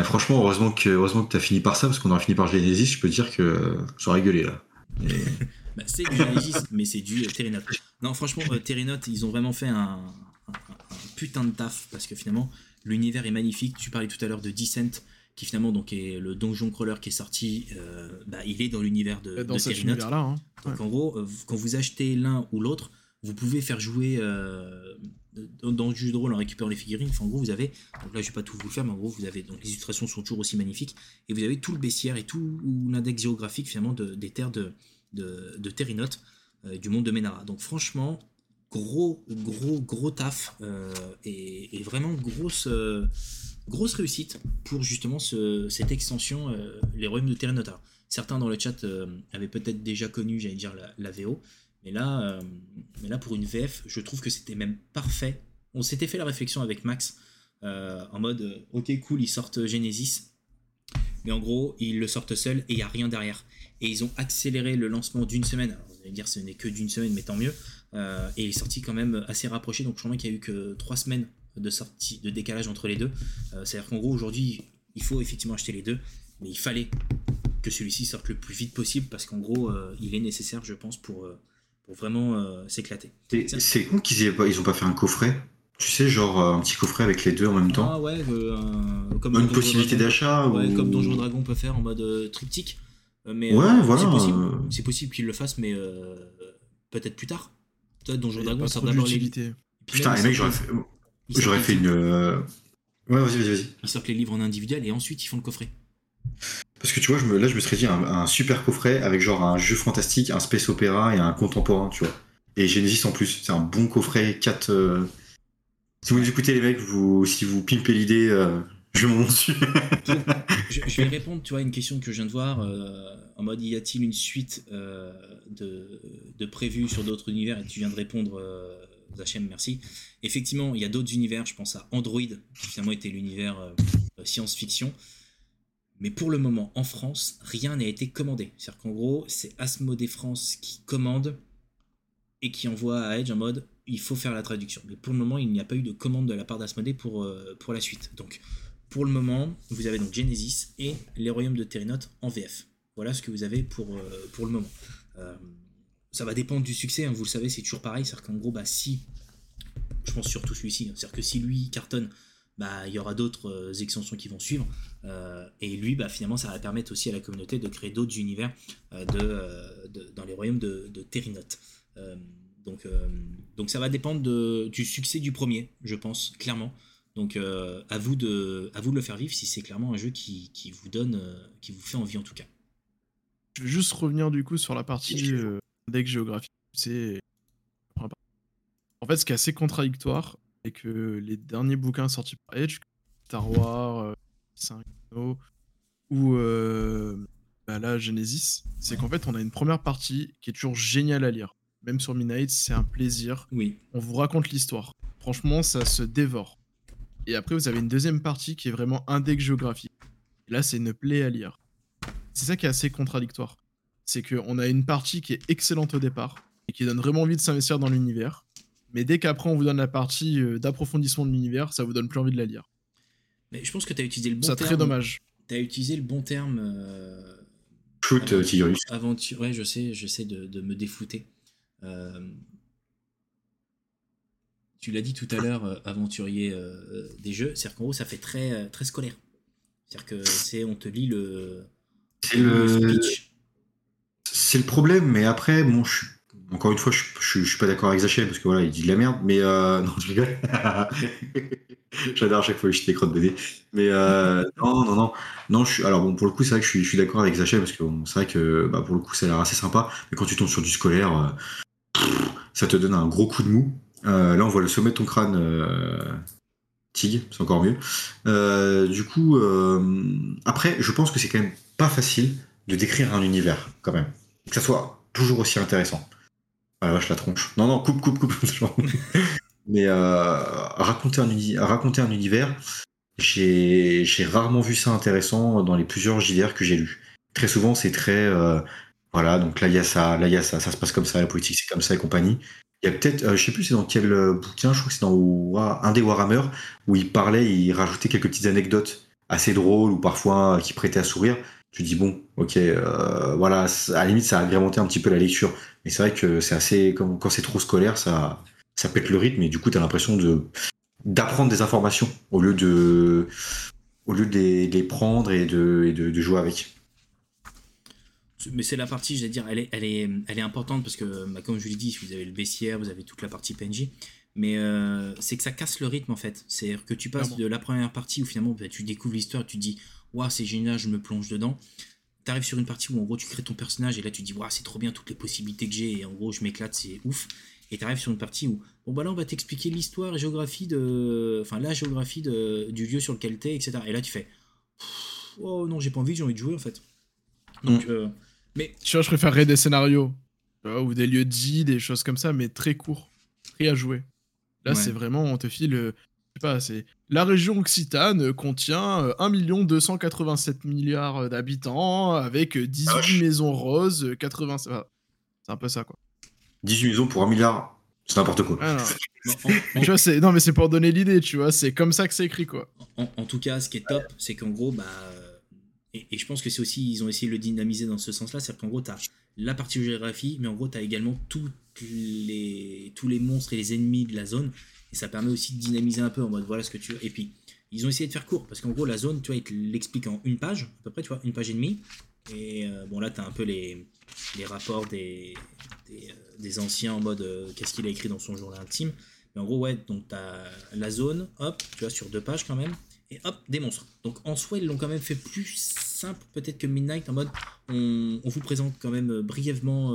Speaker 2: Franchement, heureusement que, heureusement que t'as fini par ça, parce qu'on aurait fini par Genesis, je peux te dire que j'aurais gueulé là. Et- <laughs>
Speaker 1: Bah, c'est du Genesis, mais c'est du euh, Terinote. Non, franchement, euh, Terinote, ils ont vraiment fait un, un- un putain de taf parce que finalement, l'univers est magnifique. Tu parlais tout à l'heure de Descent, qui finalement donc est le donjon crawler qui est sorti. euh, bah, il est dans l'univers de,
Speaker 3: Dans
Speaker 1: de
Speaker 3: cet. Hein.
Speaker 1: Donc en gros, euh, quand vous achetez l'un ou l'autre, vous pouvez faire jouer euh, dans le jeu de rôle en récupérant les figurines. Enfin, en gros, vous avez, donc là je vais pas tout vous le faire, mais en gros, vous avez, donc les illustrations sont toujours aussi magnifiques, et vous avez tout le baissière et tout l'index géographique finalement de- des terres de, de, Terinote, euh, du monde de Ménara. Donc franchement, gros, gros, gros taf, euh, et, vraiment grosse, grosse réussite pour justement ce- cette extension, les royaumes de Terinote. Alors, certains dans le chat avaient peut-être déjà connu, j'allais dire, la VO. Mais là, euh, mais là, pour une VF, je trouve que c'était même parfait. On s'était fait la réflexion avec Max euh, en mode euh, Ok, cool, ils sortent Genesis. Mais en gros, ils le sortent seuls et il n'y a rien derrière. Et ils ont accéléré le lancement d'une semaine. Alors, vous allez dire, ce n'est que d'une semaine, mais tant mieux. Et il est sorti quand même assez rapproché. Donc, je crois qu'il n'y a eu que trois semaines de sortie, de décalage entre les deux. C'est-à-dire qu'en gros, aujourd'hui, il faut effectivement acheter les deux. Mais il fallait que celui-ci sorte le plus vite possible parce qu'en gros, il est nécessaire, je pense, pour, pour vraiment euh, s'éclater.
Speaker 2: C'est con qu'ils pas, ils ont pas fait un coffret. Tu sais, genre euh, un petit coffret avec les deux en même temps.
Speaker 1: Ah ouais, euh, comme
Speaker 2: Une possibilité d'achat
Speaker 1: Ouais,
Speaker 2: ou...
Speaker 1: comme Donjon Dragon peut faire en mode euh, triptyque. Mais
Speaker 2: Ouais,
Speaker 1: euh,
Speaker 2: voilà,
Speaker 1: c'est possible.
Speaker 2: euh.
Speaker 1: C'est possible qu'il le fasse, mais euh, peut-être plus tard. Toi, Donjon Dragon
Speaker 3: trop
Speaker 1: d'abord les
Speaker 2: Putain, les mecs, j'aurais fait, j'aurais fait une. euh, Ouais, vas-y, vas-y, vas-y.
Speaker 1: Ils sortent les livres en individuel et ensuite ils font le coffret.
Speaker 2: Parce que tu vois, là, je me serais dit un, super coffret avec genre un jeu fantastique, un space opéra et un contemporain, tu vois. Et Genesis en plus, c'est un bon coffret 4. Si vous nous écoutez, les mecs, si vous pimpez l'idée, euh, <laughs> Je monte dessus.
Speaker 1: je, vais répondre, tu vois, à une question que je viens de voir, euh, en mode y a-t-il une suite euh, de, de prévues sur d'autres univers? Et tu viens de répondre, euh, Zachem, merci. Effectivement, il y a d'autres univers, je pense à Android, qui finalement était l'univers euh, science-fiction. Mais pour le moment, en France, rien n'a été commandé. C'est-à-dire qu'en gros, c'est Asmodée France qui commande et qui envoie à Edge en mode il faut faire la traduction. Mais pour le moment, il n'y a pas eu de commande de la part d'Asmodée pour, euh, pour la suite. Donc, pour le moment, vous avez donc Genesis et Les Royaumes de Terrinote en VF. Voilà ce que vous avez pour, euh, pour le moment. Euh, ça va dépendre du succès, hein, vous le savez, c'est toujours pareil. C'est-à-dire qu'en gros, bah, si, je pense surtout celui-ci, hein, c'est-à-dire que si lui cartonne, bah, il y aura d'autres extensions qui vont suivre. Euh, et lui, bah, finalement, ça va permettre aussi à la communauté de créer d'autres univers euh, de, euh, de- dans les royaumes de, de. Euh, donc, donc ça va dépendre de- du succès du premier, je pense, clairement. Donc à, vous de, à vous de le faire vivre si c'est clairement un jeu qui, qui vous donne, qui vous fait envie en tout cas.
Speaker 3: Je vais juste revenir du coup sur la partie deck géographique. C'est en fait ce qui est assez contradictoire, c'est que les derniers bouquins sortis par Edge, Star Wars, 5 ou euh, bah là Genesis, c'est qu'en fait on a une première partie qui est toujours géniale à lire. Même sur Midnight, c'est un plaisir.
Speaker 1: Oui,
Speaker 3: On vous raconte l'histoire. Franchement, ça se dévore. Et après, vous avez une deuxième partie qui est vraiment un deck géographique. Et là, c'est une plaie à lire. C'est ça qui est assez contradictoire. C'est qu'on a une partie qui est excellente au départ et qui donne vraiment envie de s'investir dans l'univers. Mais dès qu'après, on vous donne la partie euh, d'approfondissement de l'univers, ça vous donne plus envie de la lire.
Speaker 1: Mais je pense que tu as utilisé le bon
Speaker 3: c'est
Speaker 1: terme.
Speaker 3: très dommage.
Speaker 1: Tu as utilisé le bon terme. euh,
Speaker 2: Shoot, euh, Tigurius.
Speaker 1: Aventure, ouais, je sais, j'essaie de, de me déflouter. Euh, tu l'as dit tout à l'heure, euh, aventurier euh, des jeux, c'est-à-dire qu'en gros, ça fait très, très scolaire. C'est-à-dire que c'est, on te lit le,
Speaker 2: C'est le,
Speaker 1: speech.
Speaker 2: c'est le problème, mais après, bon, je suis, encore une fois, je, je, suis pas d'accord avec Zachem parce que voilà, il dit de la merde, mais euh, <laughs> non, je rigole. <laughs> J'adore à chaque fois que je des crottes BD. Mais euh, non, non, non, non, je alors bon, pour le coup, c'est vrai que je suis, d'accord avec Zachem parce que c'est vrai que bah, pour le coup, ça a l'air assez sympa, mais quand tu tombes sur du scolaire, euh, ça te donne un gros coup de mou. Euh, là, on voit le sommet de ton crâne. Tig, c'est encore mieux. Du coup, après, je pense que c'est quand même pas facile de décrire un univers, quand même. Que ça soit toujours aussi intéressant. Ah la vache, la tronche. Non, non, coupe, coupe, coupe. <laughs> Mais euh, raconter, un raconter un univers, j'ai rarement vu ça intéressant dans les plusieurs JDR que j'ai lus. Très souvent, c'est très. euh, voilà, donc là, il y a ça, là, il y a ça, ça se passe comme ça, la politique, c'est comme ça et compagnie. Il y a peut-être, euh, je sais plus c'est dans quel euh, bouquin, je crois que c'est dans un des Warhammer, où il parlait, il rajoutait quelques petites anecdotes assez drôles ou parfois euh, qui prêtaient à sourire. Tu dis bon, ok, euh, voilà, à la limite ça a agrémenté un petit peu la lecture. Mais c'est vrai que c'est assez, quand c'est trop scolaire, ça, ça pète le rythme et du coup t'as l'impression de d'apprendre des informations au lieu de, au lieu de les, de les prendre et de, et de, de jouer avec.
Speaker 1: Mais c'est la partie, je vais dire, elle est, elle est, elle est importante parce que, bah, comme je vous l'ai dit, vous avez le bestiaire, vous avez toute la partie PNJ, mais euh, c'est que ça casse le rythme en fait. C'est-à-dire que tu passes de la première partie où finalement bah, tu découvres l'histoire, tu te dis, waouh, c'est génial, je me plonge dedans. Tu arrives sur une partie où en gros tu crées ton personnage et là tu dis, waouh, c'est trop bien toutes les possibilités que j'ai et en gros je m'éclate, c'est ouf. Et tu arrives sur une partie où, bon bah là on va t'expliquer l'histoire et géographie de. Enfin la géographie de, du lieu sur lequel t'es, etc. Et là tu fais, oh non, j'ai pas envie, j'ai envie de jouer en fait. Donc, euh, mais
Speaker 3: Tu vois, je préférerais des scénarios. ou des lieux dits, des choses comme ça, mais très courts. Très à jouer. Là,
Speaker 1: Ouais.
Speaker 3: c'est vraiment, on te file. Euh, Je sais pas, c'est. La région occitane contient euh, 1 287 milliards d'habitants, avec euh, 18
Speaker 2: vache.
Speaker 3: maisons roses, euh, 80. voilà. C'est un peu ça, quoi.
Speaker 2: 18 maisons pour un milliard, c'est n'importe quoi.
Speaker 3: Ah, non. <laughs> tu vois, c'est... Non, mais c'est pour donner l'idée, tu vois. C'est comme ça que c'est écrit, quoi.
Speaker 1: En, en tout cas, ce qui est top, c'est qu'en gros, bah, euh, et, et je pense que c'est aussi, ils ont essayé de le dynamiser dans ce sens-là, c'est qu'en gros, tu as la partie géographie, mais en gros, tu as également toutes les, tous les monstres et les ennemis de la zone, et ça permet aussi de dynamiser un peu en mode voilà ce que tu veux. Et puis, ils ont essayé de faire court, parce qu'en gros, la zone, tu vois, ils te l'expliquent en une page, à peu près, tu vois, une page et demie, et euh, bon, là, tu as un peu les, les rapports des, des, euh, anciens en mode euh, qu'est-ce qu'il a écrit dans son journal intime. Mais en gros, ouais, donc t'as la zone, hop, tu vois, sur deux pages quand même, et hop, des monstres. Donc en soi, ils l'ont quand même fait plus simple peut-être que Midnight, en mode on, on vous présente quand même brièvement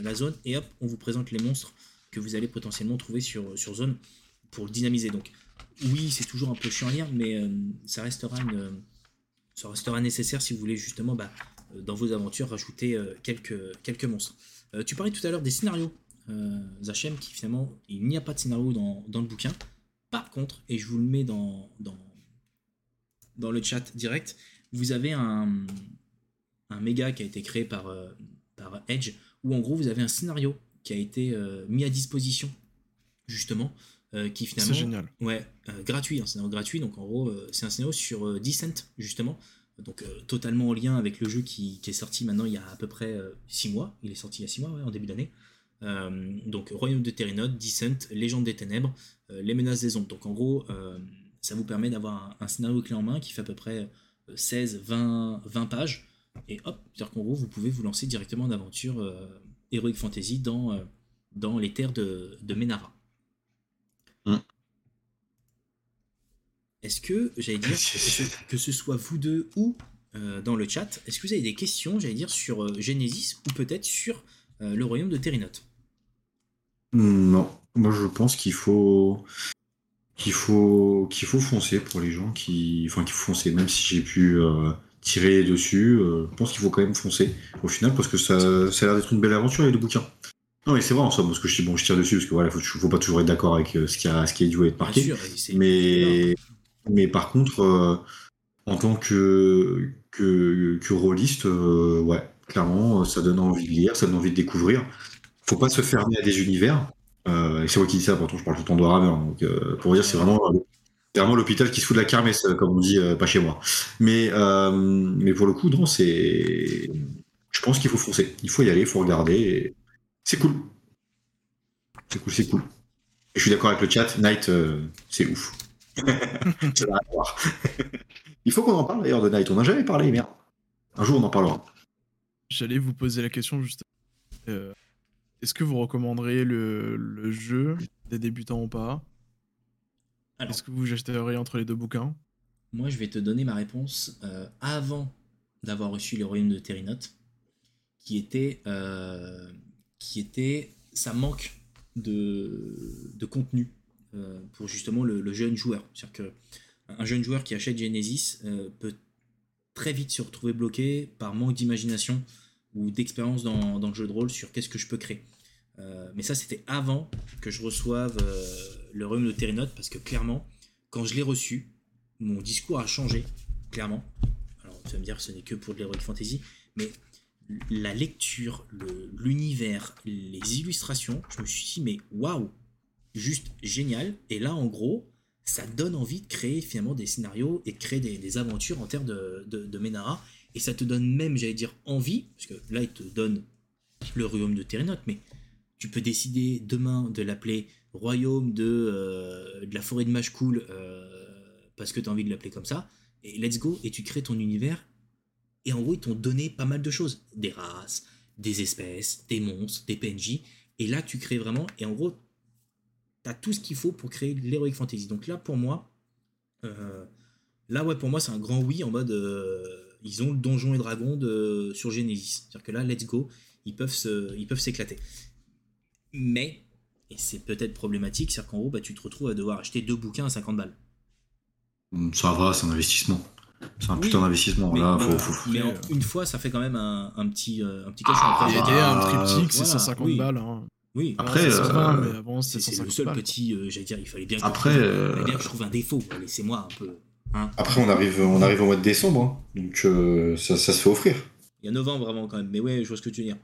Speaker 1: la zone, et hop, on vous présente les monstres que vous allez potentiellement trouver sur, sur zone. Pour le dynamiser. Donc, oui, c'est toujours un peu chiant à lire, mais euh, ça, restera une, ça restera nécessaire si vous voulez justement, bah, euh, dans vos aventures, rajouter euh, quelques, monstres. Euh, tu parlais tout à l'heure des scénarios, euh, Zachem, qui finalement, il n'y a pas de scénario dans, le bouquin. Par contre, et je vous le mets dans, le chat direct, vous avez un, méga qui a été créé par, euh, par Edge, où en gros vous avez un scénario qui a été euh, mis à disposition, justement, euh, qui finalement...
Speaker 3: C'est génial.
Speaker 1: Ouais, euh, gratuit, un scénario gratuit, donc en gros euh, c'est un scénario sur Descent, justement, donc totalement en lien avec le jeu qui, qui est sorti maintenant il y a à peu près 6 mois, il est sorti il y a 6 mois, ouais, en début d'année. Donc Royaume de Terrenote, Descent, Légende des Ténèbres, Les Menaces des Ombres. Donc en gros, ça vous permet d'avoir un, un scénario clé en main qui fait à peu près euh, 16, 20, 20 pages. Et hop, c'est-à-dire qu'en gros, vous pouvez vous lancer directement en aventure Heroic Fantasy dans, dans les terres de, de Menara.
Speaker 2: Hmm.
Speaker 1: Est-ce que, j'allais dire, <laughs> que ce soit vous deux ou euh, dans le chat, est-ce que vous avez des questions, j'allais dire, sur euh, Genesis ou peut-être sur euh, le royaume de Terrenote
Speaker 2: Non, moi je pense qu'il faut qu'il faut qu'il faut foncer pour les gens qui enfin qu'il faut foncer. Même si j'ai pu tirer dessus je pense qu'il faut quand même foncer au final parce que ça, ça a l'air d'être une belle aventure les deux bouquins non mais c'est vrai en somme parce que je dis bon je tire dessus parce que voilà faut, faut pas toujours être d'accord avec euh, ce qui a ce qui a dû être marqué.
Speaker 1: sûr,
Speaker 2: mais mais par contre euh, en tant que que, que rôliste euh, ouais clairement ça donne envie de lire ça donne envie de découvrir. Faut pas se fermer à des univers. Euh, c'est moi qui dis ça pourtant je parle tout le temps de donc pour vous dire c'est vraiment l'hôpital qui se fout de la kermesse comme on dit euh, pas chez moi. Mais euh, mais pour le coup non c'est je pense qu'il faut foncer. Il faut y aller il faut regarder c'est cool c'est cool c'est cool et je suis d'accord avec le chat Night euh, c'est ouf <laughs> ça voir. <laughs> Il faut qu'on en parle d'ailleurs de Night. On n'a jamais parlé, merde. Un jour on en parlera.
Speaker 3: J'allais vous poser la question juste. euh, Est-ce que vous recommanderiez le, le jeu des débutants ou pas? Est-ce que vous achèteriez entre les deux bouquins?
Speaker 1: Moi, je vais te donner ma réponse euh, avant d'avoir reçu le royaume de Terrenote, qui était, euh, qui était, ça manque de, de contenu euh, pour justement le, jeune joueur. C'est-à-dire que un jeune joueur qui achète Genesis euh, peut très vite se retrouver bloqué par manque d'imagination ou d'expérience dans, dans le jeu de rôle sur qu'est-ce que je peux créer. Euh, mais ça, c'était avant que je reçoive le royaume de Terrenote, parce que clairement, quand je l'ai reçu, mon discours a changé, clairement. Alors, tu vas me dire que ce n'est que pour de l'Heroic Fantasy, mais la lecture, le- l'univers, les illustrations, je me suis dit, mais waouh, juste génial. Et là, en gros, ça donne envie de créer finalement des scénarios et de créer des, aventures en terre de, de. Et ça te donne même, j'allais dire, envie, parce que là, il te donne le royaume de Terrenote, mais tu peux décider demain de l'appeler royaume de, euh, de la forêt de Mashcool euh, parce que tu as envie de l'appeler comme ça. Et let's go, et tu crées ton univers. Et en gros, ils t'ont donné pas mal de choses. Des races, des espèces, des monstres, des PNJ. Et là, tu crées vraiment. Et en gros, tu as tout ce qu'il faut pour créer l'Heroic Fantasy. Donc là, pour moi, euh, là, ouais, pour moi, c'est un grand oui en mode. euh, ils ont le donjon et dragon sur Genesis. C'est-à-dire que là, let's go, ils peuvent ils peuvent s'éclater. Mais, et c'est peut-être problématique, c'est qu'en gros, bah, tu te retrouves à devoir acheter deux bouquins à 50 balles.
Speaker 2: Ça va, c'est un investissement. C'est un
Speaker 1: Oui,
Speaker 2: putain d'investissement.
Speaker 1: Mais,
Speaker 2: Là, faut, faut-
Speaker 1: mais en-
Speaker 3: euh,
Speaker 1: une fois, ça fait quand même un, un petit, euh, un petit cachet.
Speaker 2: Ah,
Speaker 1: Après,
Speaker 3: un
Speaker 2: bah,
Speaker 3: triptyque, c'est
Speaker 1: voilà,
Speaker 3: 150
Speaker 1: oui.
Speaker 3: balles. hein.
Speaker 1: Oui,
Speaker 2: Après,
Speaker 3: c'est
Speaker 2: euh,
Speaker 3: 120, mais avant,
Speaker 1: c'est
Speaker 3: c'était
Speaker 1: c'est
Speaker 3: 150
Speaker 1: le seul
Speaker 3: balles.
Speaker 1: petit, euh, j'allais dire, il fallait bien que,
Speaker 2: Après,
Speaker 1: je, trouve,
Speaker 2: euh,
Speaker 1: il fallait bien que je trouve un défaut. Laissez-moi un peu. hein.
Speaker 2: Après, on arrive, on arrive au mois de décembre, hein. donc euh, ça, ça se fait offrir.
Speaker 1: Il y a novembre vraiment quand même, mais ouais, je vois ce que tu veux dire.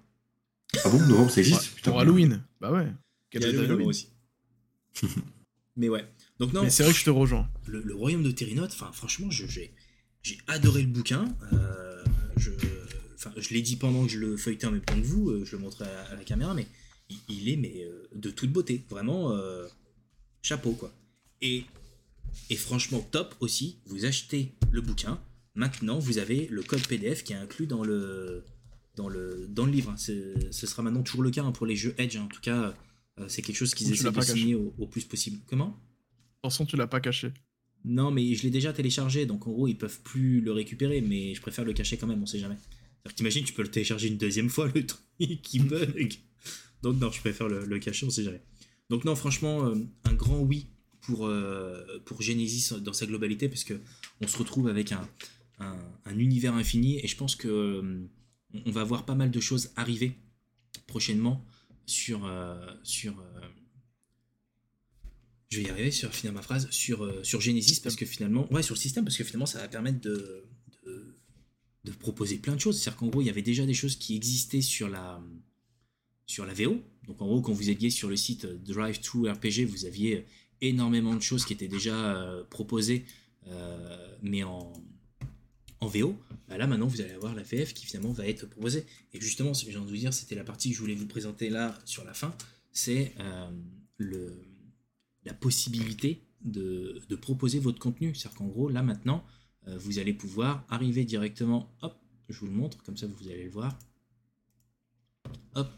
Speaker 2: Ah bon, novembre, ça existe
Speaker 3: Ouais,
Speaker 2: Putain,
Speaker 3: Pour Halloween. Bah ouais.
Speaker 1: Il y a Halloween aussi. <laughs> mais ouais. Donc non,
Speaker 3: Mais c'est vrai que je te rejoins.
Speaker 1: le, le royaume de Terrenote, enfin franchement, je- j'ai j'ai adoré le bouquin. euh, je, enfin, je l'ai dit pendant que je le feuilletais en même temps que vous, euh, je le montrais à, à la caméra, mais il, il est mais euh, de toute beauté, vraiment euh, chapeau quoi. Et et franchement top aussi. Vous achetez le bouquin. Maintenant, vous avez le code PDF qui est inclus dans le dans le dans le livre. C'est- Ce sera maintenant toujours le cas hein, pour les jeux Edge. hein. En tout cas, euh, c'est quelque chose qu'ils essaient de signer au, au plus possible. Comment?
Speaker 3: Attention, tu l'as pas caché.
Speaker 1: Non, mais je l'ai déjà téléchargé, donc en gros, ils peuvent plus le récupérer, mais je préfère le cacher quand même, on sait jamais. C'est-à-dire T'imagines, tu peux le télécharger une deuxième fois, le truc qui <laughs> bug. Donc non, je préfère le, le cacher, on sait jamais. Donc non, franchement, euh, un grand oui pour, euh, pour Genesis dans sa globalité, parce que on se retrouve avec un, un, un univers infini, et je pense que euh, on va voir pas mal de choses arriver prochainement sur, sur je vais y arriver sur finir ma phrase sur, sur Genesis parce que finalement ouais sur le système parce que finalement ça va permettre de, de, de proposer plein de choses c'est à dire qu'en gros il y avait déjà des choses qui existaient sur la sur la VO donc en gros quand vous étiez sur le site Drive to RPG vous aviez énormément de choses qui étaient déjà euh, proposées, euh, mais en, en VO. Bah là, maintenant, vous allez avoir la VF qui finalement va être proposée. Et justement, ce que j'ai envie de vous dire, c'était la partie que je voulais vous présenter là sur la fin, c'est euh, le, la possibilité de, proposer votre contenu. C'est-à-dire qu'en gros, là maintenant, vous allez pouvoir arriver directement, hop, je vous le montre, comme ça vous allez le voir. Hop,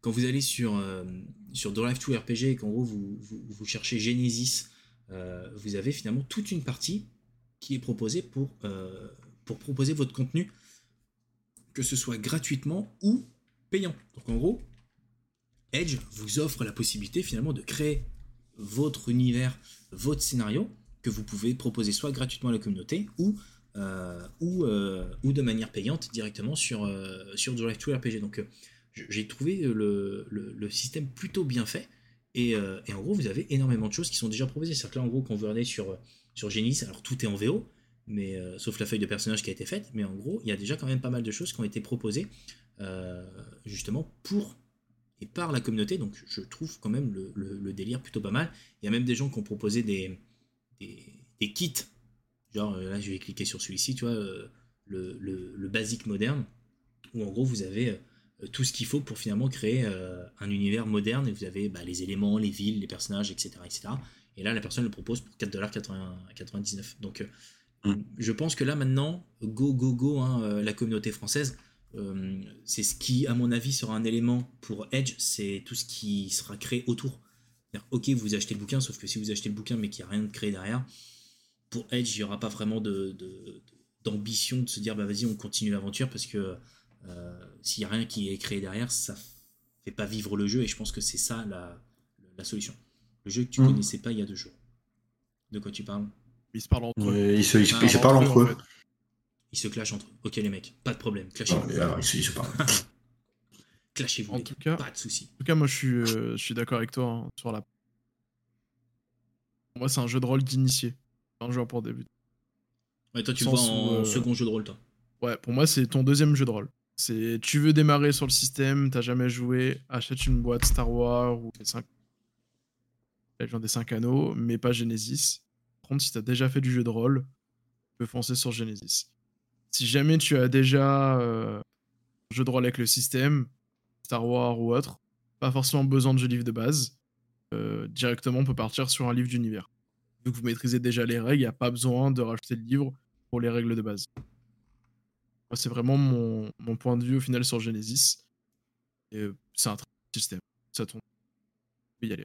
Speaker 1: quand vous allez sur, euh, sur Drive to RPG et qu'en gros vous, vous, cherchez Genesis, euh, vous avez finalement toute une partie qui est proposée pour, euh, pour proposer votre contenu, que ce soit gratuitement ou payant. Donc en gros, Edge vous offre la possibilité finalement de créer votre univers, votre scénario, que vous pouvez proposer soit gratuitement à la communauté ou, ou, ou de manière payante directement sur, sur Drive to RPG. Donc j'ai trouvé le, le, système plutôt bien fait. Et, euh, et, en gros, vous avez énormément de choses qui sont déjà proposées. C'est-à-dire que là, en gros, quand vous regardez sur, sur alors tout est en VO, mais, euh, sauf la feuille de personnage qui a été faite, mais en gros, il y a déjà quand même pas mal de choses qui ont été proposées euh, justement pour et par la communauté. Donc je trouve quand même le, le, délire plutôt pas mal. Il y a même des gens qui ont proposé des, des, des kits. Genre, là, je vais cliquer sur celui-ci, tu vois, le, le, basique moderne, où en gros, vous avez euh, tout ce qu'il faut pour finalement créer euh, un univers moderne et vous avez bah, les éléments, les villes, les personnages, etc., etc. Et là, la personne le propose pour 4,99$. Donc, euh, mm. je pense que là, maintenant, go, go, go, hein, la communauté française, c'est ce qui, à mon avis, sera un élément pour Edge, c'est tout ce qui sera créé autour. Ok, vous achetez le bouquin, sauf que si vous achetez le bouquin mais qu'il n'y a rien de créé derrière, pour Edge, il n'y aura pas vraiment d'ambition de, de, se dire, bah vas-y, on continue l'aventure parce que euh, s'il n'y a rien qui est créé derrière, ça fait pas vivre le jeu et je pense que c'est ça la, la, solution. Le jeu que tu mmh. connaissais pas il y a deux jours. De quoi tu parles?
Speaker 3: Ils se parlent entre eux.
Speaker 2: ils se, ils se, parlent entre eux.
Speaker 1: Ils se clashent entre eux. Ok les mecs, pas de problème. Clashez-vous.
Speaker 2: parlent. <laughs>
Speaker 1: Clashez-vous.
Speaker 3: En tout cas,
Speaker 1: pas de soucis.
Speaker 3: En tout cas, moi je suis, euh, je suis d'accord avec toi hein, sur la. Pour moi, c'est un jeu de rôle d'initié. Un jeu pour début.
Speaker 1: Ouais, toi tu vois en euh, second jeu de rôle, toi.
Speaker 3: Ouais, pour moi, c'est ton deuxième jeu de rôle. C'est tu veux démarrer sur le système, t'as jamais joué, achète une boîte Star Wars ou les 5 des 5 anneaux, mais pas Genesis. Par contre, si t'as déjà fait du jeu de rôle, tu peux foncer sur Genesis. Si jamais tu as déjà euh, un jeu de rôle avec le système, Star Wars ou autre, pas forcément besoin de jeu livre de base. Euh, directement, on peut partir sur un livre d'univers. Vu que vous maîtrisez déjà les règles, il n'y a pas besoin de rajouter le livre pour les règles de base. C'est vraiment mon, mon, point de vue au final sur Genesis. Et c'est un très système. Ça tourne. peut y aller.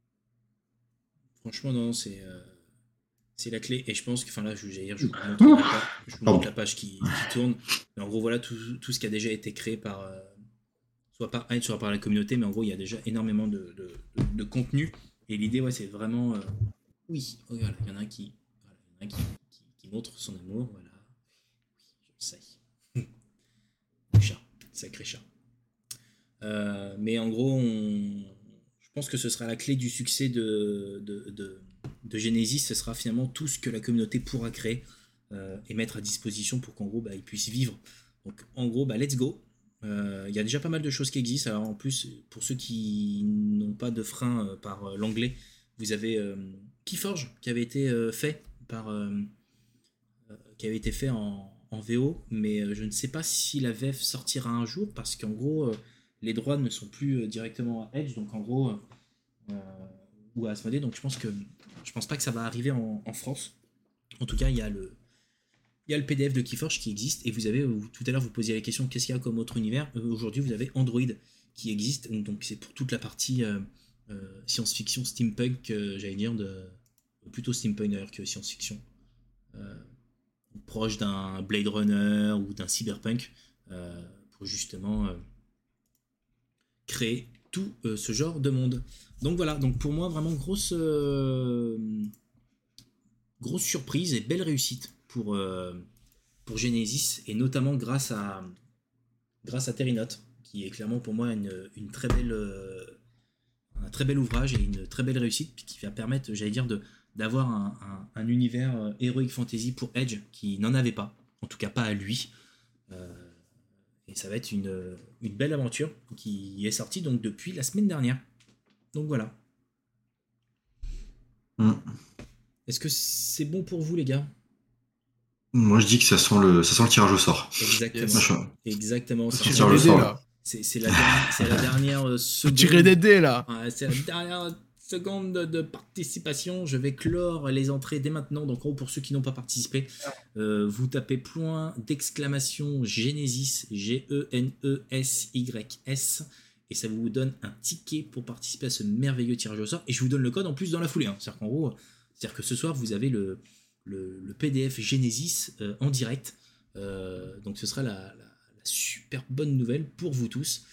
Speaker 1: Franchement, non, c'est. Euh, c'est la clé. Et je pense que. Enfin là, je, dire, <laughs> je vous montre, la, je vous montre la page qui, qui, tourne. Mais en gros, voilà tout, tout, ce qui a déjà été créé par. Euh, soit par Hyde, soit par la communauté. Mais en gros, il y a déjà énormément de, de, de, contenu. Et l'idée, ouais, c'est vraiment. Euh, oui, oh, voilà, il y en a un qui. Voilà, il y en a un qui, qui, qui montre son amour. Voilà. Oui, je sais <laughs> chat, sacré chat. Euh, mais en gros, je pense que ce sera la clé du succès de, de, Genesis, ce sera finalement tout ce que la communauté pourra créer euh, et mettre à disposition pour qu'en gros, bah, ils puissent vivre. Donc en gros, bah, let's go. Euh, il y a déjà pas mal de choses qui existent. Alors en plus, pour ceux qui n'ont pas de frein par l'anglais, vous avez Keyforge qui avait été fait par qui avait été fait en, VO, mais euh, je ne sais pas si la VF sortira un jour parce qu'en gros, euh, les droits ne sont plus euh, directement à Edge, donc en gros, ou à Asmodee, donc je pense que je pense pas que ça va arriver en, France. En tout cas, il y a le il y a le PDF de Keyforge qui existe et vous avez tout à l'heure vous posiez la question qu'est-ce qu'il y a comme autre univers? Aujourd'hui, vous avez Android qui existe, donc c'est pour toute la partie science-fiction steampunk, j'allais dire de plutôt steampunk que science-fiction proche d'un Blade Runner ou d'un Cyberpunk euh, pour justement euh, créer tout euh, ce genre de monde. Donc voilà, donc pour moi vraiment grosse grosse surprise et belle réussite pour, euh, pour Genesis, et notamment grâce à, grâce à Terinote, qui est clairement pour moi une, très belle, euh, un très bel ouvrage et une très belle réussite, qui va permettre, j'allais dire, d'avoir un, un, un univers euh, Heroic Fantasy pour Edge qui n'en avait pas, en tout cas pas à lui. Euh, et ça va être une, une belle aventure qui est sortie donc depuis la semaine dernière. Donc voilà.
Speaker 2: Mm.
Speaker 1: Est-ce que c'est bon pour vous les gars?
Speaker 2: Moi, je dis que ça sent le, ça sent le tirage au sort.
Speaker 1: Exactement. Exactement. C'est c'est la, dernière- c'est la dernière euh, seconde.
Speaker 3: tirer des dés là.
Speaker 1: Ouais, c'est la dernière seconde de, participation. Je vais clore les entrées dès maintenant. Donc, en gros, pour ceux qui n'ont pas participé, euh, vous tapez point d'exclamation Genesis, G-E-N-E-S-Y-S, et ça vous donne un ticket pour participer à ce merveilleux tirage au sort. Et je vous donne le code en plus dans la foulée. hein. C'est-à-dire qu'en gros, c'est-à-dire que ce soir, vous avez le, PDF Genesis euh, en direct. Euh, donc, ce sera la, super bonne nouvelle pour vous tous.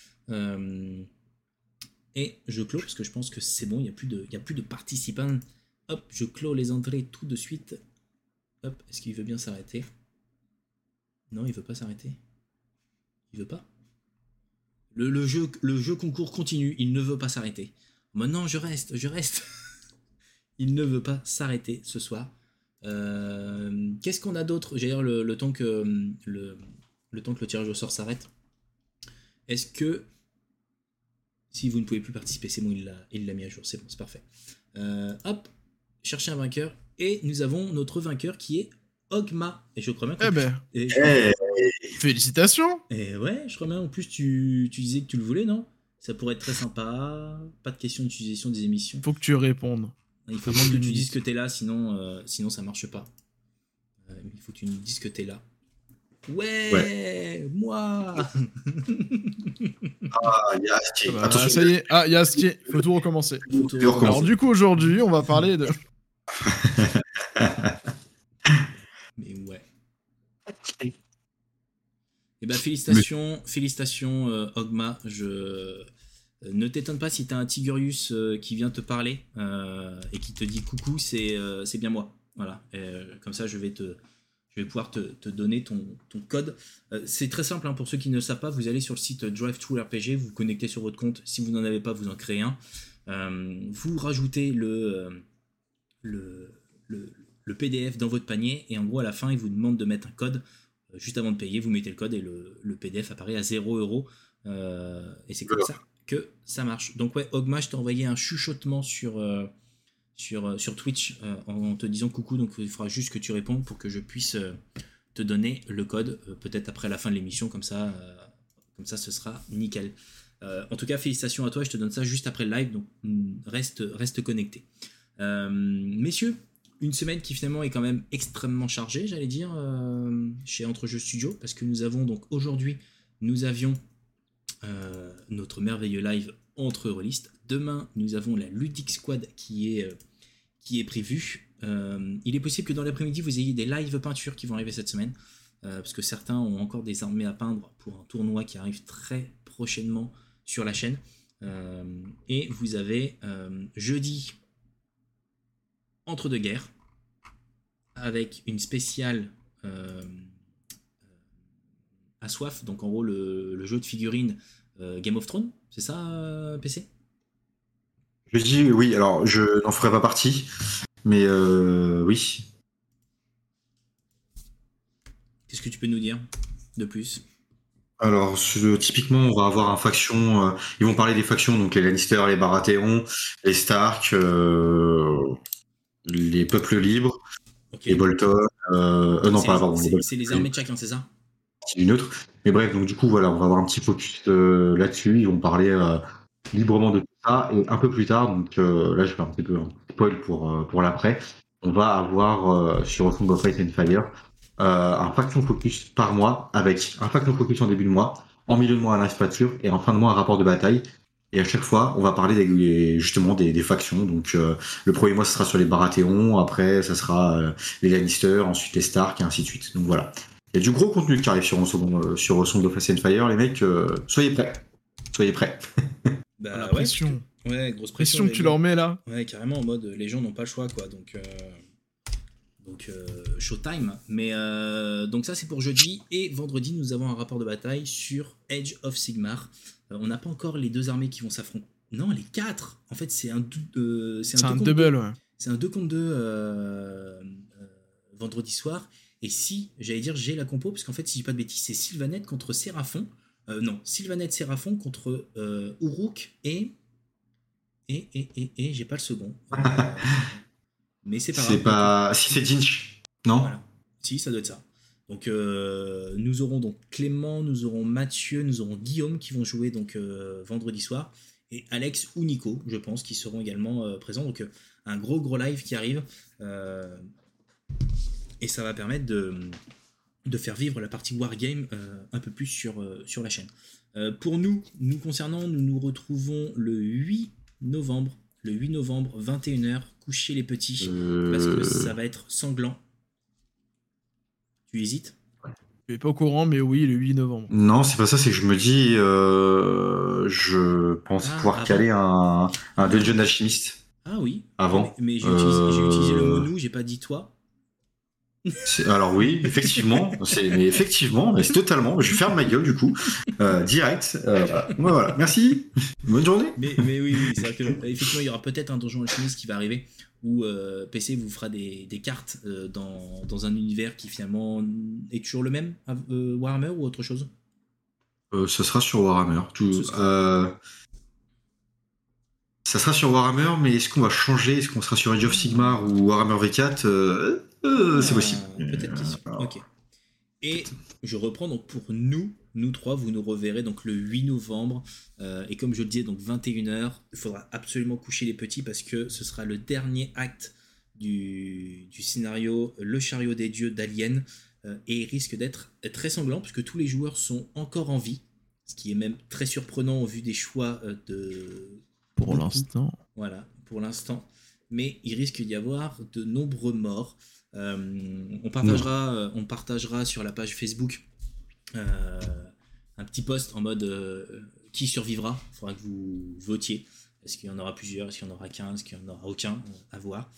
Speaker 1: Et je clôt parce que je pense que c'est bon, il n'y a, plus de- a plus de participants. Hop, je clôt les entrées tout de suite. Hop, est-ce qu'il veut bien s'arrêter? Non, il veut pas s'arrêter. Il veut pas le, le jeu, le jeu concours continue, il ne veut pas s'arrêter. Maintenant, je reste, je reste. <laughs> il ne veut pas s'arrêter ce soir. Euh, Qu'est-ce qu'on a d'autre? J'ai le, le temps que le tirage au sort s'arrête. Est-ce que si vous ne pouvez plus participer, c'est bon, il l'a il l'a mis à jour, c'est bon, c'est parfait. Euh, hop, chercher un vainqueur. Et nous avons notre vainqueur qui est Ogma. Et je crois bien
Speaker 3: Eh ben,
Speaker 1: et,
Speaker 2: Eh,
Speaker 3: félicitations.
Speaker 1: et ouais, je crois bien en plus tu, tu disais que tu le voulais, non? Ça pourrait être très sympa. Pas de question d'utilisation des émissions.
Speaker 3: Faut que tu répondes.
Speaker 1: Il faut que tu dises que t'es là, sinon, euh, sinon ça marche pas. Euh, il faut que tu nous dises que t'es là. Ouais, moi <laughs>
Speaker 2: ah, il y a Astier.
Speaker 3: Ah bah,
Speaker 2: Attention,
Speaker 3: ça y est. Ah, Yas qui faut tout recommencer.
Speaker 2: Tu recommences.
Speaker 3: Alors du coup aujourd'hui, on va parler de. <laughs>
Speaker 1: Mais ouais. Eh ben félicitations, félicitations euh, Ogma. Je euh, ne t'étonne pas si t'as un Tigurius euh, qui vient te parler euh, et qui te dit coucou, c'est euh, c'est bien moi. Voilà. Et, euh, comme ça, je vais te, je vais pouvoir te, te donner ton, ton code. Euh, c'est très simple hein, pour ceux qui ne le savent pas. Vous allez sur le site DriveThru RPG, vous vous connectez sur votre compte. Si vous n'en avez pas, vous en créez un. Euh, vous rajoutez le, euh, le, le, le PDF dans votre panier et en gros à la fin il vous demande de mettre un code juste avant de payer vous mettez le code et le, le PDF apparaît à 0 euros et c'est comme ça que ça marche donc ouais Ogma je t'ai envoyé un chuchotement sur sur, euh, sur Twitch euh, en te disant coucou donc il faudra juste que tu répondes pour que je puisse euh, te donner le code peut-être après la fin de l'émission comme ça comme ça ce sera nickel en tout cas, félicitations à toi. Je te donne ça juste après le live, donc mm, reste, reste connecté. Messieurs, une semaine qui finalement est quand même extrêmement chargée, j'allais dire, euh, chez Entre Jeux Studio, parce que nous avons donc aujourd'hui, nous avions notre merveilleux live entre relistes. Demain, nous avons la Ludic Squad qui est, qui est prévue. Euh, il est possible que dans l'après-midi, vous ayez des live peintures qui vont arriver cette semaine, euh, parce que certains ont encore des armées à peindre pour un tournoi qui arrive très prochainement sur la chaîne. Euh, et vous avez jeudi entre deux guerres avec une spéciale à soif, donc en gros le, jeu de figurines Game of Thrones, c'est ça PC
Speaker 2: Je dis oui, alors je n'en ferai pas partie, mais euh, oui.
Speaker 1: Qu'est-ce que tu peux nous dire de plus?
Speaker 2: Alors, ce- typiquement, on va avoir un faction. euh, ils vont parler des factions, donc les Lannister, les Baratheon, les Stark, euh, les peuples libres, les Bolton. Euh, non,
Speaker 1: C'est
Speaker 2: pas
Speaker 1: les-
Speaker 2: pardon,
Speaker 1: c'est- C'est les armées de chacun, c'est ça?
Speaker 2: Du neutre. Mais bref, donc du coup, voilà, on va avoir un petit focus là-dessus. Ils vont parler librement de tout ça. Et un peu plus tard, donc euh, là, je fais un petit peu un spoil pour, euh, pour l'après. On va avoir euh, sur Song of Ice and Fire un faction focus par mois avec un faction focus en début de mois, en milieu de mois un pâture et en fin de mois un rapport de bataille. Et à chaque fois, on va parler justement des, factions. Donc le premier mois, ce sera sur les Baratheon, après, ça sera les Lannister, ensuite les Stark et ainsi de suite. Donc voilà. Il y a du gros contenu qui arrive sur, Song- sur Song of Ice and Fire. Les mecs, soyez prêts. Soyez prêts. <laughs>
Speaker 1: Bah,
Speaker 3: la
Speaker 1: ouais,
Speaker 3: pression.
Speaker 1: Ouais, grosse pression.
Speaker 3: Pression que tu leur mets là.
Speaker 1: Ouais, carrément en mode les gens n'ont pas le choix quoi. Donc, euh, donc Showtime. Mais donc ça c'est pour jeudi et vendredi nous avons un rapport de bataille sur Edge of Sigmar. on n'a pas encore les deux armées qui vont s'affronter. Non, les quatre. En fait c'est un,
Speaker 3: c'est un, double. Ouais.
Speaker 1: C'est un 2 contre 2 vendredi soir. Et si, j'allais dire, j'ai la compo, parce qu'en fait, si je dis pas de bêtises, c'est Sylvanette contre Séraphon. Euh, non, Sylvanette Séraphon contre euh, Uruk et. Et, et, et, et j'ai pas le second. <laughs> mais c'est pas
Speaker 2: C'est pas. Si c'est Dinch. Non
Speaker 1: Si, ça doit être ça. Donc euh, nous aurons donc Clément, nous aurons Mathieu, nous aurons Guillaume qui vont jouer donc vendredi soir et Alex ou Nico, je pense, qui seront également présents. Donc un gros gros live qui arrive et ça va permettre de, de faire vivre la partie Wargame euh, un peu plus sur, euh, sur la chaîne. Euh, pour nous, nous concernant, nous nous retrouvons le 8 novembre, le 8 novembre, 21h, coucher les petits, parce que ça va être sanglant. Tu hésites?
Speaker 3: Je suis pas au courant, mais oui, le 8 novembre.
Speaker 2: Non, c'est pas ça, c'est que je me dis, je pense ah, pouvoir caler un, un Dungeon Alchimiste.
Speaker 1: Ah oui.
Speaker 2: Avant.
Speaker 1: Mais, j'ai utilisé, utilisé, le mot nous, j'ai pas dit toi.
Speaker 2: Alors oui, effectivement, c'est mais effectivement, c'est totalement. Je ferme ma gueule du coup, euh, direct. Euh, voilà. merci. Bonne journée.
Speaker 1: Mais, mais oui, oui c'est vrai que effectivement, il y aura peut-être un donjon alchimiste qui va arriver où euh, PC vous fera des, des cartes dans, dans, un univers qui finalement est toujours le même, Warhammer ou autre chose?
Speaker 2: ce sera sur Warhammer. Tout. Ça sera sur Warhammer, mais est-ce qu'on va changer? Est-ce qu'on sera sur Age of Sigmar ou Warhammer V4 euh, c'est possible.
Speaker 1: Peut-être question. Ok. Et je reprends donc pour nous, nous trois, vous nous reverrez donc le 8 novembre. Euh, et comme je le disais, donc 21h, il faudra absolument coucher les petits parce que ce sera le dernier acte du, du scénario Le chariot des dieux d'Alien. Euh, et il risque d'être très sanglant puisque tous les joueurs sont encore en vie. Ce qui est même très surprenant au vu des choix de.
Speaker 3: Pour l'instant.
Speaker 1: Voilà, pour l'instant. Mais il risque d'y avoir de nombreux morts. Euh, on, partagera, euh, on partagera sur la page Facebook euh, un petit post en mode qui survivra. Il faudra que vous votiez. Est-ce qu'il y en aura plusieurs? Est-ce qu'il y en aura 15 Est-ce qu'il n'y en aura aucun? À voir.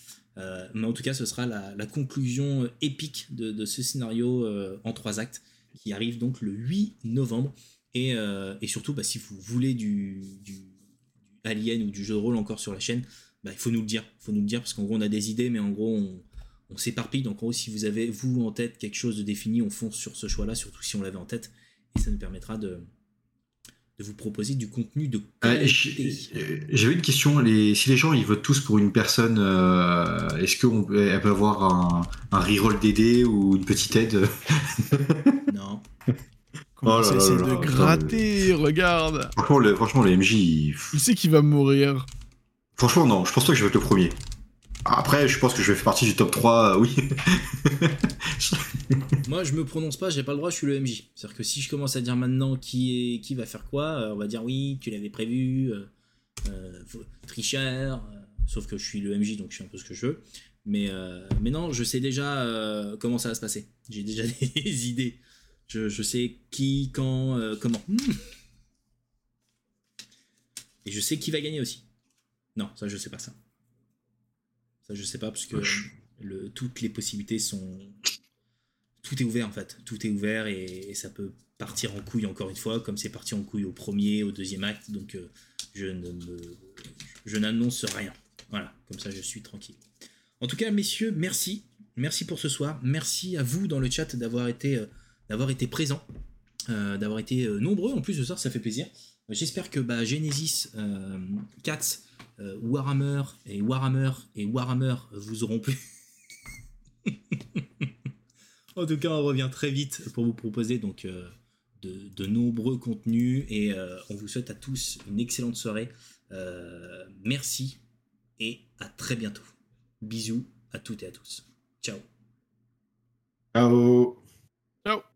Speaker 1: mais en tout cas, ce sera la, conclusion épique de, ce scénario en trois actes qui arrive donc le 8 novembre. Et, surtout, bah, si vous voulez du, Alien ou du jeu de rôle encore sur la chaîne, bah, il faut nous le dire. Il faut nous le dire parce qu'en gros, on a des idées, mais en gros, on, on s'éparpille. Donc en gros, si vous avez vous en tête quelque chose de défini, on fonce sur ce choix-là, surtout si on l'avait en tête, et ça nous permettra de, de vous proposer du contenu de
Speaker 2: euh, qualité. J'avais une question. Les, si les gens ils votent tous pour une personne, euh, est-ce qu'elle peut avoir un, un reroll DD ou une petite aide? <laughs>
Speaker 1: Non.
Speaker 3: Comment oh ça essaie de gratter, regarde.
Speaker 2: Franchement, le, franchement, le MJ. Il,
Speaker 3: il sait qu'il va mourir.
Speaker 2: Franchement, non, je pense pas que je vais être le premier. Après, je pense que je vais faire partie du top 3, euh, oui. <laughs>
Speaker 1: Moi, je me prononce pas, j'ai pas le droit, je suis le MJ. C'est-à-dire que si je commence à dire maintenant qui, qui va faire quoi, euh, on va dire oui, tu l'avais prévu, euh, tricheur, sauf que je suis le MJ, donc je fais un peu ce que je veux. Mais, mais non, je sais déjà comment ça va se passer. J'ai déjà <laughs> des idées. Je, je, sais qui, quand, comment. Et je sais qui va gagner aussi. Non, ça, je sais pas ça je sais pas, parce que le, toutes les possibilités sont. Tout est ouvert en fait. Tout est ouvert et, ça peut partir en couille encore une fois, comme c'est parti en couille au premier, au deuxième acte. Donc euh, je ne je n'annonce rien. Voilà, comme ça je suis tranquille. En tout cas, messieurs, merci. Merci pour ce soir. Merci à vous dans le chat d'avoir été, euh, d'avoir été présents, euh, d'avoir été nombreux en plus ce soir, ça fait plaisir. J'espère que bah, Genesis, Cats, euh, Warhammer et Warhammer et Warhammer vous auront plu. <laughs> en tout cas, on revient très vite pour vous proposer donc euh, de, nombreux contenus et euh, on vous souhaite à tous une excellente soirée. merci et à très bientôt. Bisous à toutes et à tous. Ciao.
Speaker 2: Ciao.
Speaker 3: Ciao.